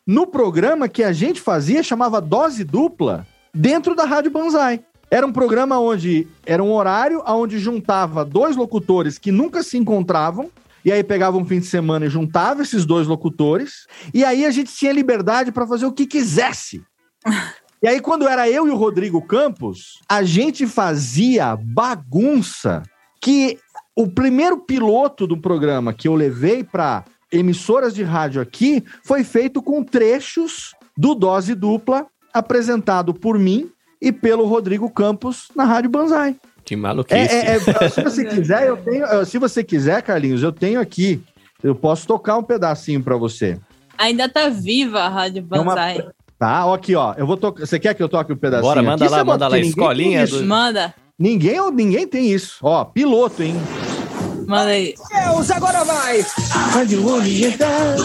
no programa que a gente fazia, chamava Dose Dupla, dentro da Rádio Banzai. Era um programa onde era um horário onde juntava dois locutores que nunca se encontravam, e aí pegava um fim de semana e juntava esses dois locutores, e aí a gente tinha liberdade para fazer o que quisesse. E aí, quando era eu e o Rodrigo Campos, a gente fazia bagunça que o primeiro piloto do programa que eu levei para emissoras de rádio aqui foi feito com trechos do Dose Dupla, apresentado por mim e pelo Rodrigo Campos na Rádio Banzai. Que maluquice. É, é, é, se você quiser, eu tenho. eh, Se você quiser, Carlinhos, eu tenho aqui. Eu posso tocar um pedacinho para você. Ainda tá viva a Rádio É uma- Banzai. Tá? Ó, Aqui, ó. Eu vou tocar. Você quer que eu toque um pedacinho? Bora, manda aqui? lá, manda lá, escolinha do- Manda, Ninguém, ninguém tem isso. Ó, piloto, hein? manda aí. Deus, agora vai! Onde o homem entrar.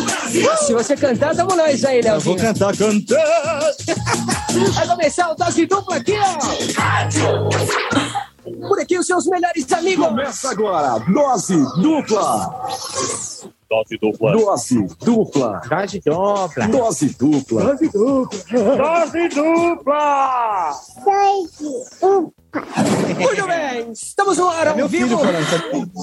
Se você cantar, tamo nós aí, Leozinho. cantar, cantar. Vai começar o dose dupla aqui, ó. Por aqui, os seus melhores amigos. Começa agora, dose dupla. Dose dupla. Dose dupla. Dose dupla. Dose dupla. Dose dupla. Dose dupla. Muito bem, estamos no ar ao vivo.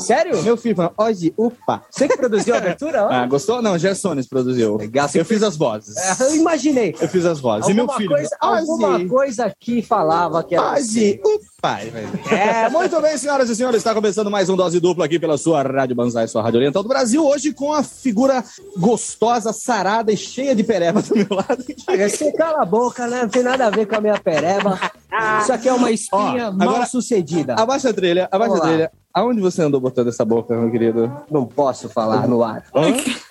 Sério? Meu filho falando, hoje, upa. Você que produziu a abertura? Ah, gostou? Não, Gersones produziu. Legal, Eu fiz as vozes. É, Eu imaginei. Eu fiz as vozes. E meu Alguma filho. coisa, alguma coisa aqui falava que era hoje, upa. É, [LAUGHS] muito bem, senhoras e senhores, está começando mais um Dose Dupla aqui pela sua Rádio Banzai, sua Rádio Oriental do Brasil, hoje com a figura gostosa, sarada e cheia de pereba do meu lado. Você cala a boca, né? Não tem nada a ver com a minha pereba. [LAUGHS] Isso aqui é uma espinha Ó, mal agora- sucedida. Abaixa a trilha, abaixa Vamos a lá. trilha. Aonde você andou botando essa boca, meu querido? Não posso falar no ar.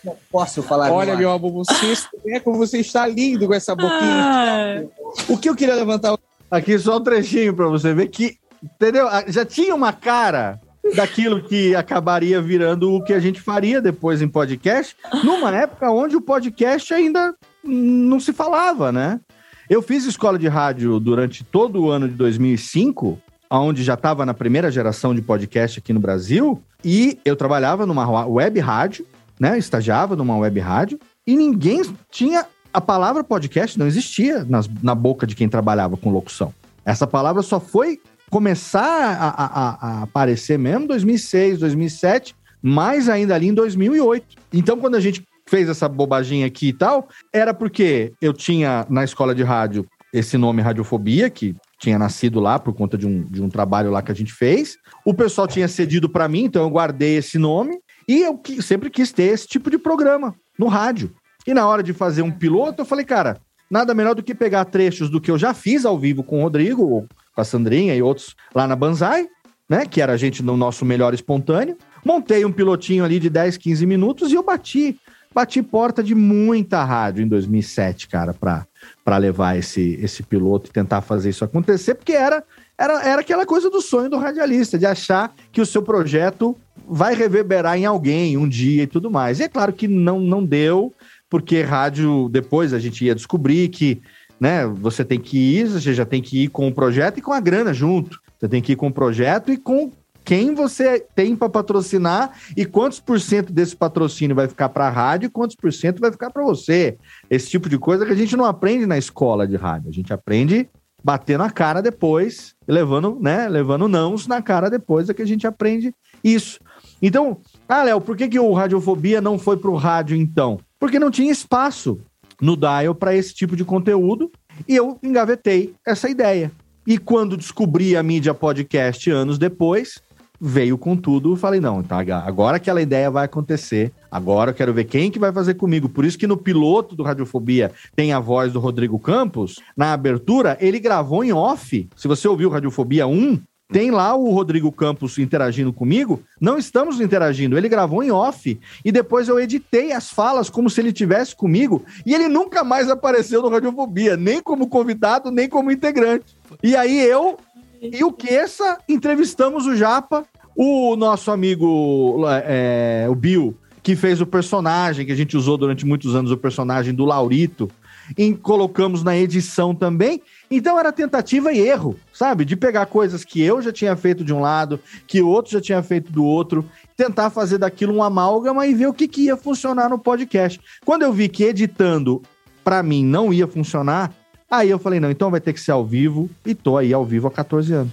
Não posso falar Olha, no meu ar. amor, você, é como você está lindo com essa boquinha. Ah, O que eu queria levantar Aqui só um trechinho para você ver que, entendeu? Ah, Já tinha uma cara daquilo que acabaria virando o que a gente faria depois em podcast, numa época onde o podcast ainda não se falava, né? Eu fiz escola de rádio durante todo o ano de 2005, onde já estava na primeira geração de podcast aqui no Brasil, e eu trabalhava numa web rádio, né? Estagiava numa web rádio, e ninguém tinha a palavra podcast não existia nas- na boca de quem trabalhava com locução. Essa palavra só foi começar a, a- a- aparecer mesmo em 2006, 2007, mais ainda ali em 2008. Então, quando a gente fez essa bobaginha aqui e tal, era porque eu tinha na escola de rádio esse nome Radiofobia, que tinha nascido lá por conta de um, de um trabalho lá que a gente fez. O pessoal tinha cedido para mim, então eu guardei esse nome. E eu sempre quis ter esse tipo de programa no rádio. E na hora de fazer um piloto, eu falei, cara, nada melhor do que pegar trechos do que eu já fiz ao vivo com o Rodrigo, com a Sandrinha e outros lá na Banzai, né? Que era a gente no nosso melhor espontâneo. Montei um pilotinho ali de 10, 15 minutos e eu bati. Bati porta de muita rádio em 2007, cara, pra levar esse, esse piloto e tentar fazer isso acontecer, porque era, era, era aquela coisa do sonho do radialista, de achar que o seu projeto vai reverberar em alguém um dia e tudo mais. E é claro que não, não deu, porque rádio, depois a gente ia descobrir que né, você tem que ir, você já tem que ir com o projeto e com a grana junto. Você tem que ir com o projeto e com quem você tem para patrocinar e quantos por cento desse patrocínio vai ficar para a rádio e quantos por cento vai ficar para você. Esse tipo de coisa que a gente não aprende na escola de rádio. A gente aprende batendo a cara depois, levando, né, levando nãos na cara depois é que a gente aprende isso. Então, ah, Léo, por que, que o Radiofobia não foi pro rádio então? Porque não tinha espaço no dial para esse tipo de conteúdo e eu engavetei essa ideia. E quando descobri a mídia podcast anos depois, veio com tudo, falei, não, tá, agora aquela ideia vai acontecer, agora eu quero ver quem que vai fazer comigo. Por isso que no piloto do Radiofobia tem a voz do Rodrigo Campos, na abertura ele gravou em off. Se você ouviu Radiofobia 1, tem lá o Rodrigo Campos interagindo comigo. Não estamos interagindo, ele gravou em off e depois eu editei as falas como se ele tivesse comigo e ele nunca mais apareceu no Radiofobia, nem como convidado, nem como integrante. E aí eu e o Queça entrevistamos o Japa, o nosso amigo é, o Bill, que fez o personagem que a gente usou durante muitos anos, o personagem do Laurito, e colocamos na edição também. Então era tentativa e erro, sabe? De pegar coisas que eu já tinha feito de um lado, que o outro já tinha feito do outro, tentar fazer daquilo um amálgama e ver o que, que ia funcionar no podcast. Quando eu vi que editando, para mim, não ia funcionar, aí eu falei, não, então vai ter que ser ao vivo, e tô aí ao vivo há 14 anos.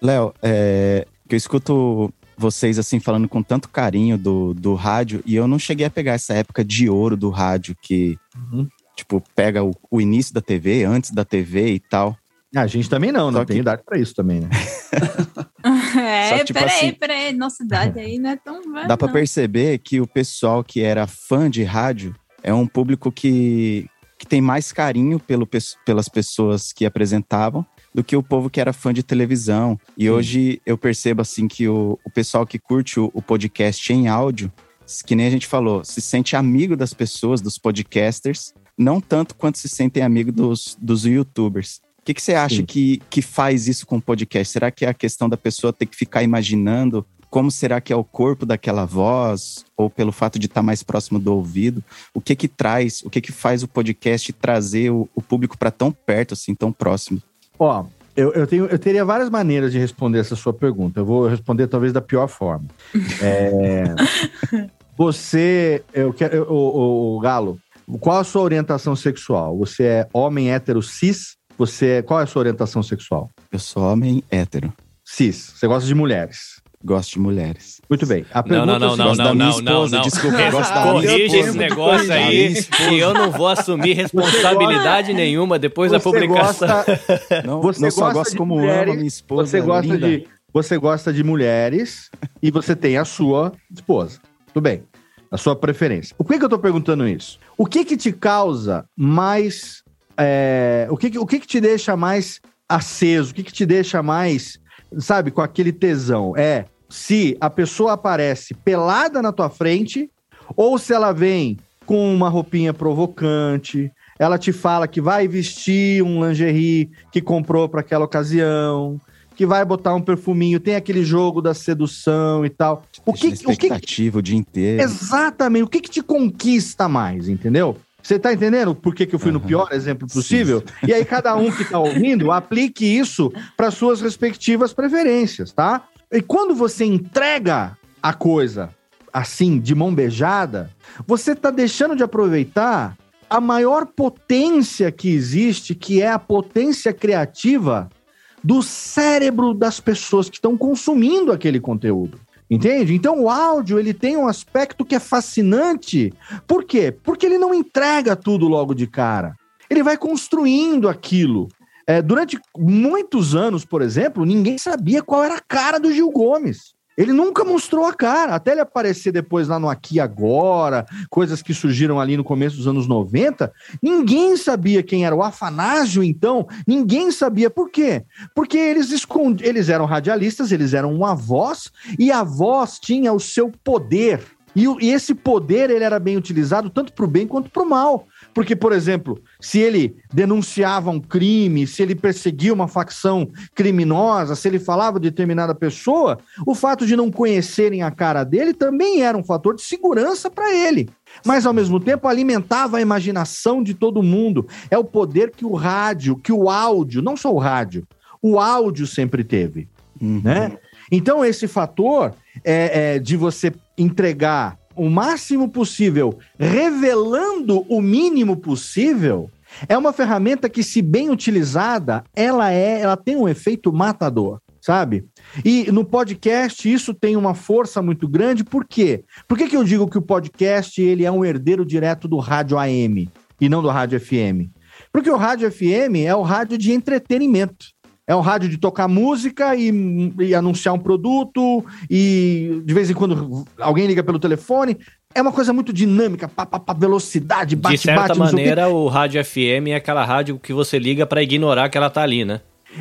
Léo, é, que eu escuto vocês assim falando com tanto carinho do, do rádio, e eu não cheguei a pegar essa época de ouro do rádio que Uhum. tipo, pega o, o início da TV, antes da TV e tal. A gente também não, Só não tem que- idade pra isso também, né? [LAUGHS] [LAUGHS] É, Só que, tipo peraí, assim- peraí. Nossa idade aí não é tão velha. Dá pra não. perceber que o pessoal que era fã de rádio é um público que, que tem mais carinho pelo, pelas pessoas que apresentavam do que o povo que era fã de televisão. E hoje eu percebo assim que o, o pessoal que curte o, o podcast em áudio, que nem a gente falou, se sente amigo das pessoas, dos podcasters, não tanto quanto se sentem amigo dos, dos youtubers. O que, que você acha Sim. que, que faz isso com o podcast? Será que é a questão da pessoa ter que ficar imaginando como será que é o corpo daquela voz? Ou pelo fato de estar mais próximo do ouvido? O que que traz, o que que faz o podcast trazer o, o público para tão perto, assim, tão próximo? Ó, eu, eu, tenho, eu teria várias maneiras de responder essa sua pergunta. Eu vou responder talvez da pior forma. [LAUGHS] É, você, eu quero, eu- o, o- o Galo, qual a sua orientação sexual? Você é homem hétero cis? Você é, qual é a sua orientação sexual? Eu sou homem hétero, Cis. Você gosta de mulheres? Gosto de mulheres. Muito bem. A Não, pergunta não, é não, seguinte- não, não, não, não, esposa, não. desculpa, eu gosto da [LAUGHS] minha Corrige esposa. esse negócio aí, que eu não vou assumir responsabilidade nenhuma depois da publicação. gosta- [LAUGHS] Não, Você não só gosta como mulheres, amo a minha esposa. Você gosta linda. de você gosta de mulheres e você tem a sua esposa. Tudo bem. A sua preferência. Por que, que eu tô perguntando isso? O que que te causa mais é, o que, que- o que que te deixa mais aceso? O que que te deixa mais, sabe, com aquele tesão? É se a pessoa aparece pelada na tua frente ou se ela vem com uma roupinha provocante, ela te fala que vai vestir um lingerie que comprou para aquela ocasião, que vai botar um perfuminho, tem aquele jogo da sedução e tal. O que, o que o dia inteiro. exatamente, o que que te conquista mais, entendeu? Você tá entendendo por que, que eu fui no Aham. pior exemplo possível? E aí cada um que tá ouvindo, aplique isso para suas respectivas preferências, tá? E quando você entrega a coisa assim, de mão beijada, você tá deixando de aproveitar a maior potência que existe, que é a potência criativa do cérebro das pessoas que estão consumindo aquele conteúdo. Entende? Então o áudio ele tem um aspecto que é fascinante. Por quê? Porque ele não entrega tudo logo de cara. Ele vai construindo aquilo. É, durante muitos anos, por exemplo, ninguém sabia qual era a cara do Gil Gomes. Ele nunca mostrou a cara, até ele aparecer depois lá no Aqui Agora, coisas que surgiram ali no começo dos anos 90. Ninguém sabia quem era o Afanásio, então. Ninguém sabia por quê? Porque eles escond... eles eram radialistas, eles eram uma voz, e a voz tinha o seu poder. E, e esse poder ele era bem utilizado tanto para o bem quanto para o mal. Porque, por exemplo, se ele denunciava um crime, se ele perseguia uma facção criminosa, se ele falava de determinada pessoa, o fato de não conhecerem a cara dele também era um fator de segurança para ele. Mas, ao mesmo tempo, alimentava a imaginação de todo mundo. É o poder que o rádio, que o áudio, não só o rádio, o áudio sempre teve. Uhum. Né? Então, esse fator é, é, de você entregar o máximo possível, revelando o mínimo possível, é uma ferramenta que, se bem utilizada, ela é, ela tem um efeito matador, sabe? E no podcast isso tem uma força muito grande, por quê? Por que, que eu digo que o podcast ele é um herdeiro direto do rádio AM e não do rádio FM? Porque o rádio FM é o rádio de entretenimento. É um rádio de tocar música e, e, anunciar um produto, e de vez em quando alguém liga pelo telefone. É uma coisa muito dinâmica, pá, pá, pá, velocidade, bate, De certa bate, o maneira, o, rádio FM é aquela rádio que você liga pra ignorar que ela tá ali, né?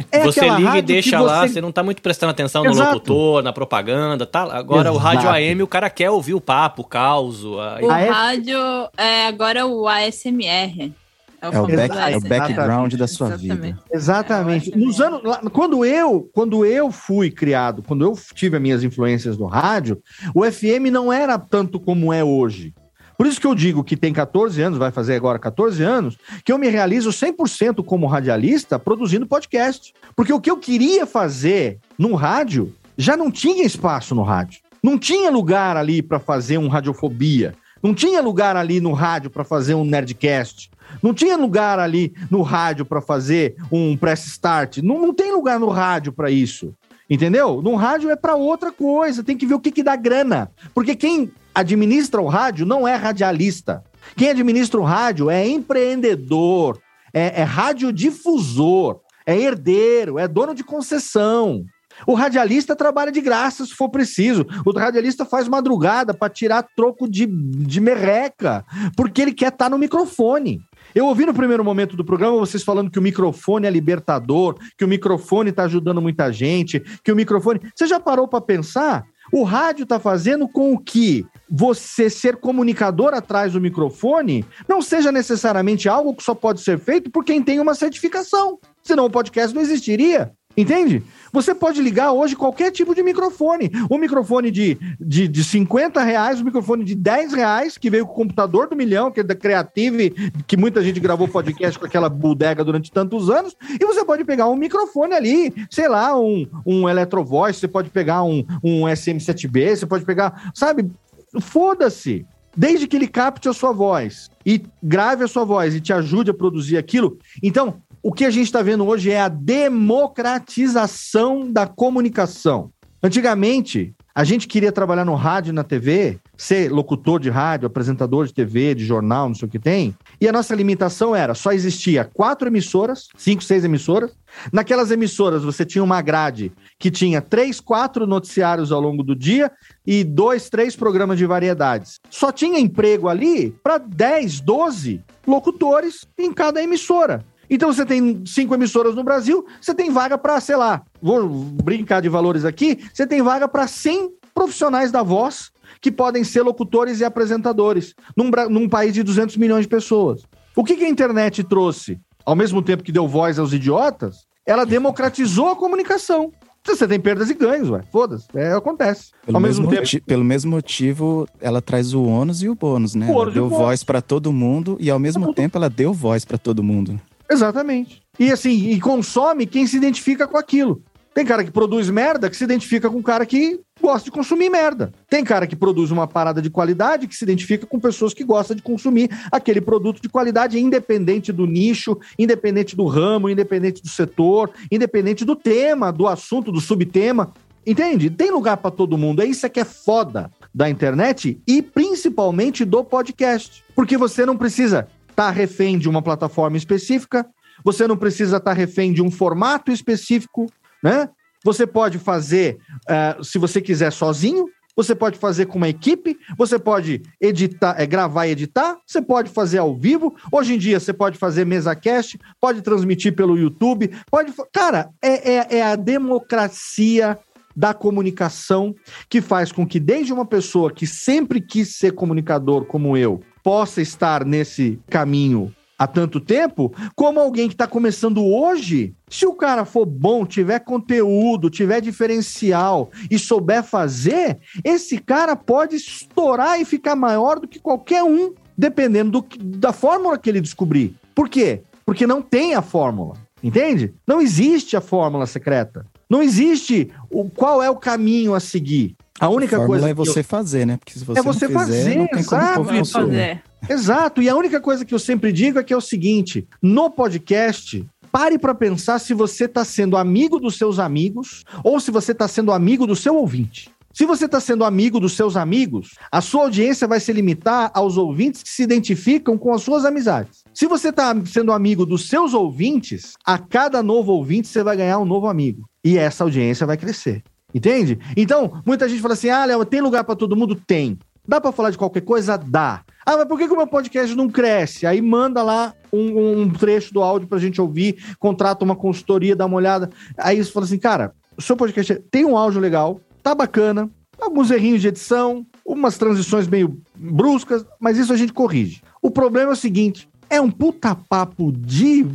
É você liga e deixa lá, você- você não tá muito prestando atenção no Exato. locutor, na propaganda, tá? Agora o rádio Exato. AM, o cara quer ouvir o papo, o caos, a... O é? rádio é agora o ASMR. É o, famoso back- é o background da sua Exatamente. vida. Exatamente. É, Nos anos, lá- quando eu, quando eu fui criado, quando eu tive as minhas influências no rádio, o FM não era tanto como é hoje. Por isso que eu digo que tem 14 anos, vai fazer agora 14 anos, que eu me realizo 100% como radialista produzindo podcast. Porque o que eu queria fazer no rádio já não tinha espaço no rádio. Não tinha lugar ali para fazer um radiofobia. Não tinha lugar ali no rádio para fazer um nerdcast. Não tinha lugar ali no rádio para fazer um press start. Não, não tem lugar no rádio para isso. Entendeu? No rádio é para outra coisa. Tem que ver o que, que dá grana. Porque quem administra o rádio não é radialista. Quem administra o rádio é empreendedor, é, é radiodifusor, é herdeiro, é dono de concessão. O radialista trabalha de graça se for preciso. O radialista faz madrugada para tirar troco de, de merreca, porque ele quer estar no microfone. Eu ouvi no primeiro momento do programa vocês falando que o microfone é libertador, que o microfone está ajudando muita gente, que o microfone. Você já parou para pensar? O rádio está fazendo com que você ser comunicador atrás do microfone não seja necessariamente algo que só pode ser feito por quem tem uma certificação. Senão o podcast não existiria. Entende? Você pode ligar hoje qualquer tipo de microfone. Um microfone de, de, de 50 reais, um microfone de 10 reais, que veio com o computador do milhão, que é da Creative, que muita gente gravou podcast com aquela bodega durante tantos anos. E você pode pegar um microfone ali, sei lá, um, um Electrovoice, você pode pegar um, um SM7B, você pode pegar, sabe? Foda-se. Desde que ele capte a sua voz e grave a sua voz e te ajude a produzir aquilo. Então, o que a gente está vendo hoje é a democratização da comunicação. Antigamente, a gente queria trabalhar no rádio e na TV, ser locutor de rádio, apresentador de TV, de jornal, não sei o que tem. E a nossa limitação era: só existia quatro emissoras, cinco, seis emissoras. Naquelas emissoras você tinha uma grade que tinha três, quatro noticiários ao longo do dia e dois, três programas de variedades. Só tinha emprego ali para 10, 12 locutores em cada emissora. Então você tem cinco emissoras no Brasil, você tem vaga para, sei lá, vou brincar de valores aqui, você tem vaga para 100 profissionais da voz que podem ser locutores e apresentadores num, num país de 200 milhões de pessoas. O que, que a internet trouxe? Ao mesmo tempo que deu voz aos idiotas, ela democratizou a comunicação. Você tem perdas e ganhos, ué. Foda-se. É, acontece. Pelo Ao mesmo, mesmo tempo. moti- pelo mesmo motivo, ela traz o ônus e o bônus, né? O Ela deu voz pra todo mundo e ao mesmo tempo ela deu voz pra todo mundo. Exatamente. E assim, e consome quem se identifica com aquilo. Tem cara que produz merda que se identifica com um cara que gosta de consumir merda. Tem cara que produz uma parada de qualidade que se identifica com pessoas que gostam de consumir aquele produto de qualidade, independente do nicho, independente do ramo, independente do setor, independente do tema, do assunto, do subtema. Entende? Tem lugar para todo mundo. É isso que é foda da internet e principalmente do podcast. Porque você não precisa estar tá refém de uma plataforma específica, você não precisa estar tá refém de um formato específico, né? Você pode fazer, uh, se você quiser, sozinho, você pode fazer com uma equipe, você pode editar, é, gravar e editar, você pode fazer ao vivo. Hoje em dia você pode fazer mesa cast, pode transmitir pelo YouTube, pode. Cara, é, é, é a democracia da comunicação que faz com que, desde uma pessoa que sempre quis ser comunicador como eu, possa estar nesse caminho há tanto tempo, como alguém que está começando hoje. Se o cara for bom, tiver conteúdo, tiver diferencial e souber fazer, esse cara pode estourar e ficar maior do que qualquer um, dependendo do, da fórmula que ele descobrir. Por quê? Porque não tem a fórmula. Entende? Não existe a fórmula secreta. Não existe o qual é o caminho a seguir. A única a coisa é você eu... fazer, né? Porque se você é você não fizer, fazer, não tem exato. como fazer. Exato. E a única coisa que eu sempre digo é que é o seguinte: no podcast, pare para pensar se você está sendo amigo dos seus amigos ou se você está sendo amigo do seu ouvinte. Se você está sendo amigo dos seus amigos, a sua audiência vai se limitar aos ouvintes que se identificam com as suas amizades. Se você está sendo amigo dos seus ouvintes, a cada novo ouvinte você vai ganhar um novo amigo. E essa audiência vai crescer. Entende? Então, muita gente fala assim: ah, Léo, tem lugar para todo mundo? Tem. Dá para falar de qualquer coisa? Dá. Ah, mas por que, que o meu podcast não cresce? Aí manda lá um, um trecho do áudio pra gente ouvir, contrata uma consultoria, dá uma olhada. Aí você fala assim, cara, o seu podcast tem um áudio legal, tá bacana, alguns errinhos de edição, umas transições meio bruscas, mas isso a gente corrige. O problema é o seguinte: é um puta papo de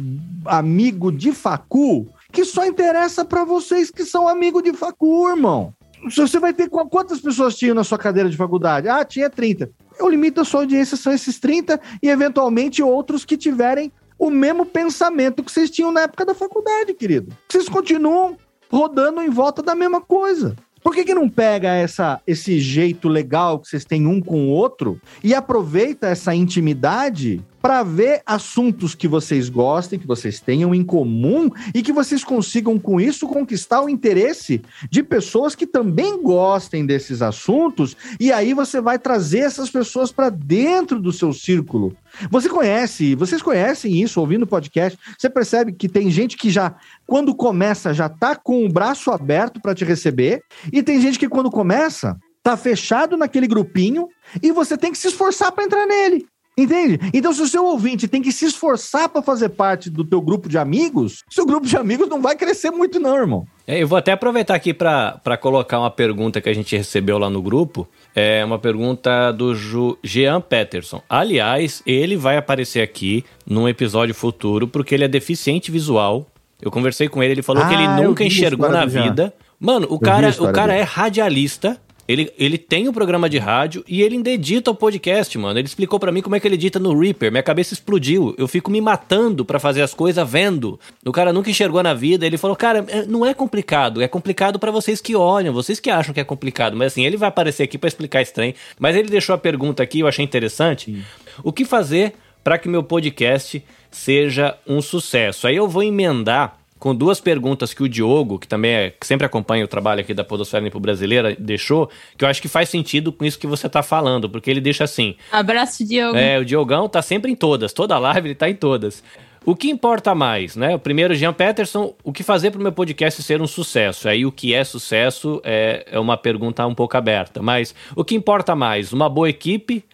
amigo de facu que só interessa para vocês que são amigo de facu, irmão. Você vai ter quantas pessoas tinham na sua cadeira de faculdade? Ah, tinha 30 o limite da sua audiência são esses 30 e, eventualmente, outros que tiverem o mesmo pensamento que vocês tinham na época da faculdade, querido. Vocês continuam rodando em volta da mesma coisa. Por que, que não pega essa, esse jeito legal que vocês têm um com o outro e aproveita essa intimidade para ver assuntos que vocês gostem, que vocês tenham em comum e que vocês consigam com isso conquistar o interesse de pessoas que também gostem desses assuntos e aí você vai trazer essas pessoas para dentro do seu círculo. Você conhece, vocês conhecem isso ouvindo podcast, você percebe que tem gente que já quando começa já tá com o braço aberto para te receber e tem gente que quando começa tá fechado naquele grupinho e você tem que se esforçar para entrar nele. Entende? Então, se o seu ouvinte tem que se esforçar para fazer parte do teu grupo de amigos, seu grupo de amigos não vai crescer muito, não, irmão. É, eu vou até aproveitar aqui para colocar uma pergunta que a gente recebeu lá no grupo. É uma pergunta do Ju, Jean Peterson. Aliás, ele vai aparecer aqui num episódio futuro porque ele é deficiente visual. Eu conversei com ele, ele falou ah, que ele nunca enxergou na vida. Mano, o cara, o cara é radialista ele, ele tem o um programa de rádio e ele ainda edita o podcast, mano. Ele explicou para mim como é que ele edita no Reaper. Minha cabeça explodiu. Eu fico me matando para fazer as coisas vendo. O cara nunca enxergou na vida. Ele falou, cara, é, não é complicado. É complicado para vocês que olham, vocês que acham que é complicado. Mas assim, ele vai aparecer aqui para explicar estranho. Mas ele deixou a pergunta aqui, eu achei interessante. Sim. O que fazer para que meu podcast seja um sucesso? Aí eu vou emendar com duas perguntas que o Diogo, que também é, que sempre acompanha o trabalho aqui da Podosfera Limpo Brasileira, deixou, que eu acho que faz sentido com isso que você está falando, porque ele deixa assim. Abraço, Diogo. É, o Diogão tá sempre em todas, toda live ele tá em todas. O que importa mais, né? O primeiro, Jean Peterson, o que fazer para o meu podcast ser um sucesso? Aí o que é sucesso é, é uma pergunta um pouco aberta, mas o que importa mais? Uma boa equipe,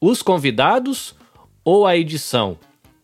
os convidados ou a edição?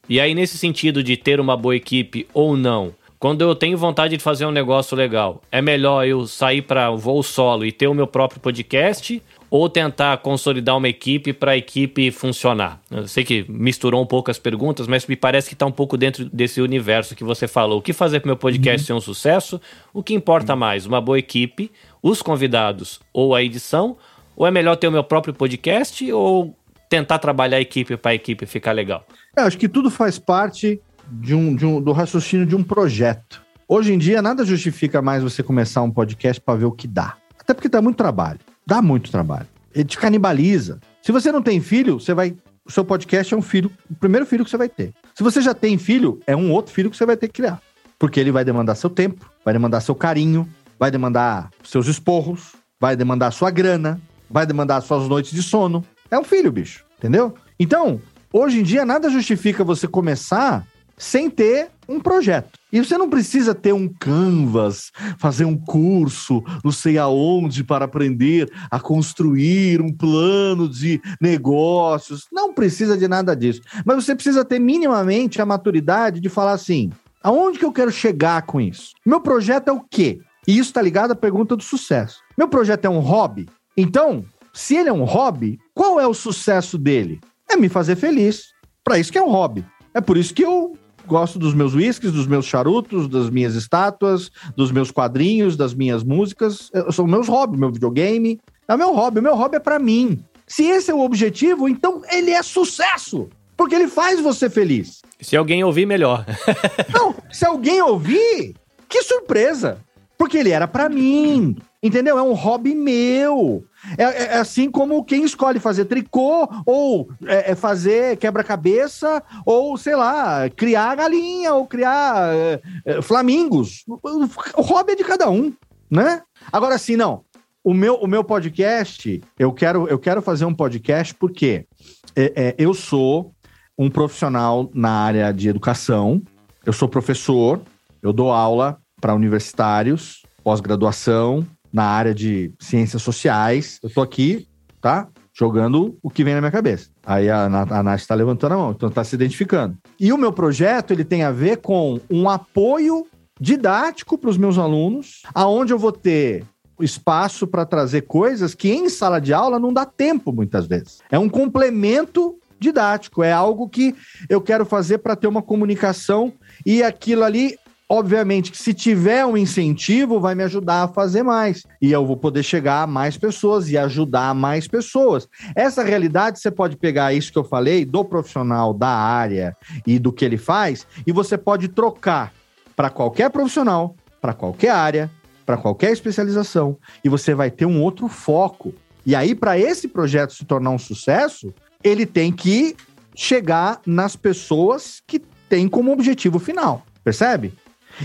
E aí, nesse sentido de ter uma boa equipe ou não, quando eu tenho vontade de fazer um negócio legal, é melhor eu sair para voo solo e ter o meu próprio podcast ou tentar consolidar uma equipe para a equipe funcionar? Eu sei que misturou um pouco as perguntas, mas me parece que está um pouco dentro desse universo que você falou. O que fazer para meu podcast uhum. ser um sucesso? O que importa mais? Uma boa equipe, os convidados ou a edição? Ou é melhor ter o meu próprio podcast ou tentar trabalhar a equipe para a equipe ficar legal? Eu acho que tudo faz parte de um, de um, do raciocínio de um projeto. Hoje em dia, nada justifica mais você começar um podcast para ver o que dá. Até porque dá muito trabalho. Dá muito trabalho. Ele te canibaliza. Se você não tem filho, você vai. O seu podcast é um filho, o primeiro filho que você vai ter. Se você já tem filho, é um outro filho que você vai ter que criar. Porque ele vai demandar seu tempo, vai demandar seu carinho, vai demandar seus esporros, vai demandar sua grana, vai demandar suas noites de sono. É um filho, bicho, entendeu? Então, hoje em dia, nada justifica você começar sem ter um projeto. E você não precisa ter um canvas, fazer um curso, não sei aonde, para aprender a construir um plano de negócios. Não precisa de nada disso. Mas você precisa ter minimamente a maturidade de falar assim: aonde que eu quero chegar com isso? Meu projeto é o quê? E isso está ligado à pergunta do sucesso. Meu projeto é um hobby? Então, se ele é um hobby, qual é o sucesso dele? É me fazer feliz. Para isso que é um hobby. É por isso que eu gosto dos meus whiskies, dos meus charutos, das minhas estátuas, dos meus quadrinhos, das minhas músicas. São meus hobbies, meu videogame. É o meu hobby. O meu hobby é para mim. Se esse é o objetivo, então ele é sucesso. Porque ele faz você feliz. Se alguém ouvir, melhor. [LAUGHS] Não, se alguém ouvir, que surpresa. Porque ele era para mim. Entendeu? É um hobby meu. É, é, é, assim como quem escolhe fazer tricô, ou é, é fazer quebra-cabeça, ou, sei lá, criar galinha, ou criar é, é, flamingos. O hobby é de cada um, né? Agora, sim, não. O meu, o meu podcast, eu quero, eu quero fazer um podcast porque eu sou um profissional na área de educação, eu sou professor, eu dou aula para universitários, pós-graduação, na área de ciências sociais. Eu tô aqui, tá? Jogando o que vem na minha cabeça. Aí a, a Nath está levantando a mão, então está se identificando. E o meu projeto, ele tem a ver com um apoio didático para os meus alunos, aonde eu vou ter espaço para trazer coisas que em sala de aula não dá tempo muitas vezes. É um complemento didático, é algo que eu quero fazer para ter uma comunicação e aquilo ali Obviamente que se tiver um incentivo, vai me ajudar a fazer mais. E eu vou poder chegar a mais pessoas e ajudar mais pessoas. Essa realidade, você pode pegar isso que eu falei do profissional da área e do que ele faz, e você pode trocar para qualquer profissional, para qualquer área, para qualquer especialização, e você vai ter um outro foco. E aí, para esse projeto se tornar um sucesso, ele tem que chegar nas pessoas que têm como objetivo final. Percebe?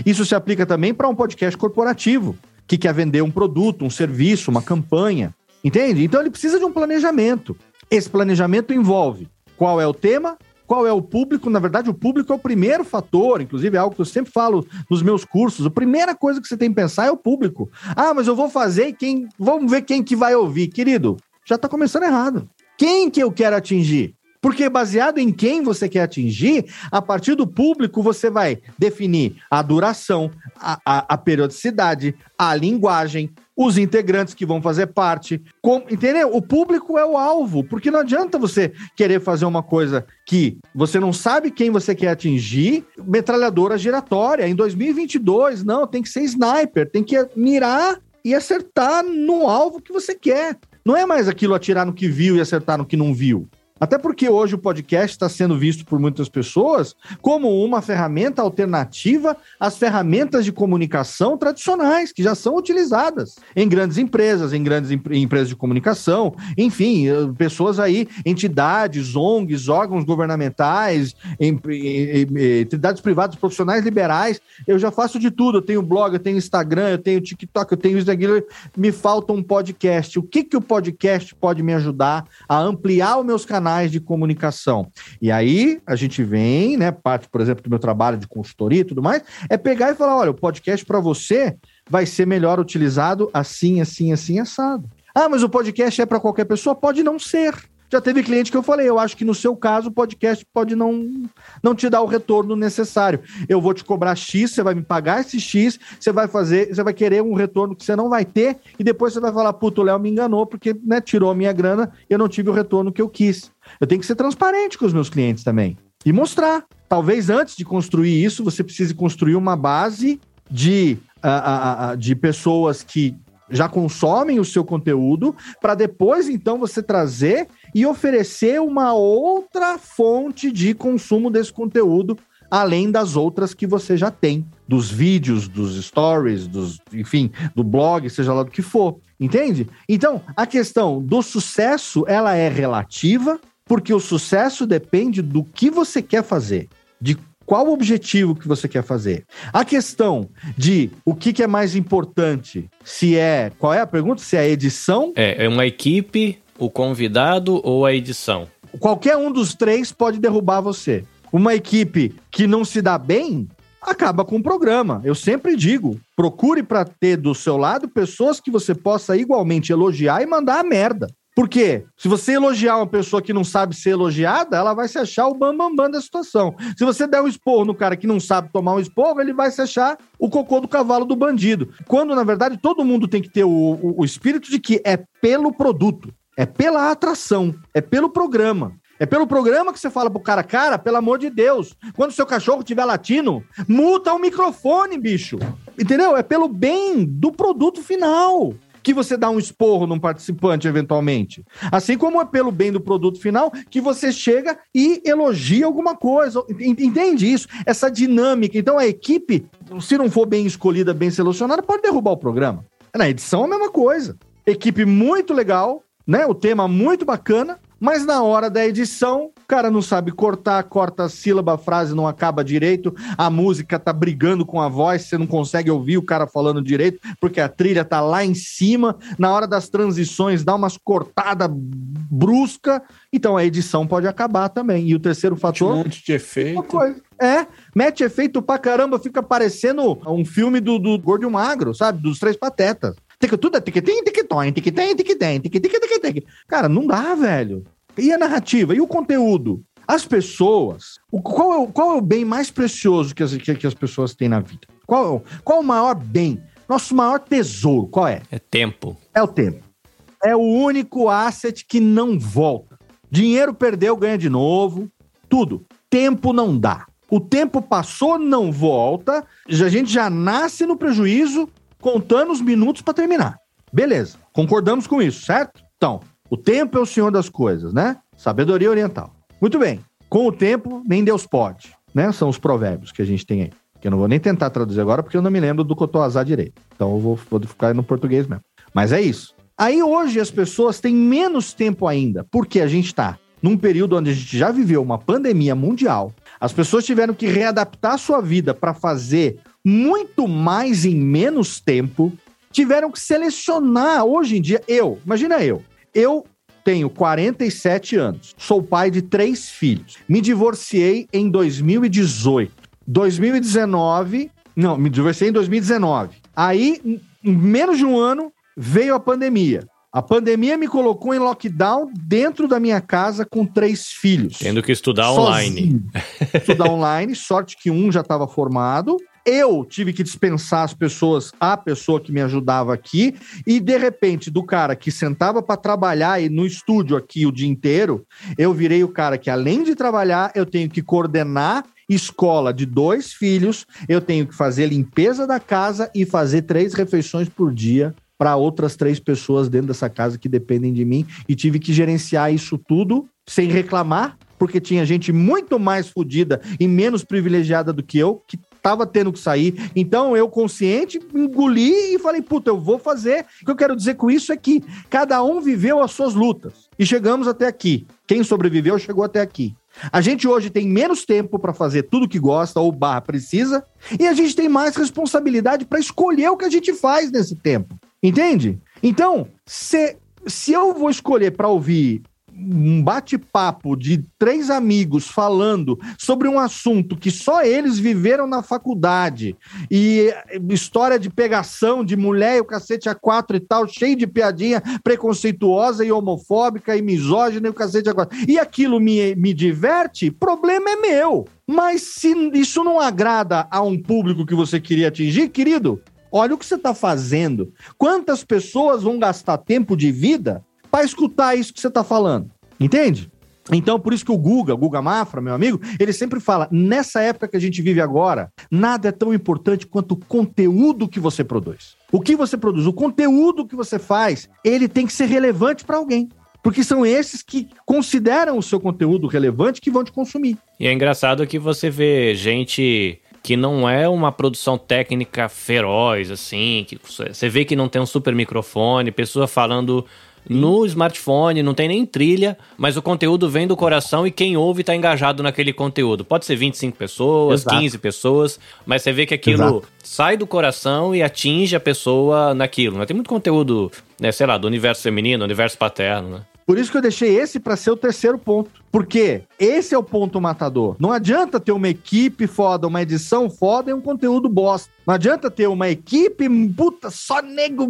Isso se aplica também para um podcast corporativo, que quer vender um produto, um serviço, uma campanha. Entende? Então ele precisa de um planejamento. Esse planejamento envolve qual é o tema, qual é o público. Na verdade, o público é o primeiro fator, inclusive é algo que eu sempre falo nos meus cursos. A primeira coisa que você tem que pensar é o público. Ah, mas eu vou fazer quem. Vamos ver quem que vai ouvir. Querido, já está começando errado. Quem que eu quero atingir? Porque baseado em quem você quer atingir, a partir do público você vai definir a duração, a, a, a periodicidade, a linguagem, os integrantes que vão fazer parte. Com, entendeu? O público é o alvo, porque não adianta você querer fazer uma coisa que você não sabe quem você quer atingir, metralhadora giratória. Em 2022, não, tem que ser sniper, tem que mirar e acertar no alvo que você quer. Não é mais aquilo atirar no que viu e acertar no que não viu. Até porque hoje o podcast está sendo visto por muitas pessoas como uma ferramenta alternativa às ferramentas de comunicação tradicionais que já são utilizadas em grandes empresas, em grandes empresas de comunicação, enfim, eh, pessoas aí, entidades, ONGs, órgãos governamentais, entidades privadas, profissionais liberais. Eu já faço de tudo. Eu tenho blog, eu tenho Instagram, eu tenho TikTok, eu tenho aquilo. Me falta um podcast. O que, que o podcast pode me ajudar a ampliar os meus canais? Canais de comunicação. E aí a gente vem, né, parte, por exemplo, do meu trabalho de consultoria e tudo mais, é pegar e falar, olha, o podcast para você vai ser melhor utilizado assim, assim, assim, assado. Ah, mas o podcast é para qualquer pessoa? Pode não ser. Já teve cliente que eu falei, eu acho que no seu caso o podcast pode não, não te dar o retorno necessário. Eu vou te cobrar X, você vai me pagar esse X, você vai fazer, você vai querer um retorno que você não vai ter, e depois você vai falar, puto, o Léo me enganou, porque né, tirou a minha grana e eu não tive o retorno que eu quis. Eu tenho que ser transparente com os meus clientes também. E mostrar. Talvez antes de construir isso, você precise construir uma base de, uh, uh, uh, de pessoas que já consomem o seu conteúdo, para depois então você trazer e oferecer uma outra fonte de consumo desse conteúdo, além das outras que você já tem, dos vídeos, dos stories, dos, enfim, do blog, seja lá do que for. Entende? Então, a questão do sucesso, ela é relativa, porque o sucesso depende do que você quer fazer, de qual o objetivo que você quer fazer. A questão de o que, que é mais importante, se é. Qual é a pergunta? Se é a edição? É, é uma equipe, o convidado ou a edição? Qualquer um dos três pode derrubar você. Uma equipe que não se dá bem acaba com o programa. Eu sempre digo: procure para ter do seu lado pessoas que você possa igualmente elogiar e mandar a merda. Por quê? Se você elogiar uma pessoa que não sabe ser elogiada, ela vai se achar o bambambam bam, bam da situação. Se você der um esporro no cara que não sabe tomar um esporro, ele vai se achar o cocô do cavalo do bandido. Quando, na verdade, todo mundo tem que ter o, o, o espírito de que é pelo produto, é pela atração, é pelo programa. É pelo programa que você fala pro cara, cara, pelo amor de Deus, quando seu cachorro tiver latindo, muta o microfone, bicho. Entendeu? É pelo bem do produto final que você dá um esporro num participante eventualmente. Assim como é pelo bem do produto final que você chega e elogia alguma coisa. Entende isso? Essa dinâmica. Então a equipe, se não for bem escolhida, bem selecionada, pode derrubar o programa. Na edição a mesma coisa. Equipe muito legal, né? O tema muito bacana, mas na hora da edição, o cara não sabe cortar, corta a sílaba, a frase não acaba direito, a música tá brigando com a voz, você não consegue ouvir o cara falando direito, porque a trilha tá lá em cima, na hora das transições dá umas cortadas brusca, então a edição pode acabar também. E o terceiro fator... Um monte de efeito. É, mete efeito pra caramba, fica parecendo um filme do, do Gordo Magro, sabe? Dos Três Patetas. Tudo tic-tem, tic-tom, tic-tem, tic-tem, tic-tic-tic-tic. Cara, não dá, velho. E a narrativa? E o conteúdo? As pessoas, qual é o, qual é o bem mais precioso que as, que, que as pessoas têm na vida? Qual, qual é o maior bem? Nosso maior tesouro, qual é? É tempo. É o tempo. É o único asset que não volta. Dinheiro perdeu, ganha de novo. Tudo. Tempo não dá. O tempo passou, não volta. A gente já nasce no prejuízo contando os minutos para terminar. Beleza, concordamos com isso, certo? Então, o tempo é o senhor das coisas, né? Sabedoria oriental. Muito bem. Com o tempo, nem Deus pode, né? São os provérbios que a gente tem aí. Que eu não vou nem tentar traduzir agora, porque eu não me lembro do Cotoazá direito. Então eu vou, vou ficar no português mesmo. Mas é isso. Aí hoje as pessoas têm menos tempo ainda, porque a gente está num período onde a gente já viveu uma pandemia mundial. As pessoas tiveram que readaptar sua vida para fazer muito mais em menos tempo, tiveram que selecionar. Hoje em dia, eu, imagina eu, eu tenho 47 anos, sou pai de três filhos, me divorciei em 2018. 2019, não, me divorciei em 2019. Aí, em menos de um ano, veio a pandemia. A pandemia me colocou em lockdown dentro da minha casa com três filhos. Tendo que estudar online. estudar online, sorte que um já estava formado eu tive que dispensar as pessoas, a pessoa que me ajudava aqui, e de repente, do cara que sentava para trabalhar e no estúdio aqui o dia inteiro, eu virei o cara que, além de trabalhar, eu tenho que coordenar escola de dois filhos, eu tenho que fazer limpeza da casa e fazer três refeições por dia para outras três pessoas dentro dessa casa que dependem de mim. E tive que gerenciar isso tudo sem reclamar, porque tinha gente muito mais fodida e menos privilegiada do que eu, que tava tendo que sair. Então eu, consciente, engoli e falei, puta, eu vou fazer. O que eu quero dizer com isso é que cada um viveu as suas lutas. E chegamos até aqui. Quem sobreviveu chegou até aqui. A gente hoje tem menos tempo para fazer tudo que gosta ou barra precisa, e a gente tem mais responsabilidade para escolher o que a gente faz nesse tempo. Entende? Então, se, se eu vou escolher para ouvir um bate-papo de três amigos falando sobre um assunto que só eles viveram na faculdade e história de pegação de mulher e o cacete a quatro e tal, cheio de piadinha preconceituosa e homofóbica e misógina e o cacete a quatro. E aquilo me, me diverte, problema é meu. Mas se isso não agrada a um público que você queria atingir, querido, olha o que você está fazendo. Quantas pessoas vão gastar tempo de vida para escutar isso que você está falando. Entende? Então, por isso que o Guga, Guga Mafra, meu amigo, ele sempre fala: nessa época que a gente vive agora, nada é tão importante quanto o conteúdo que você produz. O que você produz, o conteúdo que você faz, ele tem que ser relevante para alguém. Porque são esses que consideram o seu conteúdo relevante que vão te consumir. E é engraçado que você vê gente que não é uma produção técnica feroz, assim, que você vê que não tem um super microfone, pessoa falando no smartphone, não tem nem trilha, mas o conteúdo vem do coração e quem ouve tá engajado naquele conteúdo. Pode ser 25 pessoas, Exato. 15 pessoas, mas você vê que aquilo Exato. sai do coração e atinge a pessoa naquilo. Né? Tem muito conteúdo, né, sei lá, do universo feminino, universo paterno, né? Por isso que eu deixei esse para ser o terceiro ponto. Porque esse é o ponto matador. Não adianta ter uma equipe foda, uma edição foda e um conteúdo bosta. Não adianta ter uma equipe, puta, só nego,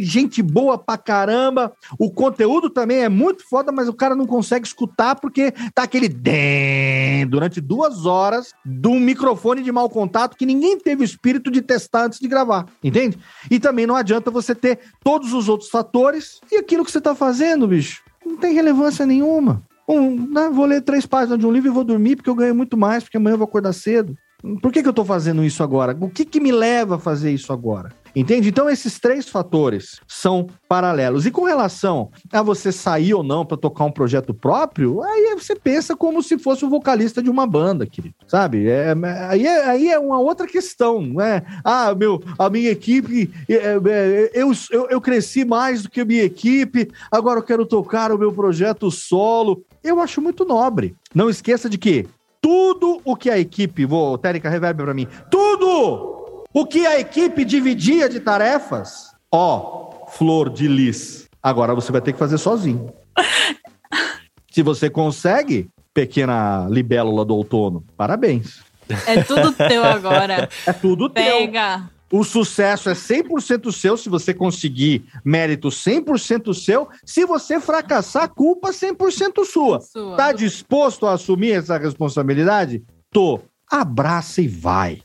gente boa pra caramba. O conteúdo também é muito foda, mas o cara não consegue escutar porque tá aquele den durante duas horas de um microfone de mau contato que ninguém teve o espírito de testar antes de gravar. Entende? E também não adianta você ter todos os outros fatores e aquilo que você tá fazendo, bicho não tem relevância nenhuma. Um, né, vou ler três páginas de um livro e vou dormir porque eu ganho muito mais, porque amanhã eu vou acordar cedo. Por que, que eu tô fazendo isso agora? O que, que me leva a fazer isso agora? Entende? Então, esses três fatores são paralelos. E com relação a você sair ou não para tocar um projeto próprio, aí você pensa como se fosse o vocalista de uma banda, querido. Sabe? É, aí, é, aí é uma outra questão, não é? Ah, meu, a minha equipe, é, é, eu, eu, eu cresci mais do que a minha equipe, agora eu quero tocar o meu projeto solo. Eu acho muito nobre. Não esqueça de que tudo o que a equipe, vou, Térica, reverbe para mim, tudo o que a equipe dividia de tarefas, ó, flor de lis. Agora você vai ter que fazer sozinho. [LAUGHS] Se você consegue, pequena libélula do outono, parabéns. É tudo teu agora. [LAUGHS] É tudo teu. Pega. O sucesso é 100% seu se você conseguir mérito 100% seu. Se você fracassar, culpa 100% sua. Sua. Tá disposto a assumir essa responsabilidade? Tô. Abraça e vai.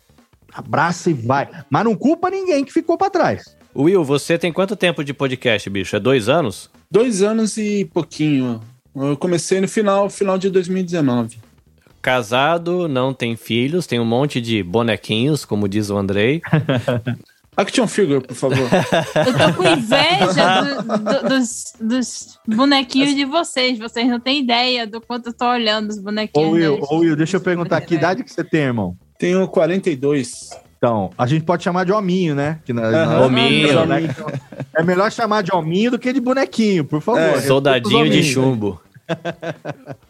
Abraça e vai. Mas não culpa ninguém que ficou pra trás. Will, você tem quanto tempo de podcast, bicho? É dois anos? Dois anos e pouquinho. Eu comecei no final, final de 2019. Casado, não tem filhos, tem um monte de bonequinhos, como diz o Andrei. [LAUGHS] Action figure, por favor. Eu tô com inveja do- do- dos, dos bonequinhos de vocês. Vocês não têm ideia do quanto eu tô olhando os bonequinhos. Ô Will, ô Will, deixa eu perguntar, que idade que você tem, irmão? Tenho 42. Então, a gente pode chamar de hominho, né? Que na- Hominho. né? Então, É melhor chamar de hominho do que de bonequinho, por favor. É, Soldadinho de hominhos. chumbo.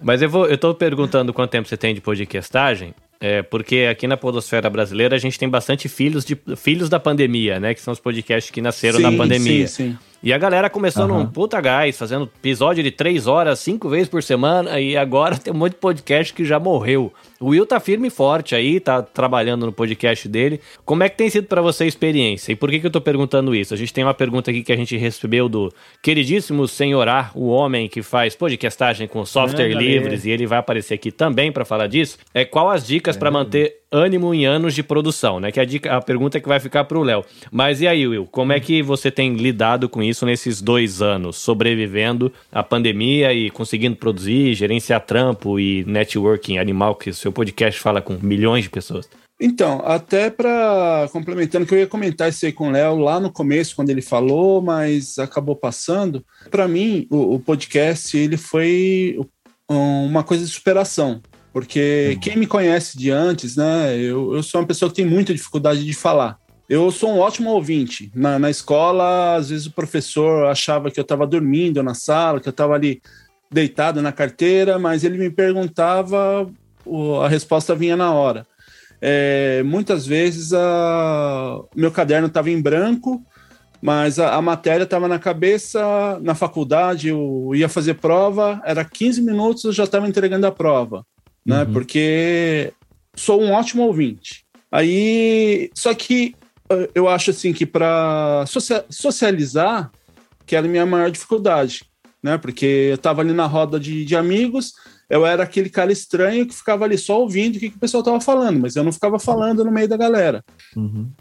Mas eu, vou, eu tô perguntando quanto tempo você tem de podcastagem, é, porque aqui na Podosfera Brasileira a gente tem bastante filhos, de, filhos da pandemia, né? Que são os podcasts que nasceram na pandemia. Sim, sim. E a galera começou Aham. num puta gás, fazendo episódio de três horas, cinco vezes por semana, e agora [LAUGHS] tem um monte de podcast que já morreu. O Will tá firme e forte aí, tá trabalhando no podcast dele. Como é que tem sido pra você a experiência? E por que, que eu tô perguntando isso? A gente tem uma pergunta aqui que a gente recebeu do queridíssimo Senhorar, o homem que faz podcastagem com software livres, e ele vai aparecer aqui também pra falar disso. É qual as dicas pra manter ânimo em anos de produção, né? Que a, dica, a pergunta que vai ficar pro Léo. Mas e aí, Will, como é que você tem lidado com isso nesses dois anos, sobrevivendo à pandemia e conseguindo produzir, gerenciar trampo e networking animal, que o seu podcast fala com milhões de pessoas? Então, até para complementando, que eu ia comentar isso aí com o Léo lá no começo, quando ele falou, mas acabou passando. Para mim, o, o podcast ele foi um- uma coisa de superação, porque quem me conhece de antes, né? Eu, eu sou uma pessoa que tem muita dificuldade de falar. Eu sou um ótimo ouvinte. Na, na escola, às vezes o professor achava que eu estava dormindo na sala, que eu estava ali deitado na carteira, mas ele me perguntava, o- a resposta vinha na hora. É, muitas vezes a- o meu caderno estava em branco, mas a, a matéria estava na cabeça, na faculdade, eu ia fazer prova, era 15 minutos, eu já estava entregando a prova, né? Porque sou um ótimo ouvinte. Aí, só que eu acho assim que para socializar, que era a minha maior dificuldade, né? Porque eu estava ali na roda de, de amigos, eu era aquele cara estranho que ficava ali só ouvindo o que, que o pessoal estava falando, mas eu não ficava falando no meio da galera.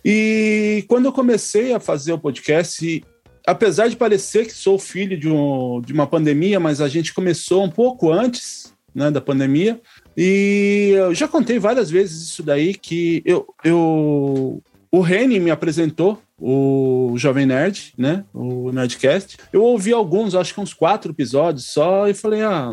E quando eu comecei a fazer o podcast, apesar de parecer que sou filho de, um- de uma pandemia, mas a gente começou um pouco antes né, da pandemia. E eu já contei várias vezes isso daí, que eu, eu o Reni me apresentou o Jovem Nerd, né? O Nerdcast. Eu ouvi alguns, acho que uns quatro episódios só, e falei, ah,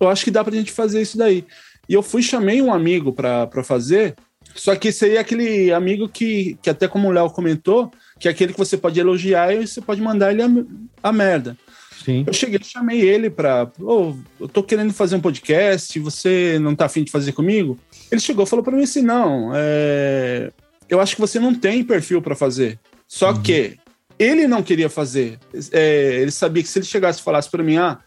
eu acho que dá pra gente fazer isso daí. E eu fui chamei um amigo pra pra fazer, só que esse aí é aquele amigo que, que até como o Léo comentou, que é aquele que você pode elogiar e você pode mandar ele a, a merda. Sim. Eu cheguei, chamei ele pra. Ô, eu tô querendo fazer um podcast, você não tá afim de fazer comigo? Ele chegou e falou pra mim assim: não, é, eu acho que você não tem perfil pra fazer. Só Uhum. que ele não queria fazer. É, ele sabia que se ele chegasse e falasse pra mim, ah,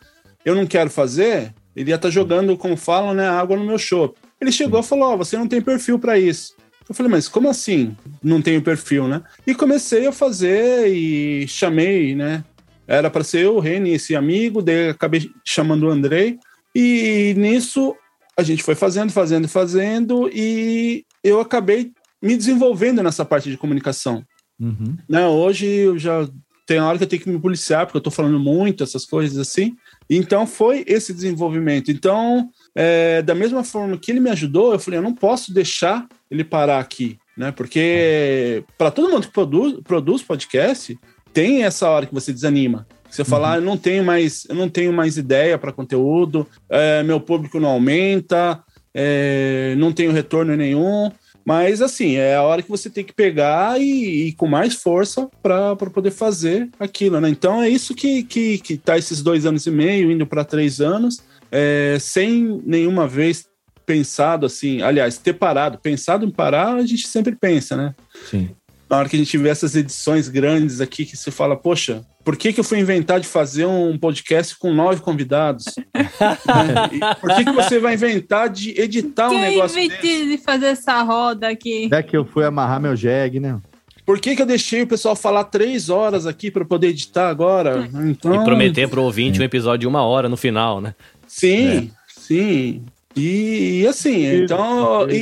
eu não quero fazer, ele ia estar jogando, como falam, né, água no meu chopp. Ele chegou e falou: Ó, você não tem perfil pra isso. Eu falei, mas como assim? Não tenho perfil, né? E comecei a fazer e chamei, né? Era para ser eu, o Reni, esse amigo, daí acabei chamando o Andrei. E nisso a gente foi fazendo, fazendo, fazendo, e eu acabei me desenvolvendo nessa parte de comunicação. Uhum. Né? Hoje eu já tem hora que eu tenho que me policiar, porque eu tô falando muito, essas coisas assim. Então foi esse desenvolvimento. Então, é, da mesma forma que ele me ajudou, eu falei, eu não posso deixar ele parar aqui, né? Porque para todo mundo que produz, produz podcast, tem essa hora que você desanima. Você fala, ah, eu não tenho mais, eu não tenho mais ideia para conteúdo, é, meu público não aumenta, é, não tenho retorno nenhum. Mas assim, é a hora que você tem que pegar e, e com mais força para poder fazer aquilo, né? Então é isso que, que, que tá esses dois anos e meio, indo para três anos, é, sem nenhuma vez pensado assim, aliás, ter parado, pensado em parar, a gente sempre pensa, né? Sim. Na hora que a gente vê essas edições grandes aqui, que você fala, poxa, por que, que eu fui inventar de fazer um podcast com nove convidados? Né? [LAUGHS] E por que, que você vai inventar de editar um Quem negócio inventou desse? de fazer essa roda aqui? É que eu fui amarrar meu jegue, né? Por que, que eu deixei o pessoal falar três horas aqui para poder editar agora? Então, E prometer pro ouvinte um episódio de uma hora no final, né? Sim, sim. E, e assim, então. E,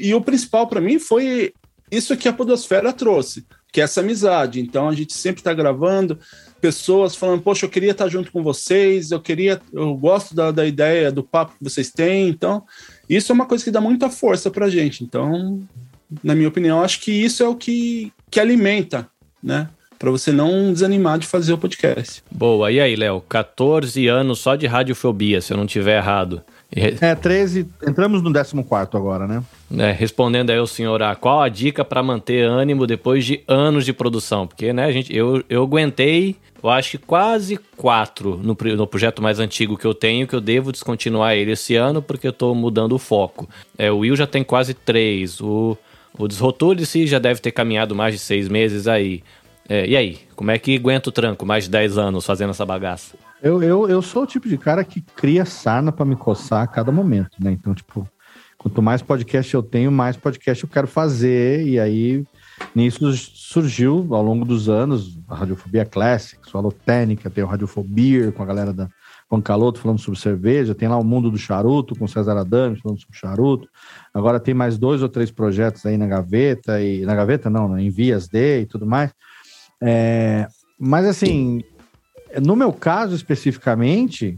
e- e o principal para mim foi isso que a Podosfera trouxe, que é essa amizade. Então a gente sempre está gravando, pessoas falando, poxa, eu queria estar junto com vocês, eu queria, eu gosto da, da ideia, do papo que vocês têm. Então, isso é uma coisa que dá muita força pra gente. Então, na minha opinião, acho que isso é o que, que alimenta, né? Para você não desanimar de fazer o podcast. Boa, e aí, Léo? 14 anos só de radiofobia, se eu não tiver errado. É, 13. Entramos no 14 agora, né? É, respondendo aí o senhor A, qual a dica para manter ânimo depois de anos de produção? Porque, né, gente, eu, eu aguentei, eu acho que quase quatro no, no projeto mais antigo que eu tenho, que eu devo descontinuar ele esse ano porque eu tô mudando o foco. É, o Will já tem quase três, o, o Desrotule-se já deve ter caminhado mais de seis meses aí. É, e aí, como é que aguenta o tranco mais de 10 anos fazendo essa bagaça? Eu, eu, eu sou o tipo de cara que cria sarna pra me coçar a cada momento, né? Então, tipo, quanto mais podcast eu tenho, mais podcast eu quero fazer. E aí, nisso surgiu, ao longo dos anos, a Radiofobia Classics, o Alotênica, tem o Radiofobia com a galera da Juan Caloto falando sobre cerveja, tem lá o Mundo do Charuto com César Adams falando sobre charuto. Agora tem mais dois ou três projetos aí na gaveta, e na gaveta não, né? em vias de e tudo mais. É, mas assim, no meu caso especificamente,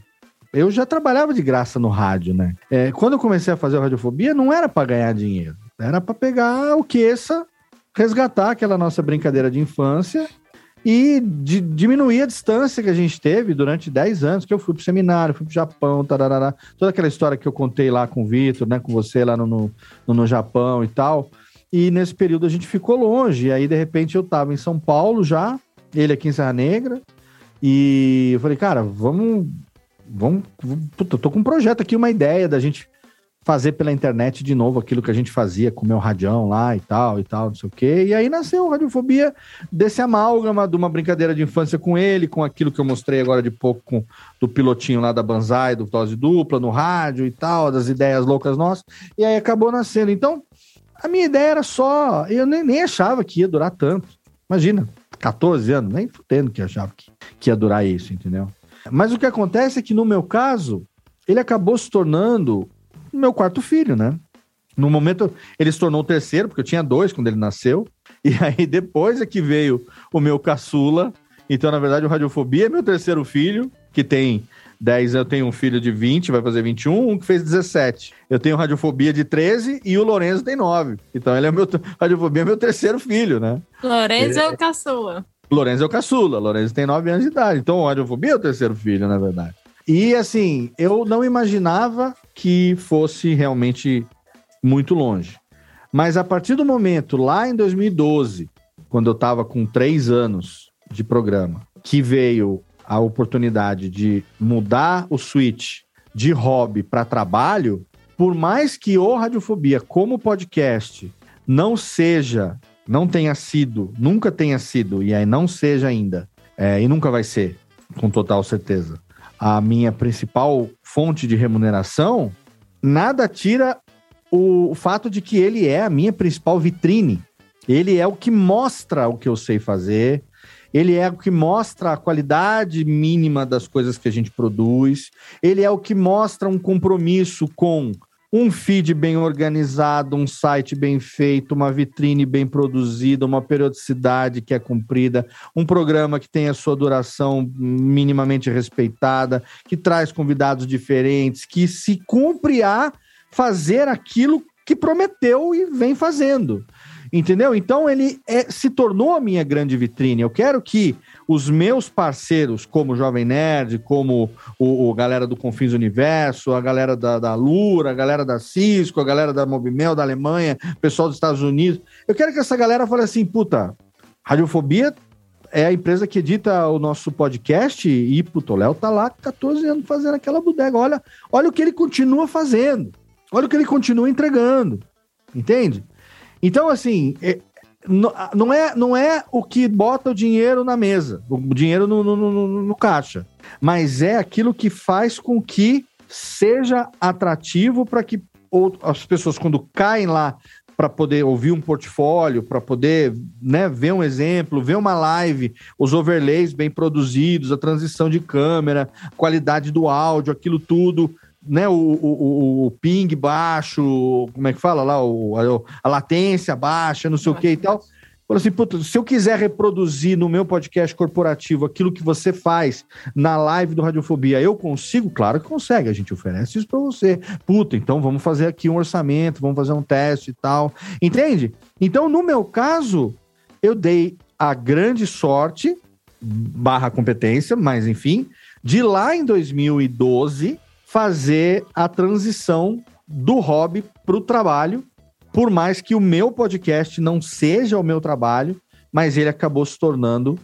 eu já trabalhava de graça no rádio, né? É, quando eu comecei a fazer a radiofobia, não era para ganhar dinheiro, era para pegar o queça, resgatar aquela nossa brincadeira de infância e di- diminuir a distância que a gente teve durante 10 anos, que eu fui pro seminário, fui pro Japão, tarará, toda aquela história que eu contei lá com o Vitor, né, com você lá no, no, no- no Japão e tal. E nesse período a gente ficou longe, e aí de repente eu tava em São Paulo já, ele aqui em Serra Negra, e eu falei, cara, vamos. Vamos. Puta, tô com um projeto aqui, uma ideia da gente fazer pela internet de novo aquilo que a gente fazia com o meu radião lá e tal, e tal, não sei o quê. E aí nasceu a Radiofobia desse amálgama de uma brincadeira de infância com ele, com aquilo que eu mostrei agora de pouco com, do pilotinho lá da Banzai, do Dose Dupla, no rádio e tal, das ideias loucas nossas. E aí acabou nascendo. Então, a minha ideia era só. Eu nem, nem achava que ia durar tanto. Imagina, 14 anos, nem fudendo que achava que, que ia durar isso, entendeu? Mas o que acontece é que, no meu caso, ele acabou se tornando meu quarto filho, né? No momento, ele se tornou o terceiro, porque eu tinha dois quando ele nasceu. E [LAUGHS] aí, depois é que veio o meu caçula. Então, na verdade, o Radiofobia é meu terceiro filho, que tem 10 eu tenho um filho de 20, vai fazer 21, um que fez 17. Eu tenho Radiofobia de 13 e o Lorenzo tem 9. Então, ele é meu. [LAUGHS] Radiofobia é meu terceiro filho, né? Lourenço é o caçua. Lourenço é o caçula, Lourenço tem 9 anos de idade. Então, Radiofobia é o terceiro filho, na verdade. E assim, eu não imaginava que fosse realmente muito longe. Mas a partir do momento, lá em 2012, quando eu estava com três anos de programa, que veio a oportunidade de mudar o switch de hobby para trabalho, por mais que o Radiofobia, como podcast, não seja, não tenha sido, nunca tenha sido, e aí não seja ainda, é, e nunca vai ser, com total certeza, a minha principal fonte de remuneração, nada tira o, o fato de que ele é a minha principal vitrine. Ele é o que mostra o que eu sei fazer, ele é o que mostra a qualidade mínima das coisas que a gente produz, ele é o que mostra um compromisso com um feed bem organizado, um site bem feito, uma vitrine bem produzida, uma periodicidade que é cumprida, um programa que tem a sua duração minimamente respeitada, que traz convidados diferentes, que se cumpre a fazer aquilo que prometeu e vem fazendo. Entendeu? Então ele é, se tornou a minha grande vitrine. Eu quero que os meus parceiros, como o Jovem Nerd, como o, o galera do Confins Universo, a galera da, da Lura, a galera da Cisco, a galera da Mobimel da Alemanha, o pessoal dos Estados Unidos, eu quero que essa galera fale assim, puta, Radiofobia é a empresa que edita o nosso podcast e, puto, o Léo tá lá 14 anos fazendo aquela bodega. Olha, olha o que ele continua fazendo. Olha o que ele continua entregando. Entende? Então, assim, é, não, é, não é o que bota o dinheiro na mesa, o dinheiro no, no, no, no caixa, mas é aquilo que faz com que seja atrativo para que as pessoas, quando caem lá para poder ouvir um portfólio, para poder né, ver um exemplo, ver uma live, os overlays bem produzidos, a transição de câmera, qualidade do áudio, aquilo tudo né, o, o, o, ping baixo, como é que fala lá, o, a, a latência baixa, não sei o que e tal. Falou assim, puta, se eu quiser reproduzir no meu podcast corporativo aquilo que você faz na live do Radiofobia, eu consigo? Claro que consegue, a gente oferece isso para você. Puta, então vamos fazer aqui um orçamento, vamos fazer um teste e tal. Entende? Então, no meu caso, eu dei a grande sorte, barra competência, mas enfim, de lá em 2012 fazer a transição do hobby para o trabalho, por mais que o meu podcast não seja o meu trabalho, mas ele acabou se tornando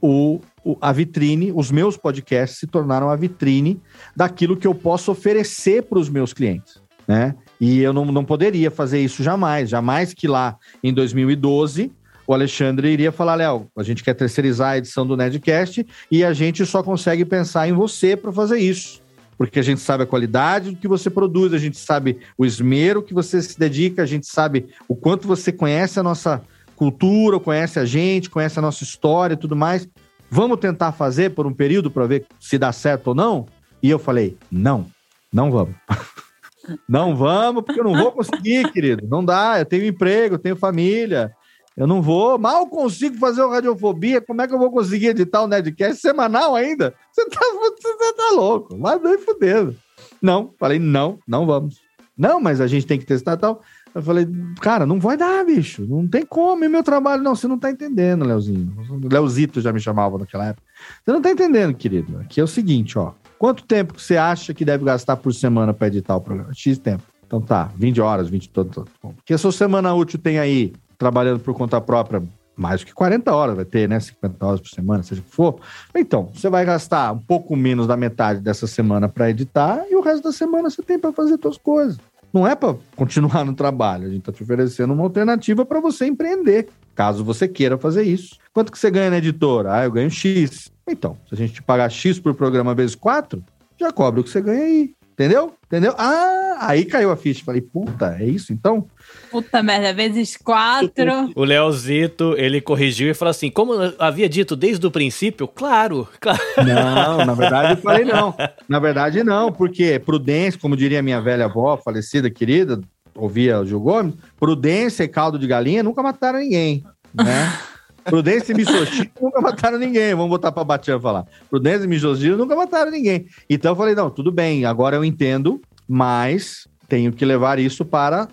o, o, a vitrine, os meus podcasts se tornaram a vitrine daquilo que eu posso oferecer para os meus clientes, né? E eu não, não poderia fazer isso jamais, jamais que lá em 2012 o Alexandre iria falar, Léo, a gente quer terceirizar a edição do Nedcast e a gente só consegue pensar em você para fazer isso porque a gente sabe a qualidade do que você produz, a gente sabe o esmero que você se dedica, a gente sabe o quanto você conhece a nossa cultura, conhece a gente, conhece a nossa história e tudo mais. Vamos tentar fazer por um período para ver se dá certo ou não? E eu falei: não, não vamos. [LAUGHS] não vamos, porque eu não vou conseguir, querido. Não dá, eu tenho emprego, eu tenho família. Eu não vou, mal consigo fazer o Radiofobia. Como é que eu vou conseguir editar o Nedcast semanal ainda? Você tá, você tá louco, mas não fudendo. Não, falei, não, não vamos. Não, mas a gente tem que testar tal. Eu falei, cara, não vai dar, bicho. Não tem como. E meu trabalho, não, você não tá entendendo, Leozinho. Leozito já me chamava naquela época. Você não tá entendendo, querido. Aqui é o seguinte, ó. Quanto tempo você acha que deve gastar por semana para editar o programa? X tempo. Então tá, 20 horas, 20 todo. Porque a sua semana útil tem aí trabalhando por conta própria mais do que 40 horas, vai ter, né? 50 horas por semana, seja o que for. Então, você vai gastar um pouco menos da metade dessa semana para editar e o resto da semana você tem para fazer suas coisas. Não é para continuar no trabalho, a gente está te oferecendo uma alternativa para você empreender, caso você queira fazer isso. Quanto que você ganha na editora? Ah, eu ganho X. Então, se a gente te pagar X por programa vezes 4, já cobre o que você ganha aí. Entendeu? Entendeu? Ah, aí caiu a ficha. Falei, puta, é isso então? Puta merda, vezes quatro. O Leozito, ele corrigiu e falou assim: como havia dito desde o princípio, claro, claro. Não, na verdade eu falei não. [LAUGHS] Na verdade, não, porque prudência, como diria minha velha avó, falecida, querida, ouvia o Gil Gomes, prudência e caldo de galinha nunca mataram ninguém, né? [LAUGHS] Prudência e misogynia nunca mataram ninguém. Vamos botar para Batian falar. Prudência e misogynia nunca mataram ninguém. Então eu falei, não, tudo bem, agora eu entendo, mas tenho que levar isso para,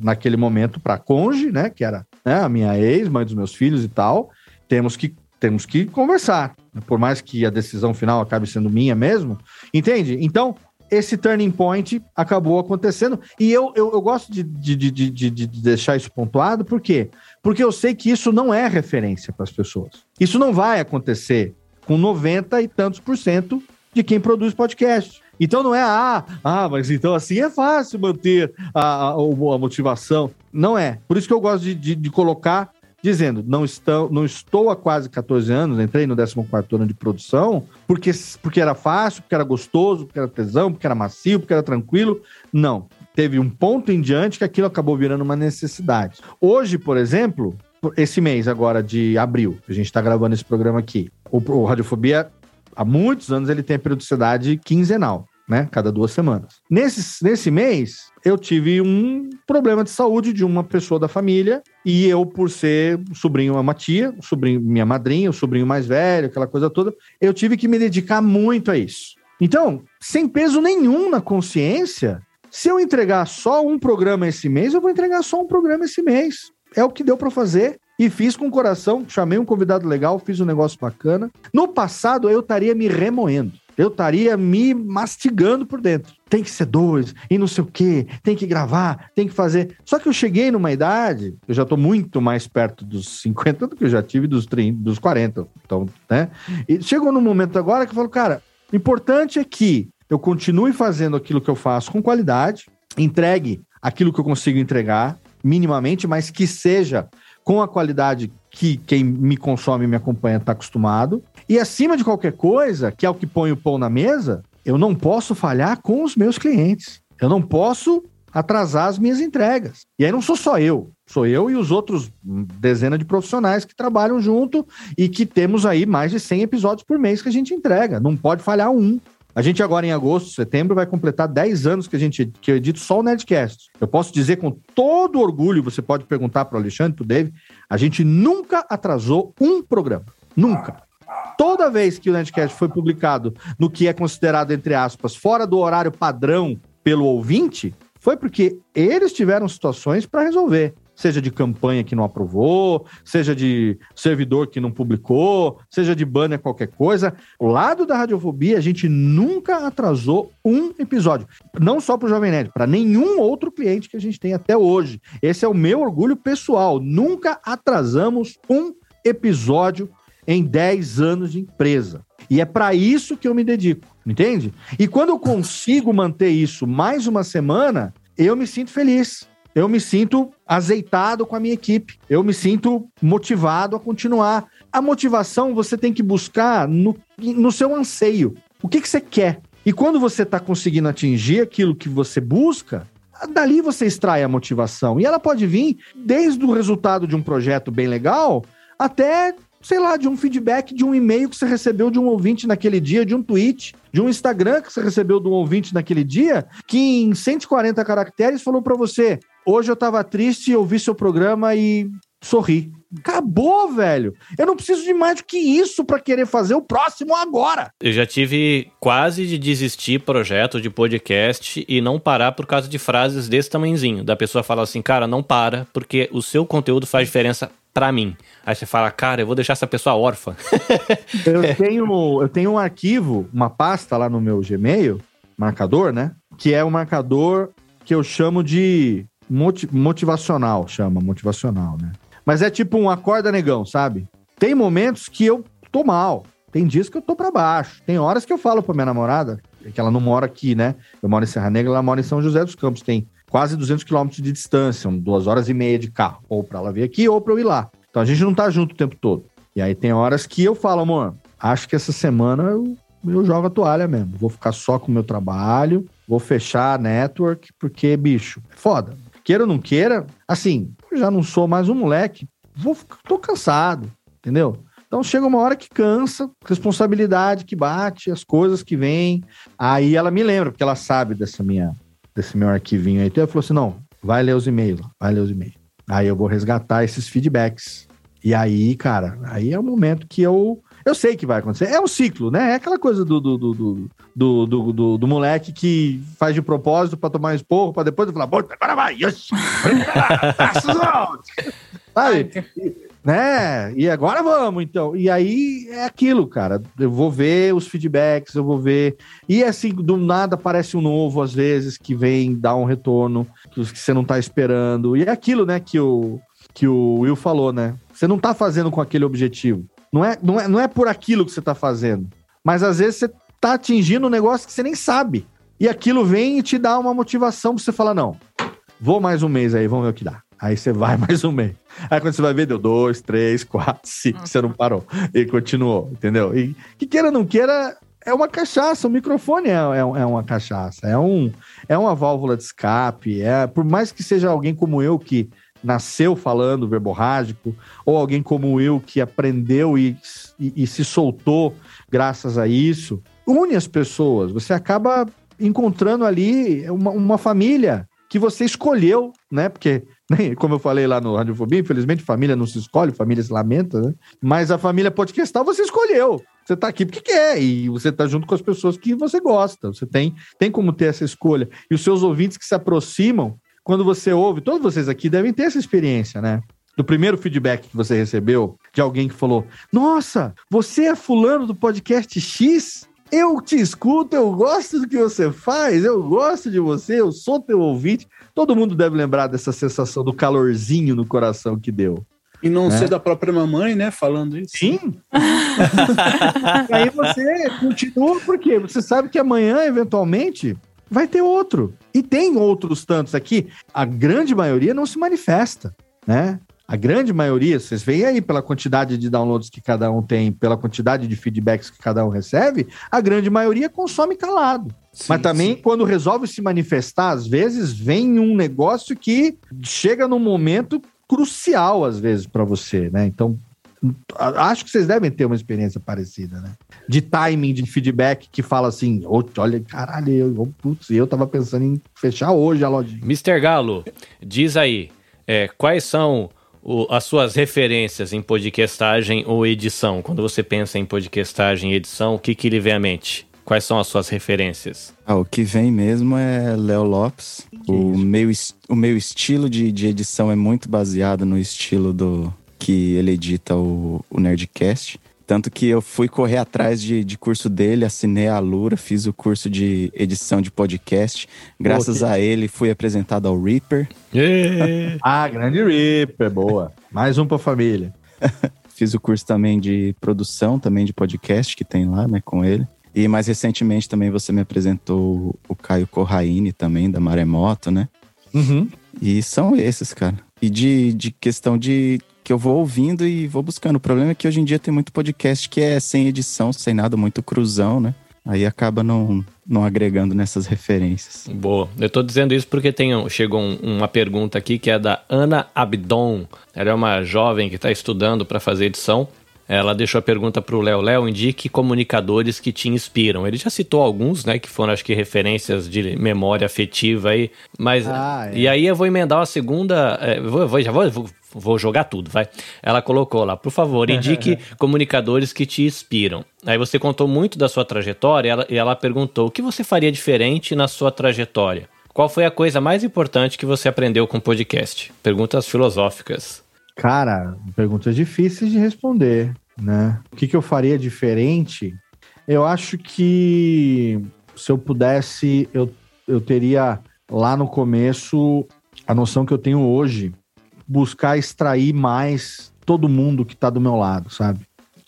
naquele momento, para Conge, né? Que era né, a minha ex, mãe dos meus filhos e tal. Temos que, temos que conversar. Por mais que a decisão final acabe sendo minha mesmo. Entende? Então, esse turning point acabou acontecendo. E eu, eu, eu gosto de, de, de, de, de deixar isso pontuado, por quê? Porque eu sei que isso não é referência para as pessoas. Isso não vai acontecer com 90 e tantos por cento de quem produz podcast. Então não é, ah, ah, mas então assim é fácil manter a, a, a motivação. Não é. Por isso que eu gosto de, de, de colocar dizendo, não, estão, não estou há quase 14 anos, entrei no 14 ano de produção, porque, porque era fácil, porque era gostoso, porque era tesão, porque era macio, porque era tranquilo. Não. Teve um ponto em diante que aquilo acabou virando uma necessidade. Hoje, por exemplo, esse mês agora de abril, a gente está gravando esse programa aqui, o, o Radiofobia, há muitos anos, ele tem a periodicidade quinzenal né? Cada duas semanas. Nesse, nesse mês, eu tive um problema de saúde de uma pessoa da família e eu, por ser sobrinho, uma tia, sobrinho, minha madrinha, o sobrinho mais velho, aquela coisa toda, eu tive que me dedicar muito a isso. Então, sem peso nenhum na consciência, se eu entregar só um programa esse mês, eu vou entregar só um programa esse mês. É o que deu para fazer. E fiz com o coração, chamei um convidado legal, fiz um negócio bacana. No passado, eu estaria me remoendo eu estaria me mastigando por dentro. Tem que ser dois, e não sei o quê, tem que gravar, tem que fazer. Só que eu cheguei numa idade, eu já estou muito mais perto dos 50 do que eu já tive dos 30, dos 40. Então, né? E chegou num momento agora que eu falo, cara, o importante é que eu continue fazendo aquilo que eu faço com qualidade, entregue aquilo que eu consigo entregar, minimamente, mas que seja com a qualidade que quem me consome e me acompanha está acostumado. E acima de qualquer coisa, que é o que põe o pão na mesa, eu não posso falhar com os meus clientes. Eu não posso atrasar as minhas entregas. E aí não sou só eu, sou eu e os outros dezenas de profissionais que trabalham junto e que temos aí mais de 100 episódios por mês que a gente entrega. Não pode falhar um. A gente agora em agosto, setembro, vai completar 10 anos que a gente que eu edito só o Nerdcast. Eu posso dizer com todo orgulho, você pode perguntar para o Alexandre, para o Dave, a gente nunca atrasou um programa. Nunca. Toda vez que o Nerdcast foi publicado no que é considerado, entre aspas, fora do horário padrão pelo ouvinte, foi porque eles tiveram situações para resolver seja de campanha que não aprovou, seja de servidor que não publicou, seja de banner qualquer coisa. O lado da radiofobia, a gente nunca atrasou um episódio. Não só para o Jovem Nerd, para nenhum outro cliente que a gente tem até hoje. Esse é o meu orgulho pessoal. Nunca atrasamos um episódio em 10 anos de empresa. E é para isso que eu me dedico, entende? E quando eu consigo manter isso mais uma semana, eu me sinto feliz eu me sinto azeitado com a minha equipe, eu me sinto motivado a continuar. A motivação você tem que buscar no, no seu anseio. O que, que você quer? E quando você está conseguindo atingir aquilo que você busca, dali você extrai a motivação. E ela pode vir desde o resultado de um projeto bem legal até sei lá, de um feedback de um e-mail que você recebeu de um ouvinte naquele dia, de um tweet, de um Instagram que você recebeu de um ouvinte naquele dia, que em 140 caracteres falou para você: Hoje eu tava triste, ouvi seu programa e sorri. Acabou, velho. Eu não preciso de mais do que isso para querer fazer o próximo agora. Eu já tive quase de desistir projeto de podcast e não parar por causa de frases desse tamanhozinho. Da pessoa falar assim, cara, não para, porque o seu conteúdo faz diferença para mim. Aí você fala, cara, eu vou deixar essa pessoa órfã. [LAUGHS] eu, tenho, eu tenho um arquivo, uma pasta lá no meu Gmail, marcador, né? Que é o um marcador que eu chamo de motivacional, chama, motivacional, né? Mas é tipo um acorda negão, sabe? Tem momentos que eu tô mal, tem dias que eu tô para baixo, tem horas que eu falo pra minha namorada, que ela não mora aqui, né? Eu moro em Serra Negra, ela mora em São José dos Campos, tem quase 200 quilômetros de distância, duas horas e meia de carro, ou para ela vir aqui ou para eu ir lá. Então a gente não tá junto o tempo todo. E aí tem horas que eu falo, amor, acho que essa semana eu, eu jogo a toalha mesmo. Vou ficar só com o meu trabalho, vou fechar a network, porque, bicho, é foda queira ou não queira, assim, já não sou mais um moleque, vou, tô cansado, entendeu? Então chega uma hora que cansa, responsabilidade que bate, as coisas que vêm. Aí ela me lembra, porque ela sabe dessa minha, desse meu arquivinho aí. Então ela falou assim: não, vai ler os e-mails, vai ler os e-mails. Aí eu vou resgatar esses feedbacks. E aí, cara, aí é o momento que eu eu sei que vai acontecer. É um ciclo, né? É aquela coisa do, do, do, do, do, do, moleque que faz de propósito para tomar um esporro, para depois falar, agora vai, yes! [LAUGHS] Sabe? Né? E agora vamos, então. E aí é aquilo, cara. Eu vou ver os feedbacks, eu vou ver. E assim, do nada aparece um novo, às vezes, que vem dar um retorno que você não tá esperando. E é aquilo, né, que o, que o Will falou, né? Você não tá fazendo com aquele objetivo. Não é, não é, não é por aquilo que você tá fazendo. Mas às vezes você tá atingindo um negócio que você nem sabe. E aquilo vem e te dá uma motivação pra você falar: não, vou mais um mês aí, vamos ver o que dá. Aí você vai [LAUGHS] mais um mês. Aí quando você vai ver, deu dois, três, quatro, cinco, você não parou. E continuou, entendeu? E que queira ou não queira, é uma cachaça. O microfone é, é, é uma cachaça. É, um, é uma válvula de escape. É, por mais que seja alguém como eu que nasceu falando verborrágico, ou alguém como eu que aprendeu e, e, e se soltou graças a isso, une as pessoas. Você acaba encontrando ali uma, uma família que você escolheu, né? Porque, como eu falei lá no Radiofobia, infelizmente família não se escolhe, família se lamenta, né? Mas a família podcastal você escolheu. Você tá aqui porque quer e você tá junto com as pessoas que você gosta. Você tem, tem como ter essa escolha. E os seus ouvintes que se aproximam, quando você ouve, todos vocês aqui devem ter essa experiência, né? Do primeiro feedback que você recebeu de alguém que falou: Nossa, você é fulano do podcast X? Eu te escuto, eu gosto do que você faz, eu gosto de você, eu sou teu ouvinte. Todo mundo deve lembrar dessa sensação do calorzinho no coração que deu. E não É. ser da própria mamãe, né? Falando isso. Sim. [LAUGHS] e aí você continua, porque você sabe que amanhã, eventualmente, vai ter outro. E tem outros tantos aqui. A grande maioria não se manifesta, né? A grande maioria, vocês veem aí pela quantidade de downloads que cada um tem, pela quantidade de feedbacks que cada um recebe, a grande maioria consome calado. Mas também, quando resolve se manifestar, às vezes vem um negócio que chega num momento crucial, às vezes, para você, né? Então, acho que vocês devem ter uma experiência parecida, né? De timing, de feedback que fala assim: "Ô, olha, caralho, eu, putz, eu tava pensando em fechar hoje a lojinha. Mr. Galo, diz aí, é, quais são o- as suas referências em podcastagem ou edição? Quando você pensa em podcastagem e edição, o que, que lhe vem à mente? Quais são as suas referências? Ah, o que vem mesmo é Léo Lopes. O meu, o meu estilo de, de edição é muito baseado no estilo do que ele edita o, o Nerdcast. Tanto que eu fui correr atrás de, de curso dele, assinei a Lura, fiz o curso de edição de podcast. Graças Pô, que- a ele, fui apresentado ao Reaper. [LAUGHS] Ah, grande Reaper, boa. Mais um pra família. [LAUGHS] Fiz o curso também de produção, também de podcast que tem lá, né, com ele. E mais recentemente também você me apresentou o Caio Corraine também, da Maremoto, né? Uhum. E são esses, cara. E de, de questão de que eu vou ouvindo e vou buscando. O problema é que hoje em dia tem muito podcast que é sem edição, sem nada, muito cruzão, né? Aí acaba não, não agregando nessas referências. Boa. Eu tô dizendo isso porque tem, chegou um- uma pergunta aqui que é da Ana Abdon. Ela é uma jovem que está estudando para fazer edição. Ela deixou a pergunta para o Léo. Léo, indique comunicadores que te inspiram. Ele já citou alguns, né? Que foram, acho que, referências de memória afetiva aí. Mas. Ah, é. E aí eu vou emendar uma segunda. é, vou, vou- já vou, vou, vou jogar tudo, vai. Ela colocou lá, por favor, indique [LAUGHS] comunicadores que te inspiram. Aí você contou muito da sua trajetória e ela, e ela perguntou o que você faria diferente na sua trajetória. Qual foi a coisa mais importante que você aprendeu com o podcast? Perguntas filosóficas. Cara, perguntas difíceis de responder, né? O que, que eu faria diferente? Eu acho que se eu pudesse, eu, eu teria lá no começo a noção que eu tenho hoje, buscar extrair mais todo mundo que tá do meu lado, sabe?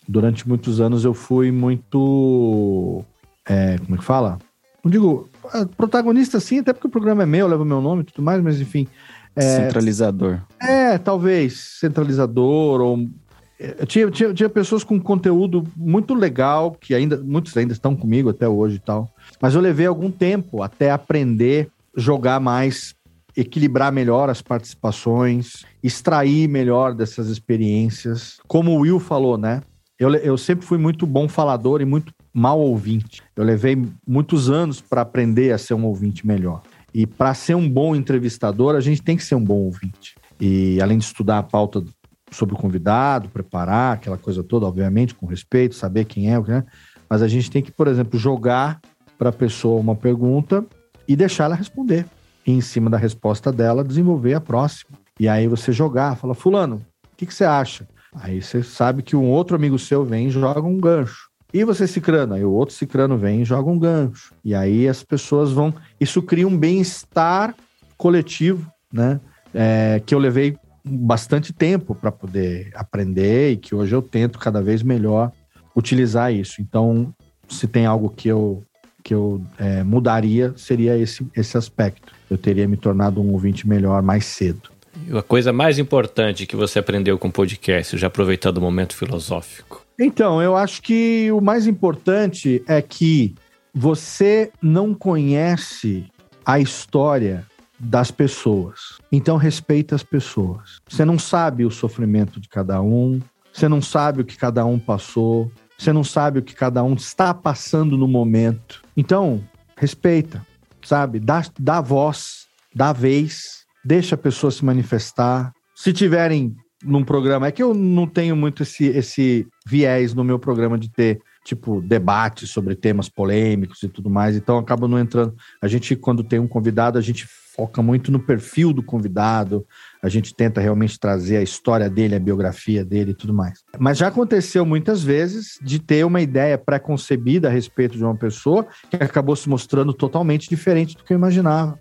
Durante muitos anos eu fui muito. é, como é que fala? Não digo ah, protagonista sim, até porque o programa é meu, leva o meu nome e tudo mais, mas enfim. É, Centralizador. é, talvez centralizador ou eu tinha, tinha, tinha pessoas com conteúdo muito legal que ainda muitos ainda estão comigo até hoje e tal. Mas eu levei algum tempo até aprender jogar mais, equilibrar melhor as participações, extrair melhor dessas experiências. Como o Will falou, né? Eu, eu sempre fui muito bom falador e muito mal ouvinte. Eu levei muitos anos para aprender a ser um ouvinte melhor. E para ser um bom entrevistador, a gente tem que ser um bom ouvinte. E além de estudar a pauta sobre o convidado, preparar aquela coisa toda, obviamente, com respeito, saber quem é, é, mas a gente tem que, por exemplo, jogar para a pessoa uma pergunta e deixar ela responder. E em cima da resposta dela, desenvolver a próxima. E aí você jogar, fala, fulano, o que, que você acha? Aí você sabe que um outro amigo seu vem e joga um gancho. E você cicrano, aí o outro cicrano vem e joga um gancho. E aí as pessoas vão. Isso cria um bem-estar coletivo, né? É, que eu levei bastante tempo para poder aprender e que hoje eu tento cada vez melhor utilizar isso. Então, se tem algo que eu, que eu é, mudaria, seria esse, esse aspecto. Eu teria me tornado um ouvinte melhor mais cedo. E a coisa mais importante que você aprendeu com o podcast, já aproveitando o momento filosófico? Então, eu acho que o mais importante é que você não conhece a história das pessoas. Então respeita as pessoas. Você não sabe o sofrimento de cada um, você não sabe o que cada um passou, você não sabe o que cada um está passando no momento. Então, respeita, sabe? Dá, dá voz, dá vez, deixa a pessoa se manifestar. Se tiverem num programa, é que eu não tenho muito esse, esse viés no meu programa de ter tipo, debates sobre temas polêmicos e tudo mais, então acaba não entrando. A gente, quando tem um convidado, a gente foca muito no perfil do convidado, a gente tenta realmente trazer a história dele, a biografia dele e tudo mais. Mas já aconteceu muitas vezes de ter uma ideia pré-concebida a respeito de uma pessoa que acabou se mostrando totalmente diferente do que eu imaginava.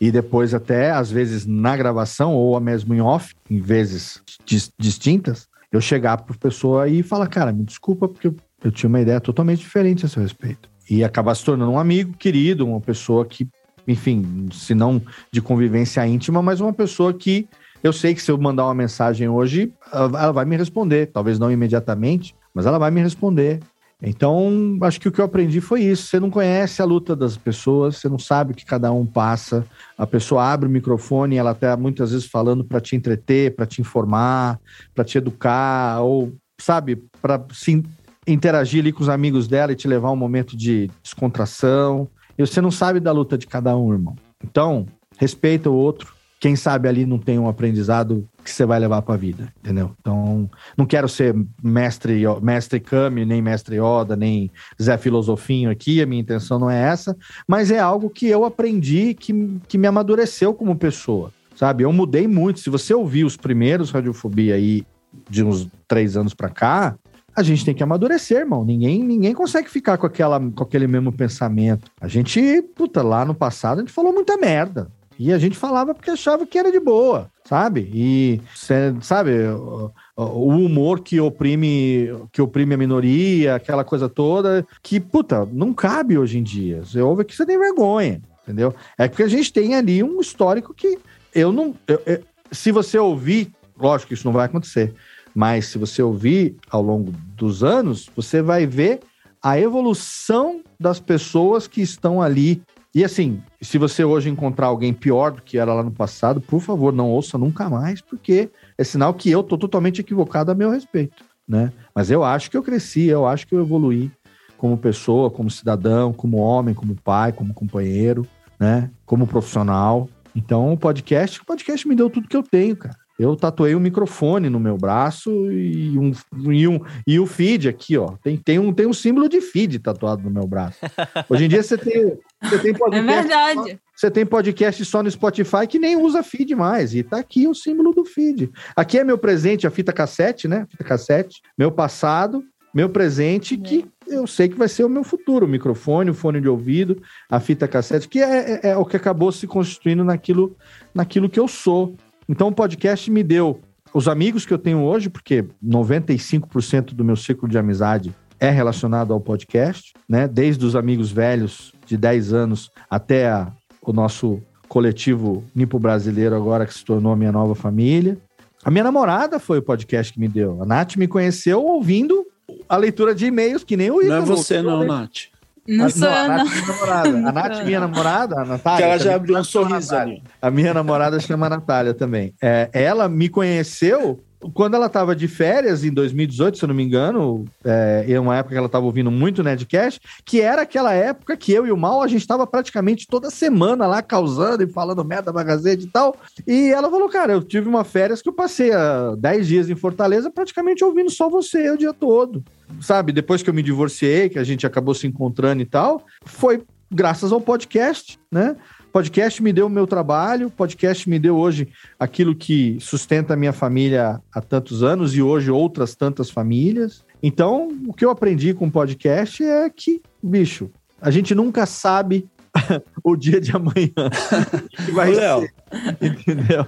E depois, até às vezes na gravação ou mesmo em off, em vezes distintas, eu chegar para pessoa e falar: Cara, me desculpa, porque eu tinha uma ideia totalmente diferente a seu respeito. E acabar se tornando um amigo querido, uma pessoa que, enfim, se não de convivência íntima, mas uma pessoa que eu sei que se eu mandar uma mensagem hoje, ela vai me responder. Talvez não imediatamente, mas ela vai me responder. Então, acho que o que eu aprendi foi isso. Você não conhece a luta das pessoas, você não sabe o que cada um passa. A pessoa abre o microfone, ela está muitas vezes falando para te entreter, para te informar, para te educar, ou, sabe, para interagir ali com os amigos dela e te levar um momento de descontração. E você não sabe da luta de cada um, irmão. Então, respeita o outro. Quem sabe ali não tem um aprendizado que você vai levar para a vida, entendeu? Então, não quero ser mestre, mestre Kami, nem mestre Yoda, nem Zé Filosofinho aqui, a minha intenção não é essa, mas é algo que eu aprendi, que, que me amadureceu como pessoa, sabe? Eu mudei muito. Se você ouvir os primeiros Radiofobia aí de uns três anos para cá, a gente tem que amadurecer, irmão. Ninguém, ninguém consegue ficar com, aquela, com aquele mesmo pensamento. A gente, puta, lá no passado a gente falou muita merda. E a gente falava porque achava que era de boa, sabe? E, sabe, o, o humor que oprime, que oprime a minoria, aquela coisa toda, que, puta, não cabe hoje em dia. Você ouve que você tem vergonha, entendeu? É porque a gente tem ali um histórico que eu não. Eu, eu, se você ouvir, lógico que isso não vai acontecer. Mas se você ouvir ao longo dos anos, você vai ver a evolução das pessoas que estão ali. E assim, se você hoje encontrar alguém pior do que era lá no passado, por favor, não ouça nunca mais, porque é sinal que eu tô totalmente equivocado a meu respeito, né? Mas eu acho que eu cresci, eu acho que eu evoluí como pessoa, como cidadão, como homem, como pai, como companheiro, né? Como profissional. Então, o podcast, o podcast me deu tudo que eu tenho, cara. Eu tatuei um microfone no meu braço e um, e um e o feed aqui, ó. Tem, tem, um, tem um símbolo de feed tatuado no meu braço. [LAUGHS] Hoje em dia você tem, você tem podcast. É verdade. Você tem podcast só no Spotify que nem usa feed mais. E tá aqui o símbolo do feed. Aqui é meu presente, a fita cassete, né? Fita cassete. Meu passado, meu presente, que eu sei que vai ser o meu futuro. O microfone, o fone de ouvido, a fita cassete, que é, é, é o que acabou se constituindo naquilo, naquilo que eu sou. Então o podcast me deu os amigos que eu tenho hoje, porque 95% do meu ciclo de amizade é relacionado ao podcast, né? Desde os amigos velhos de 10 anos até a, o nosso coletivo Nipo Brasileiro agora que se tornou a minha nova família. A minha namorada foi o podcast que me deu. A Nath me conheceu ouvindo a leitura de e-mails, que nem o Igor. Não é você não, Nath. Não sou eu, não. A Nath, minha namorada, a Natália. Que ela já abriu um sorriso ali. A minha namorada chama Natália também. É, ela me conheceu quando ela estava de férias, em 2018, se eu não me engano, é, em uma época que ela estava ouvindo muito Nedcast, que era aquela época que eu e o Mal, a gente estava praticamente toda semana lá causando e falando merda da Gazeta e tal. E ela falou, cara, eu tive uma férias que eu passei há 10 dias em Fortaleza praticamente ouvindo só você o dia todo sabe, depois que eu me divorciei, que a gente acabou se encontrando e tal, foi graças ao podcast, né? Podcast me deu o meu trabalho, podcast me deu hoje aquilo que sustenta a minha família há tantos anos e hoje outras tantas famílias. Então, o que eu aprendi com o podcast é que, bicho, a gente nunca sabe [LAUGHS] o dia de amanhã. que vai Léo, [LAUGHS] entendeu?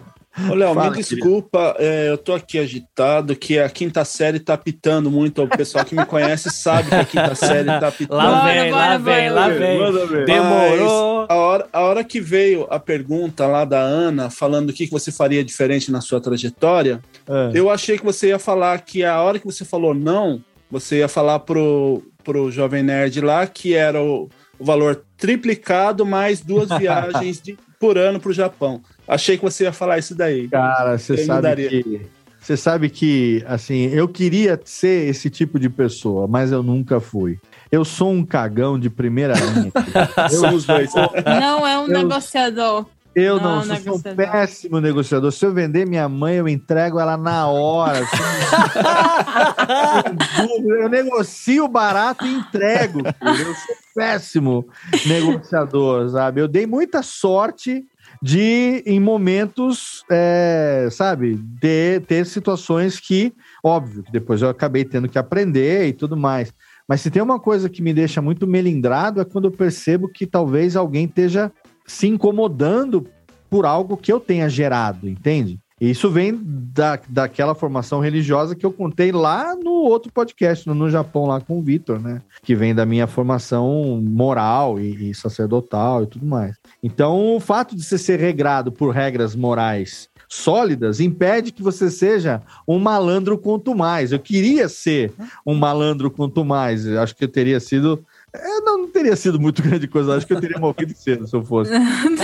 Ô, Léo, Fala, me desculpa, é, eu tô aqui agitado, que a quinta série tá pitando muito. O pessoal que me conhece sabe que a quinta [LAUGHS] série tá pitando. Lá vem, lá vem, lá vem. Demorou. Mas a hora, a hora que veio a pergunta lá da Ana, falando o que, que você faria diferente na sua trajetória, É. eu achei que você ia falar que a hora que você falou não, você ia falar pro, pro Jovem Nerd lá que era o, o valor triplicado mais duas [LAUGHS] viagens de- por ano pro Japão. Achei que você ia falar isso daí. Cara, você Eu sabe mudaria. que. Você sabe que, assim, eu queria ser esse tipo de pessoa, mas eu nunca fui. Eu sou um cagão de primeira linha. [LAUGHS] Somos dois. Não é um Eu- negociador. Eu Não, não, sou, um negociador. péssimo negociador. Se eu vender minha mãe, eu entrego ela na hora. [LAUGHS] Dúvida. eu negocio barato e entrego. filho. Eu sou péssimo negociador, sabe? Eu dei muita sorte de, em momentos, é, sabe, ter, ter situações que, óbvio, que depois eu acabei tendo que aprender e tudo mais. Mas se tem uma coisa que me deixa muito melindrado é quando eu percebo que talvez alguém esteja se incomodando por algo que eu tenha gerado, entende? E Isso vem da, daquela formação religiosa que eu contei lá no outro podcast, no, no Japão, lá com o Vitor, né? Que vem da minha formação moral e, e sacerdotal e tudo mais. Então, o fato de você ser regrado por regras morais sólidas impede que você seja um malandro quanto mais. Eu queria ser um malandro quanto mais. Eu acho que eu teria sido. É, não, não teria sido muito [LAUGHS] grande coisa. Acho que eu teria morrido cedo se eu fosse.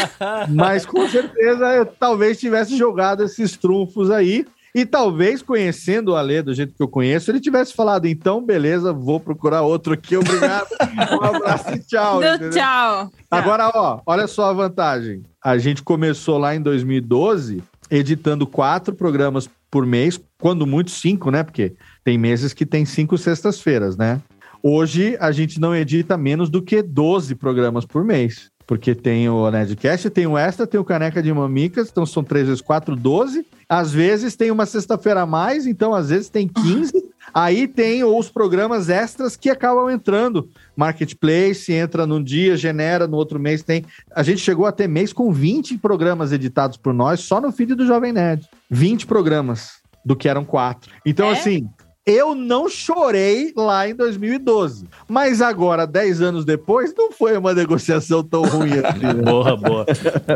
[LAUGHS] Mas com certeza eu talvez tivesse jogado esses trunfos aí. E talvez, conhecendo o Alê do jeito que eu conheço, ele tivesse falado: então, beleza, vou procurar outro aqui, obrigado. um abraço e tchau. Tchau. Agora, ó, olha só a vantagem. A gente começou lá em 2012 editando quatro programas por mês, quando muito cinco, né? Porque tem meses que tem cinco sextas-feiras, né? Hoje a gente não edita menos do que 12 programas por mês. Porque tem o Nerdcast, tem o Extra, tem o Caneca de Mamicas, então são 3 vezes 4, 12. Às vezes tem uma sexta-feira a mais, então às vezes tem 15. Aí tem os programas extras que acabam entrando. Marketplace entra num dia, genera, no outro mês tem. A gente chegou a ter mês com 20 programas editados por nós, só no feed do Jovem Nerd. 20 programas, do que eram quatro. Então, É? assim, eu não chorei lá em 2012. Mas agora, 10 anos depois, não foi uma negociação tão ruim [LAUGHS] assim. né? Boa, boa.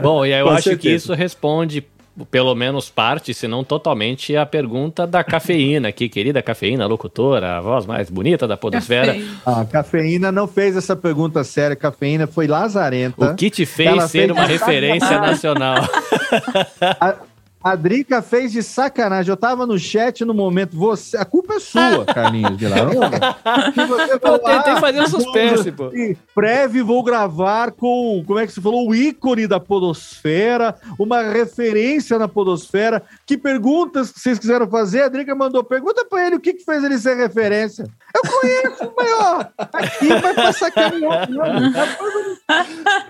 Bom, e aí eu Com acho que certeza. isso responde, pelo menos parte, se não totalmente, a pergunta da cafeína aqui, querida cafeína, locutora, a voz mais bonita da podosfera. Café. A cafeína não fez essa pergunta séria. Cafeína foi lazarenta. O que te fez Ela ser fez- uma referência nacional? [LAUGHS] A Drica fez de sacanagem. Eu tava no chat no momento. Você, a culpa é sua, [LAUGHS] Carlinhos de você Eu tentei fazer um suspense, pô. Breve vou gravar com, como é que você falou? O ícone da podosfera, uma referência na podosfera. Que perguntas que vocês quiseram fazer? A Drica mandou pergunta pra ele o que, que fez ele ser referência. Eu conheço, mas ó, aqui vai passar caminhão.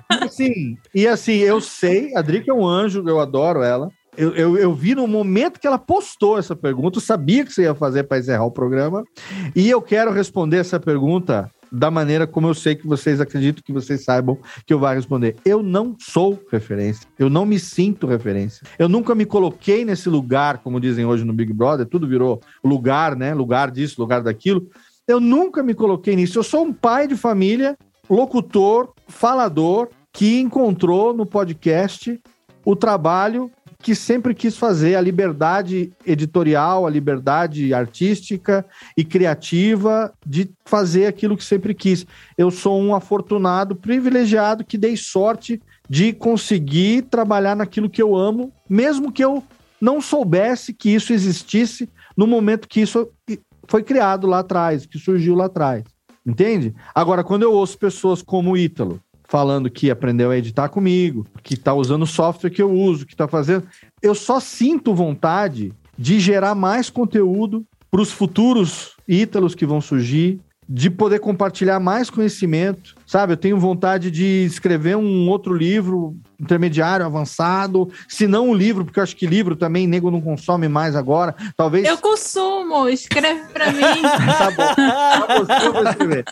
Assim, e assim, eu sei, a Drica é um anjo, eu adoro ela. Eu, eu, eu vi no momento que ela postou essa pergunta, eu sabia que você ia fazer para encerrar o programa, e eu quero responder essa pergunta da maneira como eu sei que vocês acreditam que vocês saibam que eu vou responder. Eu não sou referência, eu não me sinto referência. Eu nunca me coloquei nesse lugar, como dizem hoje no Big Brother, tudo virou lugar, né? Lugar disso, lugar daquilo. Eu nunca me coloquei nisso. Eu sou um pai de família, locutor, falador, que encontrou no podcast o trabalho que sempre quis fazer, a liberdade editorial, a liberdade artística e criativa de fazer aquilo que sempre quis. Eu sou um afortunado, privilegiado, que dei sorte de conseguir trabalhar naquilo que eu amo, mesmo que eu não soubesse que isso existisse no momento que isso foi criado lá atrás, que surgiu lá atrás. Entende? Agora, quando eu ouço pessoas como o Ítalo, falando que aprendeu a editar comigo, que está usando o software que eu uso, que está fazendo. Eu só sinto vontade de gerar mais conteúdo para os futuros ítalos que vão surgir, de poder compartilhar mais conhecimento, sabe? Eu tenho vontade de escrever um outro livro intermediário, avançado, se não um livro, porque eu acho que livro também nego não consome mais agora. Talvez Eu consumo, escreve pra mim. [LAUGHS] tá bom. Tá bom, eu vou escrever.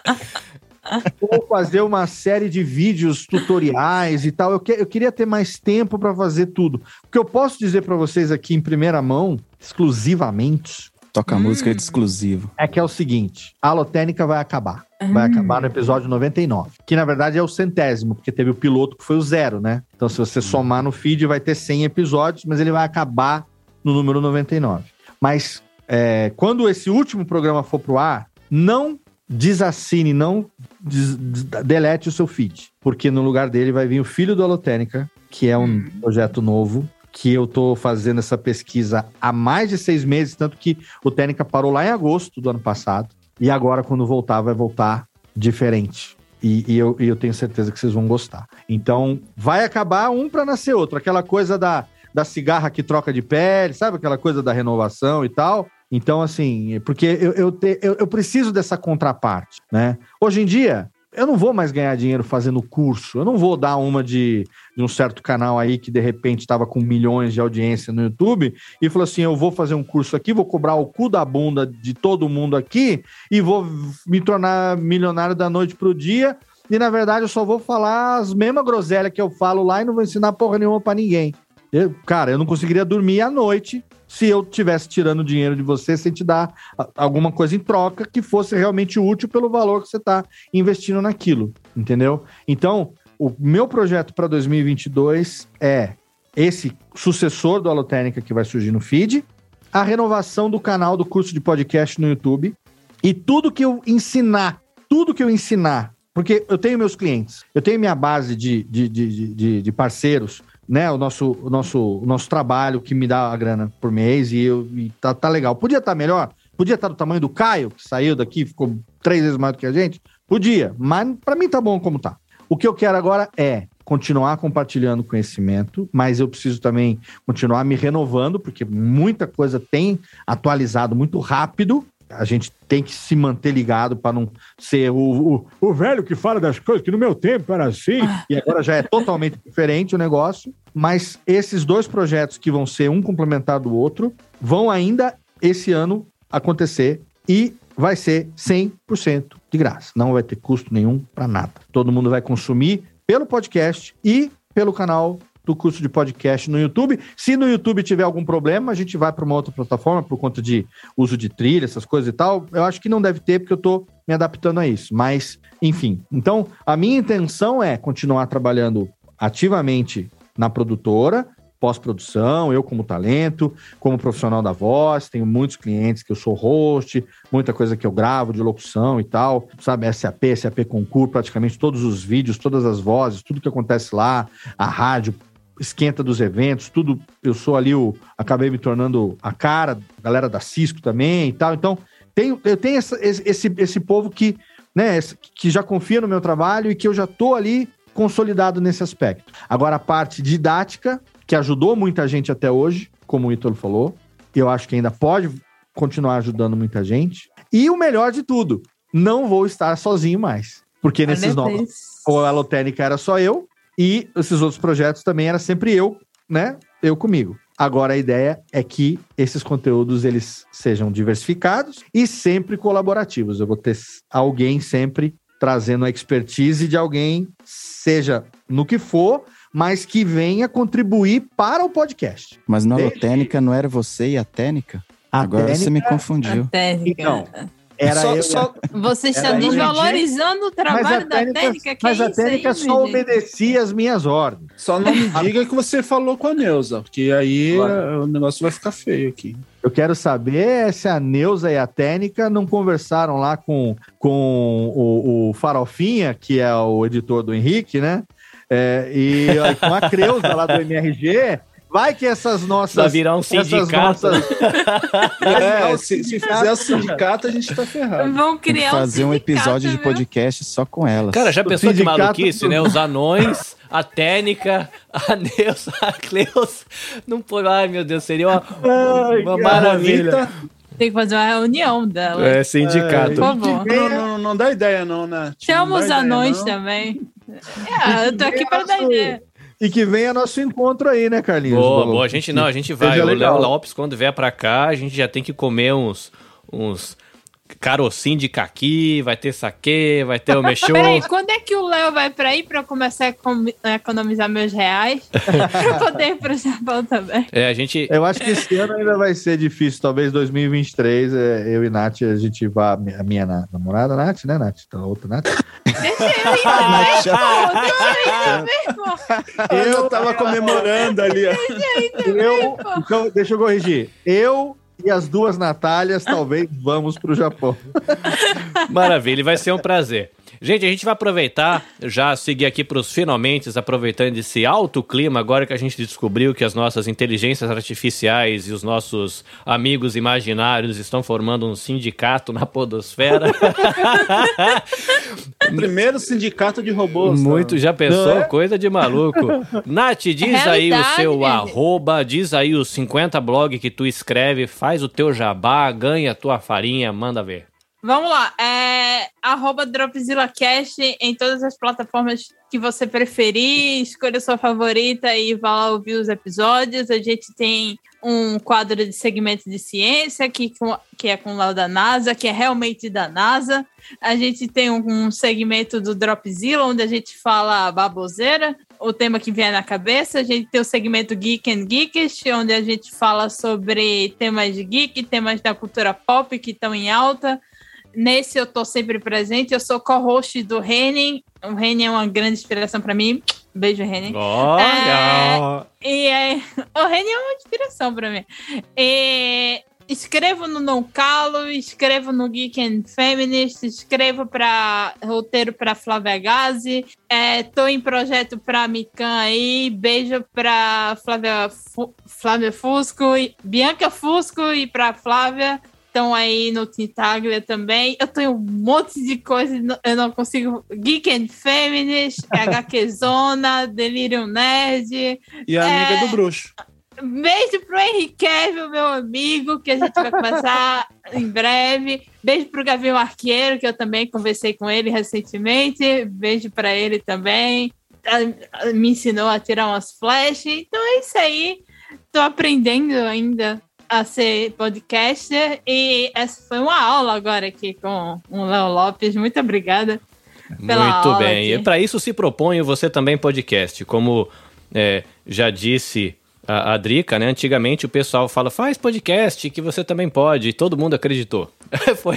Vou fazer uma série de vídeos tutoriais e tal. Eu, que, eu queria ter mais tempo para fazer tudo. O que eu posso dizer para vocês aqui em primeira mão, exclusivamente, Toca Hum. música de exclusivo. é que é o seguinte: a Alotênica vai acabar. Vai Hum. acabar no episódio 99. Que na verdade é o centésimo, porque teve o piloto que foi o zero, né? Então, se você somar no feed, vai ter 100 episódios, mas ele vai acabar no número 99. Mas é, quando esse último programa for pro ar, não desassine, não des- delete o seu feed. Porque no lugar dele vai vir o Filho do Alotênica, que é um projeto novo. Que eu tô fazendo essa pesquisa há mais de seis meses, tanto que o Técnica parou lá em agosto do ano passado. E agora, quando voltar, vai voltar diferente. E, e eu, e eu tenho certeza que vocês vão gostar. Então, vai acabar um para nascer outro. Aquela coisa da, da cigarra que troca de pele, sabe? Aquela coisa da renovação e tal. Então, assim, porque eu, eu, te- eu, eu preciso dessa contraparte, né? Hoje em dia, eu não vou mais ganhar dinheiro fazendo curso. Eu não vou dar uma de, de um certo canal aí que de repente estava com milhões de audiência no YouTube e falou assim: eu vou fazer um curso aqui, vou cobrar o cu da bunda de todo mundo aqui e vou me tornar milionário da noite pro dia. E na verdade eu só vou falar as mesmas groselhas que eu falo lá e não vou ensinar porra nenhuma pra ninguém. Eu- cara, eu não conseguiria dormir à noite se eu tivesse tirando dinheiro de você sem te dar alguma coisa em troca que fosse realmente útil pelo valor que você está investindo naquilo, entendeu? Então, o meu projeto para 2022 é esse sucessor do Alotênica que vai surgir no feed, a renovação do canal do curso de podcast no YouTube e tudo que eu ensinar, tudo que eu ensinar, porque eu tenho meus clientes, eu tenho minha base de, de, de, de, de parceiros, né? O nosso, o, nosso, o nosso trabalho que me dá a grana por mês e, eu, e tá, tá legal. Podia estar melhor? Podia estar do tamanho do Caio, que saiu daqui, ficou três vezes mais do que a gente? Podia, mas para mim tá bom como tá. O que eu quero agora é continuar compartilhando conhecimento, mas eu preciso também continuar me renovando, porque muita coisa tem atualizado muito rápido. A gente tem que se manter ligado para não ser o, o, o velho que fala das coisas que no meu tempo era assim, e agora já é totalmente diferente o negócio. Mas esses dois projetos que vão ser um complementar do outro vão ainda esse ano acontecer e vai ser 100% de graça. Não vai ter custo nenhum para nada. Todo mundo vai consumir pelo podcast e pelo canal do curso de podcast no YouTube. Se no YouTube tiver algum problema, a gente vai para uma outra plataforma por conta de uso de trilha, essas coisas e tal. Eu acho que não deve ter, porque eu estou me adaptando a isso. Mas, enfim. Então, a minha intenção é continuar trabalhando ativamente na produtora, pós-produção, eu como talento, como profissional da voz, tenho muitos clientes que eu sou host, muita coisa que eu gravo de locução e tal, sabe, SAP, SAP Concur, praticamente todos os vídeos, todas as vozes, tudo que acontece lá, a rádio, esquenta dos eventos, tudo, eu sou ali o, acabei me tornando a cara, galera da Cisco também e tal, então tenho, eu tenho essa- esse, esse, povo que, né, que já confia no meu trabalho e que eu já tô ali consolidado nesse aspecto. Agora a parte didática, que ajudou muita gente até hoje, como o Ítalo falou, eu acho que ainda pode continuar ajudando muita gente. E o melhor de tudo, não vou estar sozinho mais. Porque nesses Olha novos, isso. o Alotênica era só eu, e esses outros projetos também era sempre eu, né? Eu comigo. Agora a ideia é que esses conteúdos eles sejam diversificados e sempre colaborativos. Eu vou ter alguém sempre trazendo a expertise de alguém, seja no que for, mas que venha contribuir para o podcast. Mas na Desde- Lotênica não era você e a Técnica? A Agora você me técnica confundiu. Técnica. Então, era só, eu, só- Você está desvalorizando o trabalho da técnica, técnica. Que mas é a isso aí, técnica só obedecia as minhas ordens. só não me diga que você falou com a Neuza, porque aí Claro. eh, o negócio vai ficar feio aqui. Eu quero saber se a Neuza e a Técnica não conversaram lá com, com o, o Farofinha, que é o editor do Henrique, né? É, e com a Creuza lá do MRG. Vai que essas nossas. Vai virar um essas sindicato. nossas- [LAUGHS] É, se, se fizer o sindicato, a gente tá ferrado. Vão Tem que criar fazer um sindicato, episódio de podcast só com elas. Cara, já pensou que maluquice, do- né? Os anões, a técnica, a [LAUGHS] Neuza, a Cleus. Não pode. Ai, meu Deus, seria uma, Ai, uma maravilha. Tem que fazer uma reunião dela. É, sindicato. Por favor. Não, não, não dá ideia, não, né? Chama Não os anões também. É, eu tô aqui pra dar ideia. E que venha nosso encontro aí, né, Carlinhos? Boa, boa. A gente não, a gente vai. O Léo. Lopes, quando vier pra cá, a gente já tem que comer uns. uns carocinho de caqui, vai ter saque, vai ter o [LAUGHS] mexô. Peraí, quando é que o Léo vai pra aí pra eu começar a econ- a economizar meus reais? [LAUGHS] pra poder ir pro Japão também. É, a gente. Eu acho que esse ano ainda vai ser difícil. Talvez 2023, é, eu e Nath, a gente vá. A minha na- namorada, Nath, né, Nath? Então, a outra Nath. Deixa eu [LAUGHS] ir também, pô. Deixa eu ir também, pô. Eu tava comemorando ali. Eu, então, deixa eu corrigir. Eu e as duas Natálias talvez vamos pro Japão. Maravilha, vai ser um prazer. Gente, a gente vai aproveitar, já seguir aqui para os finalmente, aproveitando esse alto clima, agora que a gente descobriu que as nossas inteligências artificiais e os nossos amigos imaginários estão formando um sindicato na podosfera. [LAUGHS] Primeiro sindicato de robôs. tá? Muito, já pensou? É? Coisa de maluco. Nath, diz É aí o seu gente. arroba, diz aí os 50 blog que tu escreve, faz o teu jabá, ganha a tua farinha, manda ver. Vamos lá, é arroba DropzillaCast em todas as plataformas que você preferir, escolha sua favorita e vá lá ouvir os episódios. A gente tem um quadro de segmento de ciência que, que é com o Léo da NASA, que é realmente da NASA. A gente tem um, segmento do Dropzilla, onde a gente fala baboseira, o tema que vier na cabeça. A gente tem o segmento Geek and Geekish, onde a gente fala sobre temas geek, temas da cultura pop que estão em alta. Nesse eu tô sempre presente. Eu sou co-host do Renin. O Renin é uma grande inspiração para mim. Beijo, Renin. Olha! E é, [LAUGHS] o Renin é uma inspiração para mim. E escrevo no Não Calo, escrevo no Geek and Feminist, escrevo para roteiro para Flávia Gazi. É, tô em projeto para Mikan aí. Beijo para Flávia, Fu- Flávia Fusco, e- Bianca Fusco e para Flávia estão aí no Tintaglia também. Eu tenho um monte de coisa, eu não consigo. Geek and Feminist, [LAUGHS] HQ Zona, Delirium Nerd. E a amiga É. do bruxo. Beijo pro Henrique, meu amigo, que a gente vai começar [LAUGHS] em breve. Beijo pro Gavião Arqueiro, que eu também conversei com ele recentemente. Beijo para ele também. Ah, Me ensinou a tirar umas flash. Então é isso aí. Tô aprendendo ainda a ser podcaster e essa foi uma aula agora aqui com o Léo Lopes. Muito obrigada. pela Muito aula bem. aqui. E para isso se propõe você também podcast. Como é, já disse a, a Drica, né? Antigamente o pessoal fala, faz podcast que você também pode. E todo mundo acreditou. [LAUGHS] Foi.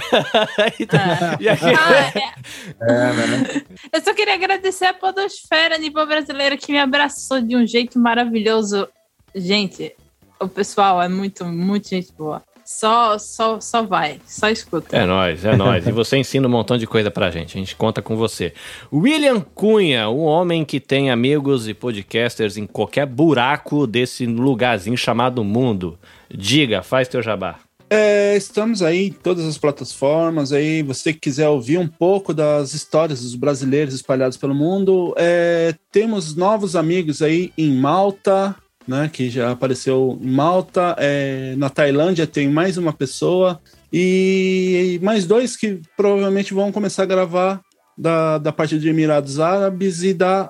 E aí- Ah, é. Eu só queria agradecer a Podosfera a nível brasileira que me abraçou de um jeito maravilhoso. Gente, o pessoal é muito, muito gente boa. Só, só, só vai, só escuta. É nóis, é nóis. E você ensina um montão de coisa pra gente. A gente conta com você. William Cunha, um homem que tem amigos e podcasters em qualquer buraco desse lugarzinho chamado mundo. Diga, faz teu jabá. É, estamos aí em todas as plataformas. Aí, você que quiser ouvir um pouco das histórias dos brasileiros espalhados pelo mundo, é, temos novos amigos aí em Malta, né? Que já apareceu em Malta. É, na Tailândia tem mais uma pessoa e mais dois que provavelmente vão começar a gravar da, da parte de Emirados Árabes e da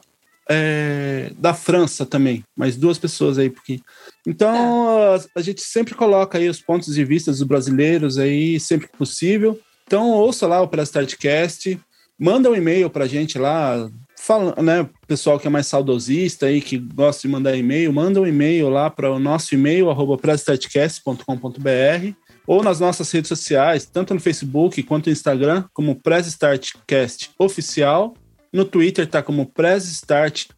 é, da França também. Mais duas pessoas aí, porque então, a, a gente sempre coloca aí os pontos de vista dos brasileiros aí, sempre que possível. Então, ouça lá o Prestartcast, manda um e-mail pra gente lá, fala, né, pessoal que é mais saudosista aí, que gosta de mandar e-mail, manda um e-mail lá para o nosso e-mail, arroba ou nas nossas redes sociais, tanto no Facebook quanto no Instagram, como Press Start Cast Oficial. No Twitter tá como Press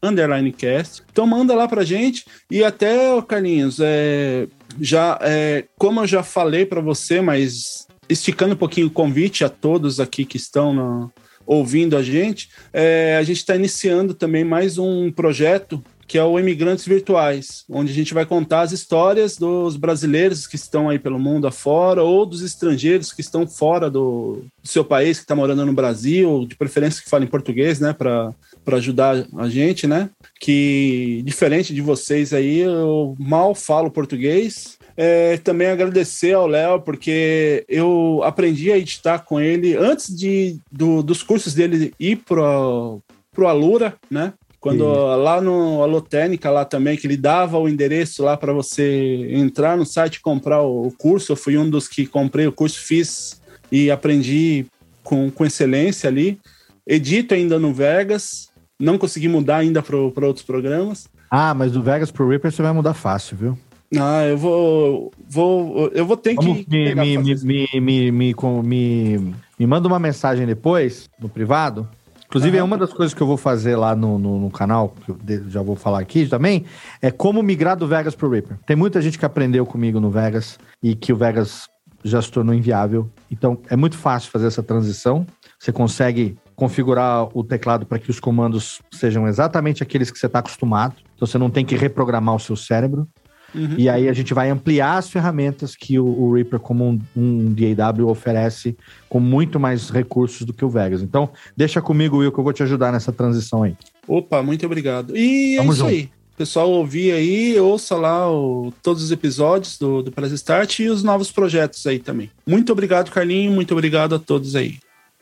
Underline Cast. Então manda lá pra gente. E até, Carlinhos, é, já, é, como eu já falei para você, mas esticando um pouquinho o convite a todos aqui que estão na- ouvindo a gente, é, a gente está iniciando também mais um projeto que é o Imigrantes Virtuais, onde a gente vai contar as histórias dos brasileiros que estão aí pelo mundo afora ou dos estrangeiros que estão fora do, do seu país, que está morando no Brasil, de preferência que falem português, né, para ajudar a gente, né? Que, diferente de vocês aí, eu mal falo português, é, também agradecer ao Léo, porque eu aprendi a editar com ele antes de, do- dos cursos dele ir pro, pro Alura, né? Quando lá no Alotênica, lá também, que ele dava o endereço lá para você entrar no site e comprar o, o curso. Eu fui um dos que comprei o curso, fiz e aprendi com, com excelência ali. Edito ainda no Vegas, não consegui mudar ainda para outros programas. Ah, mas do Vegas pro Reaper você vai mudar fácil, viu? Ah, eu vou. vou eu vou ter Vamos, que. me, me, me, me, me, me, com- me- me manda uma mensagem depois, no privado. Inclusive, é uma das coisas que eu vou fazer lá no, no, no canal, que eu já vou falar aqui também, é como migrar do Vegas pro Reaper. Tem muita gente que aprendeu comigo no Vegas e que o Vegas já se tornou inviável. Então, é muito fácil fazer essa transição. Você consegue configurar o teclado para que os comandos sejam exatamente aqueles que você está acostumado. Então, você não tem que reprogramar o seu cérebro. Uhum. E aí a gente vai ampliar as ferramentas que o, o Reaper, como um, um DAW, oferece com muito mais recursos do que o Vegas. Então, deixa comigo, Will, que eu vou te ajudar nessa transição aí. Opa, muito obrigado. E é Tamo isso junto. aí. Pessoal, ouvir aí, ouça lá o- todos os episódios do, do Press Start e os novos projetos aí também. Muito obrigado, Carlinho. Muito obrigado a todos aí.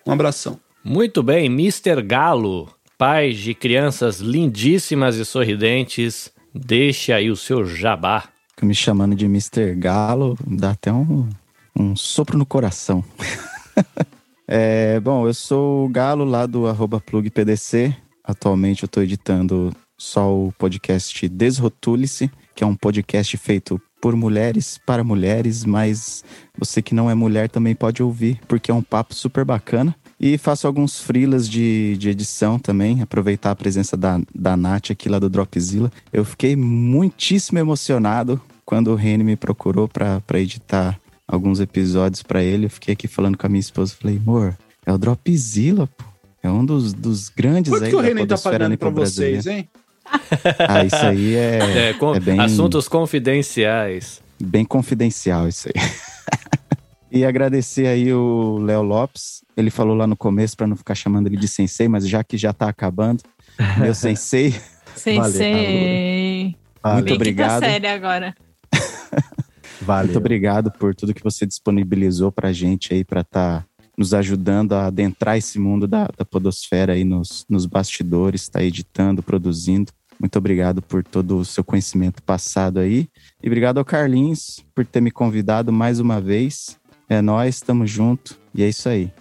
Um abração. Muito bem, Mr. Galo, pai de crianças lindíssimas e sorridentes, deixe aí o seu jabá. Me chamando de Mr. Galo, dá até um, um sopro no coração. [LAUGHS] É, bom, eu sou o Galo lá do arroba plugpdc. Atualmente eu tô editando só o podcast Desrotule-se, que é um podcast feito por mulheres, para mulheres, mas você que não é mulher também pode ouvir, porque é um papo super bacana. E faço alguns freelas de, de edição também, aproveitar a presença da, da Nath aqui lá do Dropzilla. Eu fiquei muitíssimo emocionado quando o Reni me procurou para editar alguns episódios para ele. Eu fiquei aqui falando com a minha esposa, falei, amor, é o Dropzilla, pô. É um dos, dos grandes Quanto aí que o da Renan tá pagando pra vocês, hein? [LAUGHS] Ah, isso aí é, É, com- é bem, Assuntos confidenciais. bem confidencial isso aí. [LAUGHS] e agradecer aí o Léo Lopes. Ele falou lá no começo para não ficar chamando ele de sensei, mas já que já tá acabando, [LAUGHS] meu sensei, Sensei. Valeu. Muito Bem obrigado. quinta série agora. [LAUGHS] Valeu. muito obrigado por tudo que você disponibilizou pra gente aí para estar nos ajudando a adentrar esse mundo da, da podosfera aí nos, nos bastidores, tá editando, produzindo. Muito obrigado por todo o seu conhecimento passado aí. E obrigado ao Carlinhos por ter me convidado mais uma vez. É nós, estamos junto. E é isso aí.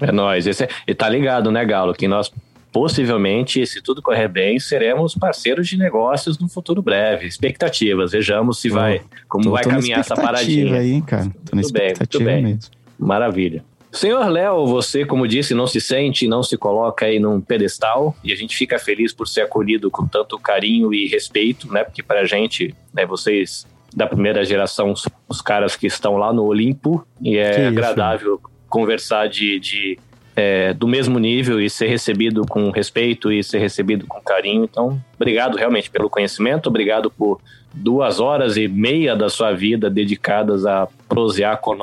É. Esse é- E tá ligado, né, Galo? Que nós possivelmente, se tudo correr bem, seremos parceiros de negócios no futuro breve. Expectativas, vejamos se vai, como Tô- vai tô na caminhar essa paradinha. aí, hein, cara. Tô na Muito bem, muito expectativa bem. mesmo. Maravilha. Senhor Léo, você, como disse, não se sente, não se coloca aí num pedestal e a gente fica feliz por ser acolhido com tanto carinho e respeito, né? Porque pra gente, né, vocês da primeira geração são os caras que estão lá no Olimpo e é Que isso, agradável conversar de, de, é, do mesmo nível e ser recebido com respeito e ser recebido com carinho. Então, obrigado realmente pelo conhecimento, obrigado por duas horas e meia da sua vida dedicadas a prosear com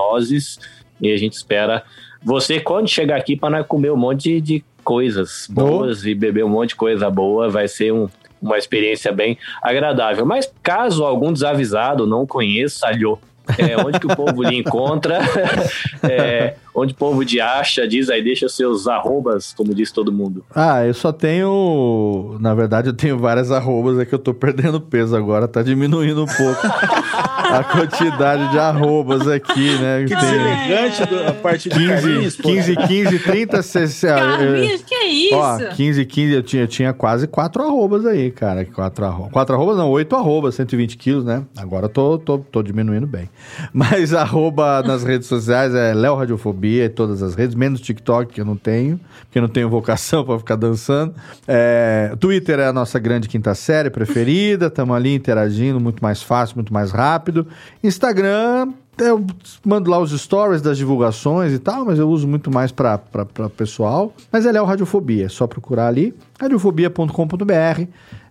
e a gente espera você quando chegar aqui para comer um monte de, coisas boas e beber um monte de coisa boa, vai ser um- uma experiência bem agradável. Mas caso algum desavisado não conheça, alhô, é, onde que o povo lhe encontra, [LAUGHS] é, onde o povo te acha, diz aí, deixa seus arrobas, como diz todo mundo. Ah, eu só tenho. Na verdade, eu tenho várias arrobas, é que eu tô perdendo peso agora, tá diminuindo um pouco [LAUGHS] a quantidade de arrobas aqui, né? Que Tem deselegante do- a parte de 15, Carlinhos, pô. 15, 15, 30, 60. Carlinhos, que é isso? Ó, 15, 15, eu tinha, eu tinha quase quatro arrobas aí, cara. Quatro, arro... quatro arrobas, não, oito arrobas, 120 quilos, né? Agora eu tô, tô, tô diminuindo bem. Mas arroba nas redes sociais é Léo Radiofobia, em todas as redes, menos TikTok, que eu não tenho, porque eu não tenho vocação [LAUGHS] pra ficar dançando. É, Twitter é a nossa grande quinta série preferida, tamo ali interagindo, muito mais fácil, muito mais rápido. Instagram, eu mando lá os stories das divulgações e tal, mas eu uso muito mais para pessoal. Mas ele é o Radiofobia, é só procurar ali, radiofobia.com.br.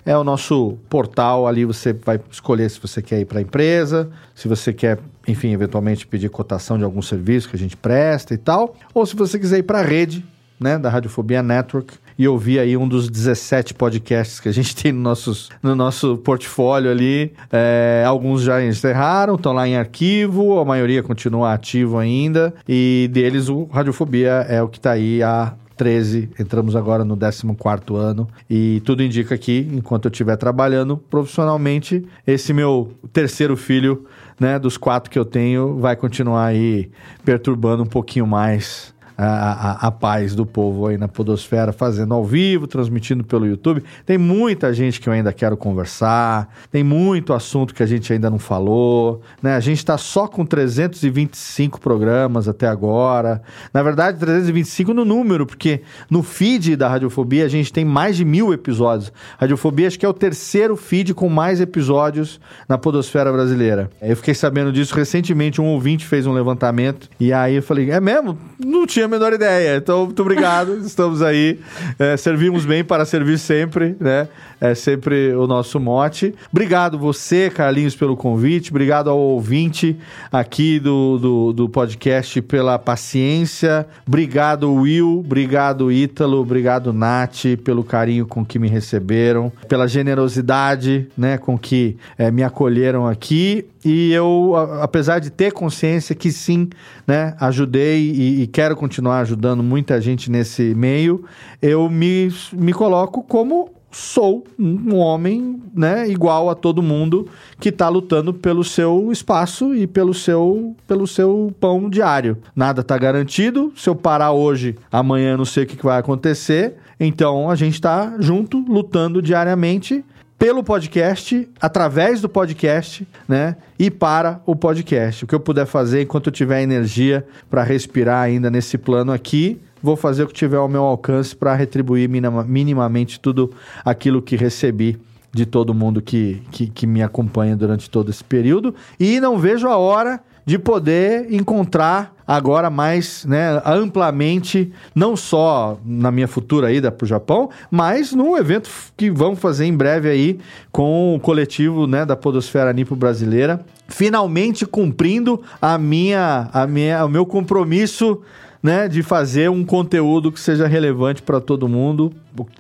É o nosso portal ali, você vai escolher se você quer ir para a empresa, se você quer, enfim, eventualmente pedir cotação de algum serviço que a gente presta e tal, ou se você quiser ir para a rede, né, da Radiofobia Network e ouvir aí um dos 17 podcasts que a gente [LAUGHS] tem no, nossos, no nosso portfólio ali. É, alguns já encerraram, estão lá em arquivo, a maioria continua ativo ainda, e deles o Radiofobia é o que está aí há 13, entramos agora no 14 ano e tudo indica que, enquanto eu estiver trabalhando profissionalmente, esse meu terceiro filho, né, dos quatro que eu tenho, vai continuar aí perturbando um pouquinho mais a, a, paz do povo aí na Podosfera, fazendo ao vivo, transmitindo pelo YouTube. Tem muita gente que eu ainda quero conversar, tem muito assunto que a gente ainda não falou, né? A gente está só com 325 programas até agora. Na verdade, 325 no número, porque no feed da Radiofobia a gente tem mais de mil episódios. Radiofobia acho que é o terceiro feed com mais episódios na Podosfera brasileira. Eu fiquei sabendo disso recentemente, um ouvinte fez um levantamento e aí eu falei, é mesmo? Não tinha a menor ideia. Então, muito obrigado. [LAUGHS] Estamos aí. É, servimos bem para servir sempre, né? É sempre o nosso mote. Obrigado você, Carlinhos, pelo convite. Obrigado ao ouvinte aqui do, do, do podcast pela paciência. Obrigado, Will. Obrigado, Ítalo. Obrigado, Nath, pelo carinho com que me receberam, pela generosidade, né, com que é, me acolheram aqui. E eu, apesar de ter consciência que sim, né, ajudei e, e, quero continuar ajudando muita gente nesse meio, eu me, me coloco como sou um homem, né, igual a todo mundo que está lutando pelo seu espaço e pelo seu, pelo seu pão diário. Nada está garantido. Se eu parar hoje, amanhã não sei o que, que vai acontecer. Então a gente está junto, lutando diariamente pelo podcast, através do podcast, né? E para o podcast. O que eu puder fazer enquanto eu tiver energia para respirar ainda nesse plano aqui, vou fazer o que tiver ao meu alcance para retribuir minimamente tudo aquilo que recebi de todo mundo que, que, que, me acompanha durante todo esse período. E não vejo a hora de poder encontrar agora mais né, amplamente, não só na minha futura ida para o Japão, mas num evento que vamos fazer em breve aí com o coletivo né, da Podosfera Nipo Brasileira, finalmente cumprindo a minha, a minha, o meu compromisso né, de fazer um conteúdo que seja relevante para todo mundo,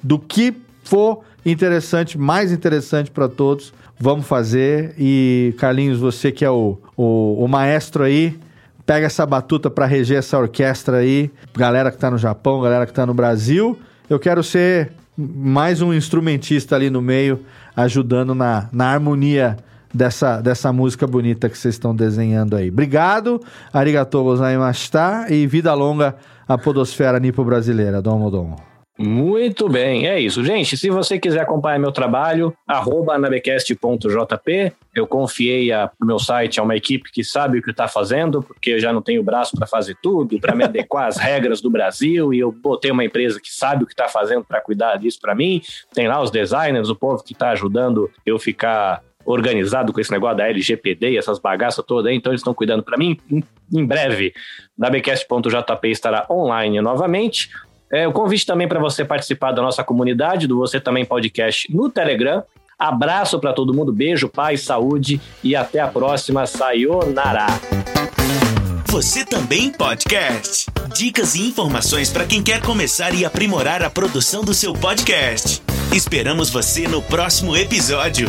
do que for interessante, mais interessante para todos, vamos fazer. E Carlinhos, você que é o, o, o maestro aí, pega essa batuta para reger essa orquestra aí, galera que está no Japão, galera que está no Brasil. Eu quero ser mais um instrumentista ali no meio, ajudando na, na harmonia dessa, dessa música bonita que vocês estão desenhando aí. Obrigado, arigatou gozaimashita e vida longa a podosfera nipo brasileira. Domo, domo. Muito bem, é isso. Gente, se você quiser acompanhar meu trabalho, arroba anabecast.jp. Eu confiei o meu site a uma equipe que sabe o que está fazendo, porque eu já não tenho braço para fazer tudo, para me adequar às [LAUGHS] regras do Brasil, e eu botei uma empresa que sabe o que está fazendo para cuidar disso para mim. Tem lá os designers, o povo que está ajudando eu ficar organizado com esse negócio da LGPD e essas bagaças todas, então eles estão cuidando para mim. Em breve, nabecast.jp estará online novamente. É, o convite também para você participar da nossa comunidade, do Você Também Podcast no Telegram. Abraço para todo mundo, beijo, paz, saúde e até a próxima. Sayonara! Você também podcast. Dicas e informações para quem quer começar e aprimorar a produção do seu podcast. Esperamos você no próximo episódio.